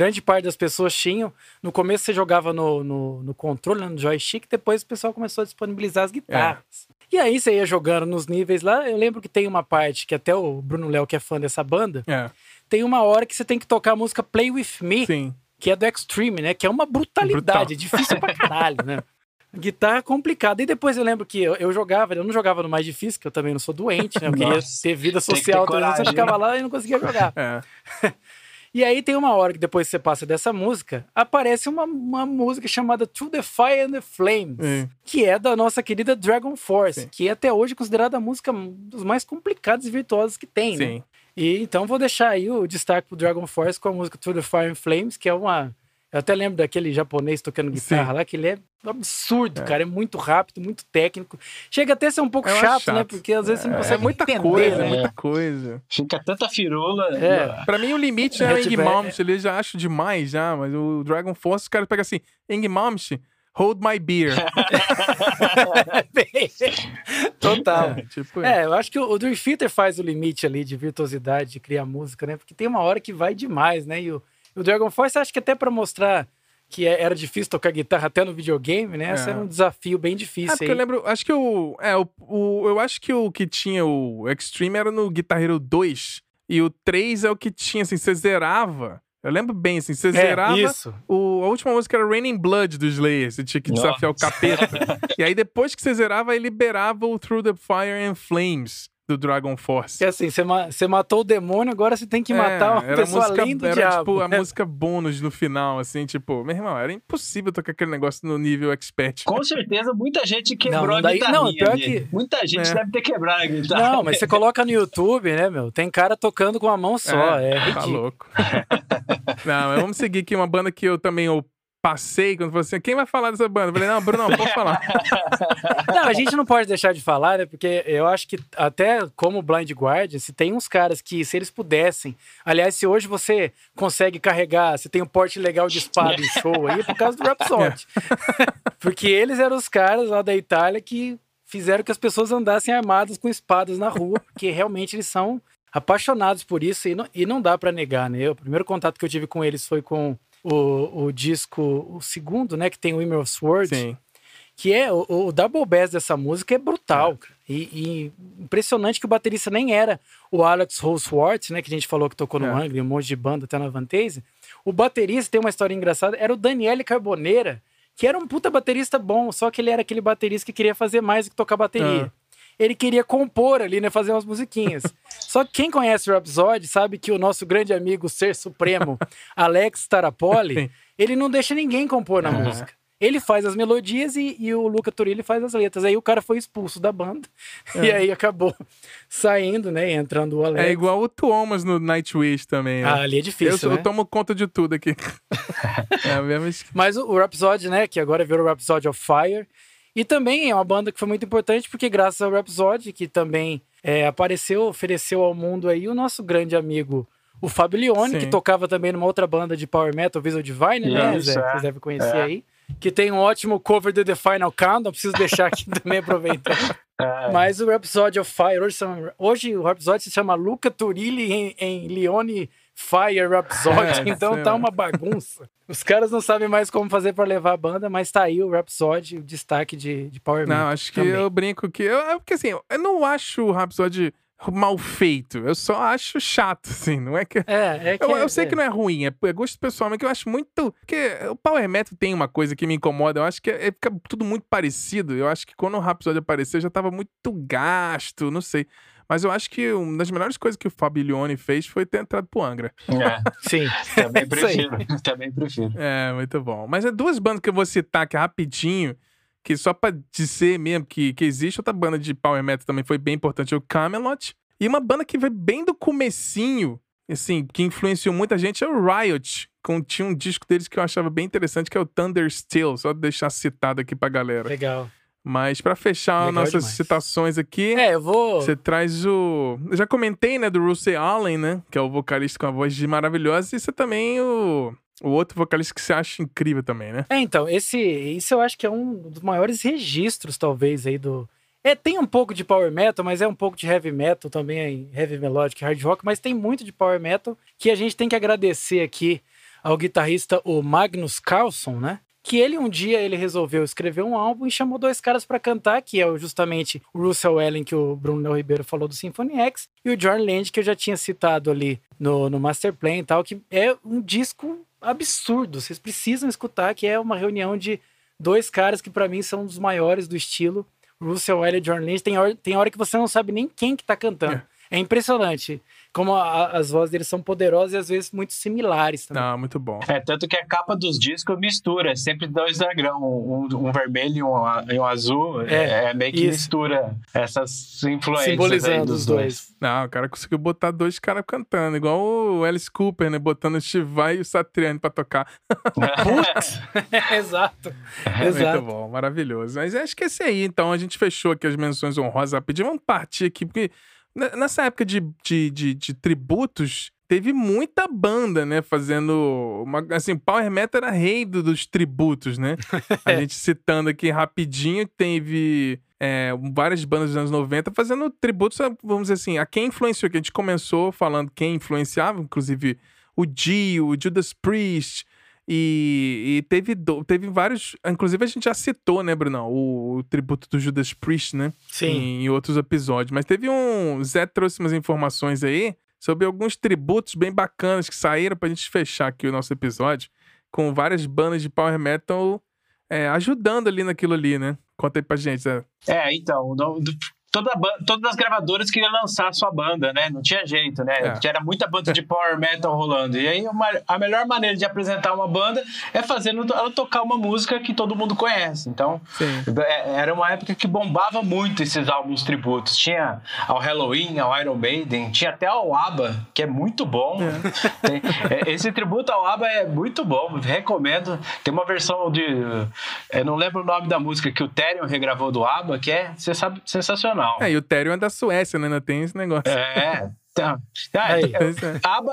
grande parte das pessoas tinham. No começo você jogava no, no, no controle, né, no joystick, depois o pessoal começou a disponibilizar as guitarras. É. E aí você ia jogando nos níveis lá. Eu lembro que tem uma parte que até o Bruno Léo, que é fã dessa banda, é. tem uma hora que você tem que tocar a música Play With Me, Sim. que é do Extreme, né? Que é uma brutalidade, Brutal. difícil pra caralho, né? Guitarra complicada. E depois eu lembro que eu, eu, jogava, eu não jogava no mais difícil, que eu também não sou doente, né? Eu queria ter vida social, ter coragem, eu ficava lá e não conseguia jogar. É. E aí tem uma hora que depois você passa dessa música, aparece uma, uma música chamada To the Fire and the Flames, que é da nossa querida Dragon Force, Sim. que é até hoje considerada a música dos mais complicados e virtuosos que tem, né? Sim. né? E então vou deixar aí o destaque pro Dragon Force com a música To the Fire and Flames, que é uma eu até lembro daquele japonês tocando guitarra Sim. lá, que ele é absurdo, é. cara. É muito rápido, muito técnico. Chega até a ser um pouco chato, chato, né? Porque às vezes é. você não consegue é muita entender, coisa, né? É muita coisa. Fica tanta firula. É. Pra mim, o limite é o Engmalmsht. Ele já acho demais, já. Mas o Dragon Force, os caras pegam assim, Engmalmsht, hold my beer. Total. É, tipo, é, eu acho que o, Dream Theater faz o limite ali de virtuosidade, de criar música, né? Porque tem uma hora que vai demais, né? E o o Dragon Force, acho que até para mostrar que é, era difícil tocar guitarra até no videogame, né? É. Esse era um desafio bem difícil. É, porque aí. eu lembro, acho que o, é, o, o, eu acho que o que tinha o Extreme era no Guitar Hero 2 e o 3 é o que tinha, assim, você zerava. Eu lembro bem, assim, você é, zerava. Isso. O, a última música era Raining Blood do Slayer, você tinha que desafiar Nossa. o capeta. e aí depois que você zerava, ele liberava o Through the Fire and Flames do Dragon Force. É assim, você, ma matou o demônio, agora você tem que matar uma pessoa música, além do era, diabo. tipo, a música bônus no final, assim, tipo, meu irmão, era impossível tocar aquele negócio no nível expert. Com certeza, muita gente quebrou não, não a guitarra. Não, pior que... Muita gente é. deve ter quebrado a guitarra. Não, mas você coloca no YouTube, né, meu, tem cara tocando com a mão só, é, é Tá louco. não, mas vamos seguir aqui uma banda que eu também passei quando falou assim: quem vai falar dessa banda? Eu falei, não, Bruno, não, pode falar. não, a gente não pode deixar de falar, né? Porque eu acho que até como Blind Guardian, se tem uns caras que, se eles pudessem. Aliás, se hoje você consegue carregar, você tem um porte legal de espada em show aí, é por causa do Rhapsody. Porque eles eram os caras lá da Itália que fizeram que as pessoas andassem armadas com espadas na rua, porque realmente eles são apaixonados por isso e não, e não dá para negar, né? O primeiro contato que eu tive com eles foi com o, o disco, o segundo, né, que tem o Emerald Sword, Sim. que é o, o, double bass dessa música é brutal, é. E, e, impressionante que o baterista nem era o Alex Holsworth, né, que a gente falou que tocou no é. Angry, um monte de banda até na Vantese. O baterista tem uma história engraçada, era o Daniele Carboneira, que era um puta baterista bom, só que ele era aquele baterista que queria fazer mais do que tocar bateria. Ele queria compor ali, né? Fazer umas musiquinhas. Só que quem conhece o Rhapsody sabe que o nosso grande amigo Ser Supremo, Alex Tarapoli, ele não deixa ninguém compor na música. Ele faz as melodias e, e o Luca Turilli faz as letras. Aí o cara foi expulso da banda. É. E aí acabou saindo, né? Entrando o Alex. É igual o Thomas no Nightwish também. Né? Ah, ali é difícil. Eu, né? eu tomo conta de tudo aqui. é mesmo... Mas o, o Rhapsody, né? Que agora virou Rhapsody of Fire. E também é uma banda que foi muito importante porque, graças ao Rhapsody, que também é, apareceu, ofereceu ao mundo aí o nosso grande amigo, o Fabio Leone, Sim. que tocava também numa outra banda de Power Metal, Visual Divine, né, Isso, Zé? É. Vocês devem conhecer é. aí. Que tem um ótimo cover do The Final Countdown, preciso deixar aqui também aproveitando. É. Mas o Rhapsody of Fire, hoje, são, hoje o Rhapsody se chama Luca Turilli em, em Leone Fire Rhapsody, é, então tá uma bagunça. Os caras não sabem mais como fazer para levar a banda, mas tá aí o Rhapsody, o destaque de, de Power Não, acho que também. eu brinco que. Eu, é porque assim, eu não acho o Rhapsody mal feito. Eu só acho chato, assim. Não é que. É, é que eu, é, eu sei é. que não é ruim, é, é, gosto pessoal, mas que eu acho muito. Porque o Power Metal tem uma coisa que me incomoda. Eu acho que é, é, fica tudo muito parecido. Eu acho que quando o Rhapsody apareceu já tava muito gasto, não sei. Mas eu acho que uma das melhores coisas que o Fabilione fez foi ter entrado pro Angra. É. Sim. Também prefiro. Também prefiro. É, muito bom. Mas é duas bandas que eu vou citar aqui rapidinho, que só pra dizer mesmo que, que existe outra banda de power metal também foi bem importante, o Camelot. E uma banda que veio bem do comecinho, assim, que influenciou muita gente é o Riot. Com, tinha um disco deles que eu achava bem interessante, que é o Thunder Still. Só deixar citado aqui pra galera. Legal. Mas para fechar Legal nossas demais. citações aqui, é, eu vou. Você traz o. Eu já comentei, né, do Russell Allen, né? Que é o vocalista com a voz de maravilhosa. E você também o. O outro vocalista que você acha incrível também, né? É, então, esse, esse eu acho que é um dos maiores registros, talvez, aí do. É, tem um pouco de power metal, mas é um pouco de heavy metal também, heavy melodic, hard rock, mas tem muito de power metal que a gente tem que agradecer aqui ao guitarrista, o Magnus Carlson, né? Que ele um dia ele resolveu escrever um álbum e chamou dois caras para cantar, que é justamente o Russell Ellen, que o Bruno Ribeiro falou do Symphony X, e o John Land, que eu já tinha citado ali no, no Master Plan e tal, que é um disco absurdo. Vocês precisam escutar, que é uma reunião de dois caras que para mim são os maiores do estilo. Russell Ellen e John Land. Tem hora, tem hora que você não sabe nem quem que tá cantando. É. É impressionante como a, as vozes deles são poderosas e às vezes muito similares também. Ah, muito bom. É, tanto que a capa dos discos mistura, é sempre dois dragão, um, um vermelho e um, e um azul, é, é, meio que isso. mistura essas influências Simbolizando os dois. dois. Não, o cara conseguiu botar dois caras cantando, igual o Alice Cooper, né, botando o Steve Vai e o Satriani pra tocar. Putz! Exato. É Exato. Muito bom, maravilhoso. Mas acho que esse aí, então, a gente fechou aqui as menções honrosas rapidinho. Vamos partir aqui, porque Nessa época de, de, de, de, tributos, teve muita banda, né? Fazendo. Uma, assim, Power Metal era rei do, dos tributos, né? A gente citando aqui rapidinho, teve. É, várias bandas dos anos 90 fazendo tributos, vamos dizer assim, a quem influenciou, que a gente começou falando quem influenciava, inclusive o Dio, o Judas Priest, e, e, teve, teve vários. Inclusive, a gente já citou, né, Brunão? O, o tributo do Judas Priest, né? Sim. Em, em, outros episódios. Mas teve um. Zé trouxe umas informações aí sobre alguns tributos bem bacanas que saíram pra gente fechar aqui o nosso episódio. Com várias bandas de power metal é, ajudando ali naquilo ali, né? Conta aí pra gente, Zé. É, então, toda todas as gravadoras queriam lançar a sua banda, né? Não tinha jeito, né? É. Era muita banda de power metal rolando. E aí uma, a melhor maneira de apresentar uma banda é fazendo ela tocar uma música que todo mundo conhece. Então, é, era uma época que bombava muito esses álbuns tributos. Tinha ao Halloween, ao Iron Maiden, tinha até ao ABBA, que é muito bom. É. Tem, é, esse tributo ao ABBA é muito bom, recomendo. Tem uma versão de. Eu não lembro o nome da música que o Therion regravou do ABBA, que é sensacional sensacional. É, e o Therion é da Suécia, né? Ainda tem esse negócio. É. Tá. Ah, Aí, aba,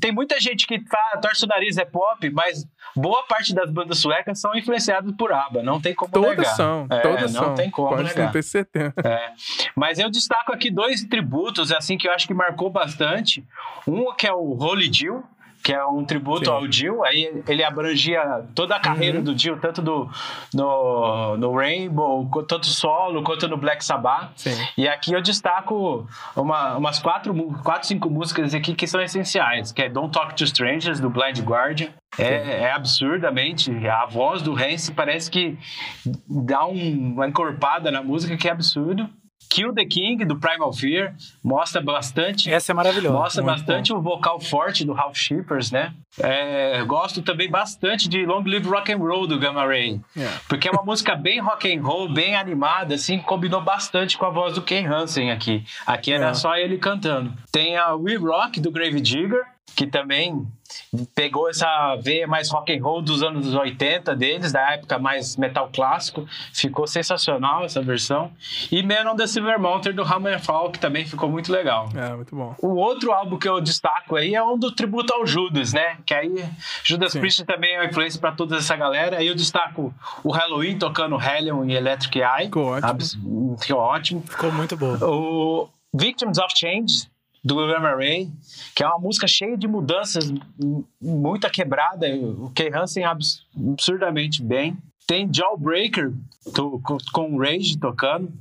tem muita gente que fala, torce o nariz é pop, mas boa parte das bandas suecas são influenciadas por ABBA, não tem como todas negar. São, é, todas não são. tem como Pode negar. ter certeza. É. Mas eu destaco aqui dois tributos assim que eu acho que marcou bastante. Um que é o Holy Jill, que é um tributo Sim. ao Dio. Aí ele abrangia toda a carreira uhum. do Dio, tanto do, no, no Rainbow, tanto solo, quanto no Black Sabbath. Sim. E aqui eu destaco uma, umas quatro, quatro, cinco músicas aqui que são essenciais, que é Don't Talk to Strangers, do Blind Guardian. É, é, absurdamente. A voz do Hans parece que dá um, uma encorpada na música que é absurdo. Kill the King, do Primal Fear, mostra bastante. Essa é maravilhosa. Mostra bastante bom. o vocal forte do Ralph Shippers, né? É, gosto também bastante de Long Live Rock and Roll do Gamma Ray, yeah. porque é uma música bem rock and roll, bem animada, assim, combinou bastante com a voz do Ken Hansen aqui. Aqui era yeah. só ele cantando. Tem a We Rock do Grave Digger, que também pegou essa veia mais rock and roll dos anos 80 deles, da época mais metal clássico. Ficou sensacional essa versão. E Man on the Silver Mountain do Hammerfall, que também ficou muito legal. É, muito bom. O outro álbum que eu destaco aí é um do tributo ao Judas, né? Que aí Judas Sim. Priest também é uma influência para toda essa galera. Aí eu destaco o Halloween tocando Hellion e Electric Eye. Ficou ótimo. Ficou ótimo. Ficou muito bom. O Victims of Change do Gamma Ray, que é uma música cheia de mudanças, muita quebrada. O Kay Hansen absurdamente bem. Tem Jawbreaker com o Rage tocando.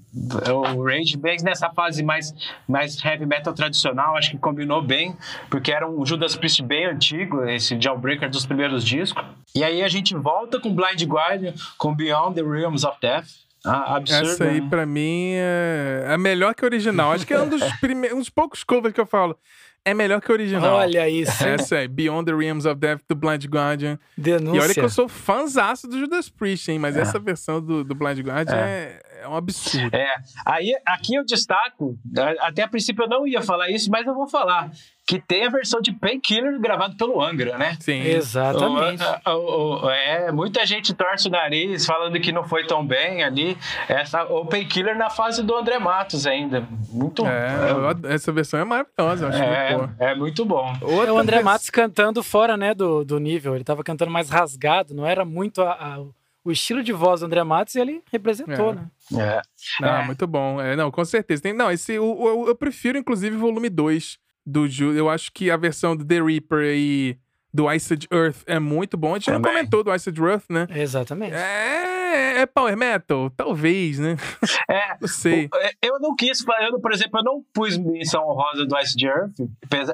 O Rage bem nessa fase mais, mais heavy metal tradicional, acho que combinou bem, porque era um Judas Priest bem antigo, esse Jawbreaker dos primeiros discos. E aí a gente volta com Blind Guardian, com Beyond the Realms of Death. Ah, absurdo. Essa aí, né? pra mim, é, é melhor que a original. Acho que é um dos, prime... um dos poucos covers que eu falo. É melhor que a original. Olha isso. Essa é Beyond the Realms of Death do Blind Guardian. Denúncia. E olha que eu sou fãzaço do Judas Priest, hein? Mas é. essa versão do, do Blind Guardian é. é, é um absurdo. É. Aí, aqui eu destaco, até a princípio eu não ia falar isso, mas eu vou falar que tem a versão de Painkiller gravado pelo Angra, né? Sim. Exatamente. O, o, o, é, muita gente torce o nariz falando que não foi tão bem ali. Essa, o Painkiller na fase do André Matos ainda. Muito é, é, Essa versão é maravilhosa, acho é, muito É muito bom. Outra é o André vez... Matos cantando fora né, do, do nível. Ele tava cantando mais rasgado, não era muito a, a, o estilo de voz do André Matos e ele representou, é. né? É. Ah, muito bom. É, não, com certeza. Tem, não, esse, o, o, eu prefiro, inclusive, volume 2 do Ju. Eu acho que a versão do The Reaper e do Iced Earth é muito bom. A gente Também. já comentou do Iced Earth, né? Exatamente. É é, é power metal? Talvez, né? É, não sei. É, eu não quis, eu, por exemplo, eu não pus menção honrosa do Ice Earth.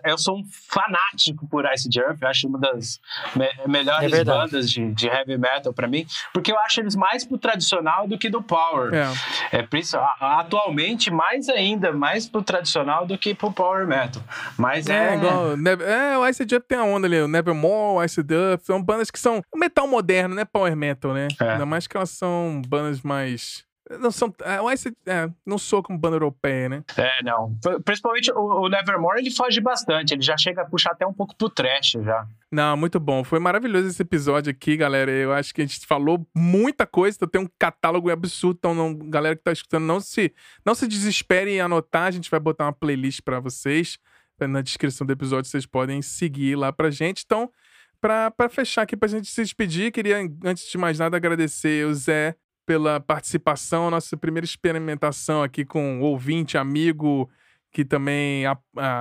Eu sou um fanático por Ice Earth. Eu acho uma das me melhores é bandas de, de, heavy metal para mim, porque eu acho eles mais pro tradicional do que do power. É. é atualmente, mais ainda, mais pro tradicional do que pro power metal. Mas é. É, igual, é o Ice Earth tem a onda ali, o Nevermore, o Ice Earth. São bandas que são metal moderno, né? Power metal, né? É. Ainda mais que elas são bandas mais. Não são. É, Ice, é, não sou como banda europeia, né? É, não. Principalmente o, o, Nevermore, ele foge bastante. Ele já chega a puxar até um pouco pro trash já. Não, muito bom. Foi maravilhoso esse episódio aqui, galera. Eu acho que a gente falou muita coisa. Então tem um catálogo absurdo. Então, não, galera que tá escutando, não se, não se desespere em anotar. A gente vai botar uma playlist para vocês. Na descrição do episódio, vocês podem seguir lá pra gente. Então, para fechar aqui, para a gente se despedir, queria, antes de mais nada, agradecer o Zé pela participação, a nossa primeira experimentação aqui com um ouvinte, amigo, que também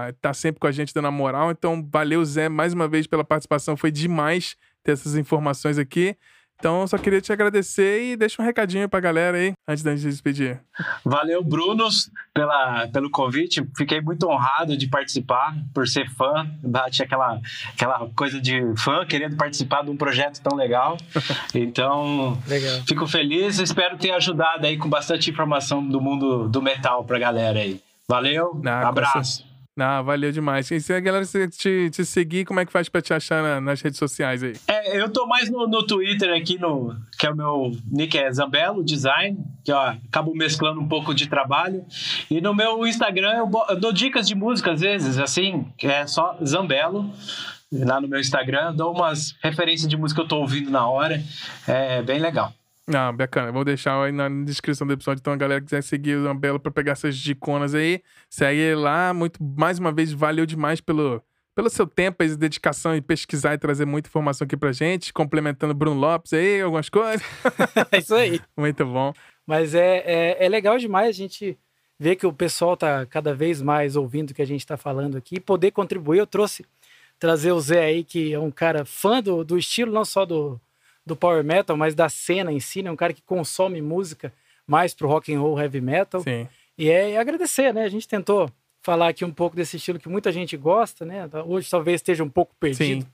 está sempre com a gente dando moral. Então, valeu, Zé, mais uma vez pela participação. Foi demais ter essas informações aqui. Então, só queria te agradecer e deixa um recadinho pra galera aí, antes da gente se despedir. Valeu, Brunos, pela, pelo convite. Fiquei muito honrado de participar, por ser fã. Bate aquela, aquela coisa de fã querendo participar de um projeto tão legal. Então, legal. fico feliz. Espero ter ajudado aí com bastante informação do mundo do metal pra galera aí. Valeu, ah, abraço. Ah, valeu demais. E se a galera te, te seguir, como é que faz pra te achar na, nas redes sociais aí? É, eu tô mais no, no Twitter aqui, no, que é o meu nick é Zambelo Design, que ó, acabo mesclando um pouco de trabalho. E no meu Instagram eu, eu dou dicas de música às vezes, assim, que é só Zambelo lá no meu Instagram, dou umas referências de música que eu tô ouvindo na hora. É bem legal. Ah, bacana. Vou deixar aí na descrição do episódio. Então, a galera que quiser seguir o Zambelo para pegar essas diconas aí, segue ele lá. Muito, mais uma vez, valeu demais pelo, pelo seu tempo e dedicação em pesquisar e trazer muita informação aqui pra gente, complementando Bruno Lopes aí, algumas coisas. é isso aí. Muito bom. Mas é, é, é, legal demais a gente ver que o pessoal tá cada vez mais ouvindo o que a gente está falando aqui e poder contribuir. Eu trouxe trazer o Zé aí, que é um cara fã do, do estilo, não só do do power metal, mas da cena em si, né? Um cara que consome música mais pro rock and roll, heavy metal. Sim. E é, é agradecer, né? A gente tentou falar aqui um pouco desse estilo que muita gente gosta, né? Hoje talvez esteja um pouco perdido.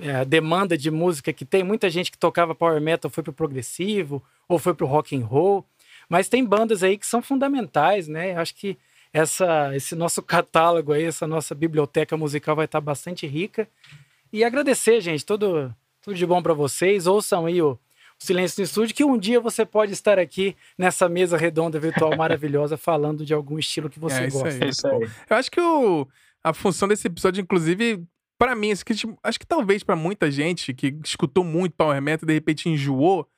É, a demanda de música que tem. Muita gente que tocava power metal foi pro progressivo ou foi pro rock and roll. Mas tem bandas aí que são fundamentais, né? Acho que essa, esse nosso catálogo aí, essa nossa biblioteca musical vai estar bastante rica. E agradecer, gente, tudo, tudo de bom para vocês. Ouçam aí o, Silêncio no Estúdio, que um dia você pode estar aqui nessa mesa redonda virtual maravilhosa falando de algum estilo que você É isso gosta. aí. Isso aí. Eu acho que o, a função desse episódio, inclusive, pra mim, assim, que, acho que talvez pra muita gente que escutou muito Power Metal de repente enjoou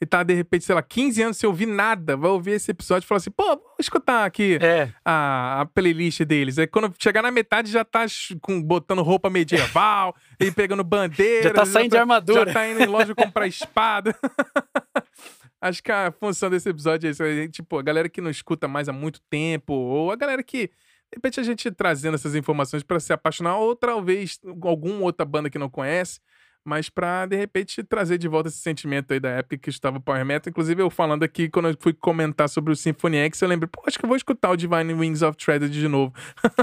e tá, de repente, sei lá, 15 anos sem ouvir nada, vai ouvir esse episódio e falar assim, pô, vou escutar aqui É, a, a playlist deles. Aí quando chegar na metade já tá com, botando roupa medieval e pegando bandeira. Já tá saindo de armadura. Já tá indo em loja comprar espada. Acho que a função desse episódio é isso. Tipo, a galera que não escuta mais há muito tempo, ou a galera que. De repente a gente trazendo essas informações pra se apaixonar, ou talvez alguma outra banda que não conhece, mas pra de repente trazer de volta esse sentimento aí da época que estava Power Metal. Inclusive, eu falando aqui, quando eu fui comentar sobre o Symphony X, eu lembro, pô, acho que eu vou escutar o Divine Wings of Tragedy de novo.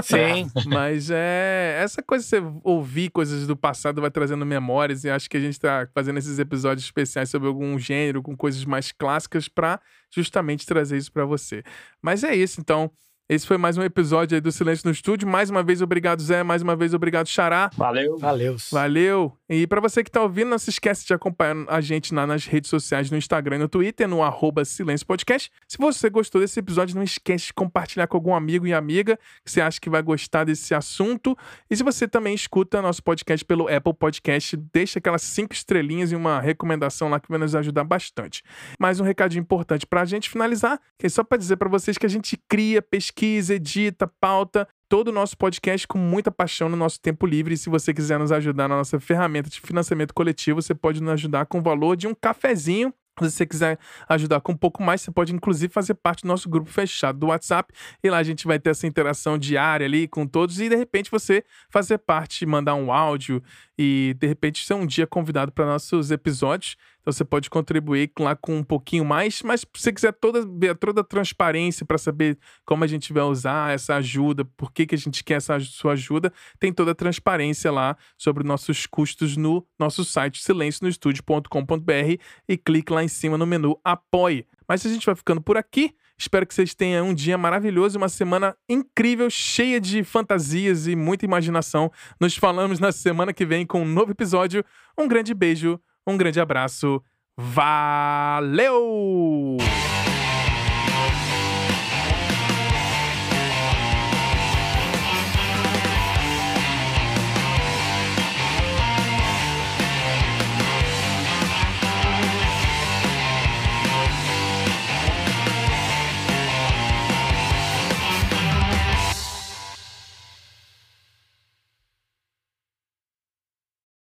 sim. Mas é. Essa coisa de você ouvir coisas do passado vai trazendo memórias, e acho que a gente tá fazendo esses episódios especiais sobre algum gênero, com coisas mais clássicas, pra justamente trazer isso pra você. Mas é isso, então. Esse foi mais um episódio aí do Silêncio no Estúdio. Mais uma vez, obrigado, Zé. Mais uma vez, obrigado, Xará. Valeu. Valeu. Valeu! E pra você que tá ouvindo, não se esquece de acompanhar a gente lá nas redes sociais, no Instagram e no Twitter, no arroba Silêncio Podcast. Se você gostou desse episódio, não esquece de compartilhar com algum amigo e amiga que você acha que vai gostar desse assunto. E se você também escuta nosso podcast pelo Apple Podcast, deixa aquelas cinco estrelinhas e uma recomendação lá que vai nos ajudar bastante. Mais um recadinho importante pra gente finalizar, que é só pra dizer pra vocês que a gente cria, pesquisa, edita, pauta todo o nosso podcast com muita paixão no nosso tempo livre. E se você quiser nos ajudar na nossa ferramenta de financiamento coletivo, você pode nos ajudar com o valor de um cafezinho. Se você quiser ajudar com um pouco mais, você pode inclusive fazer parte do nosso grupo fechado do WhatsApp. E lá a gente vai ter essa interação diária ali com todos. E de repente você fazer parte, mandar um áudio e de repente ser um dia convidado para nossos episódios. Então você pode contribuir lá com um pouquinho mais, mas se você quiser toda, toda a transparência para saber como a gente vai usar essa ajuda, por que, que a gente quer essa sua ajuda, tem toda a transparência lá sobre nossos custos no nosso site silencionostudio.com.br e clique lá em cima no menu Apoie. Mas a gente vai ficando por aqui. Espero que vocês tenham um dia maravilhoso, uma semana incrível, cheia de fantasias e muita imaginação. Nos falamos na semana que vem com um novo episódio. Um grande beijo, um grande abraço. Valeu!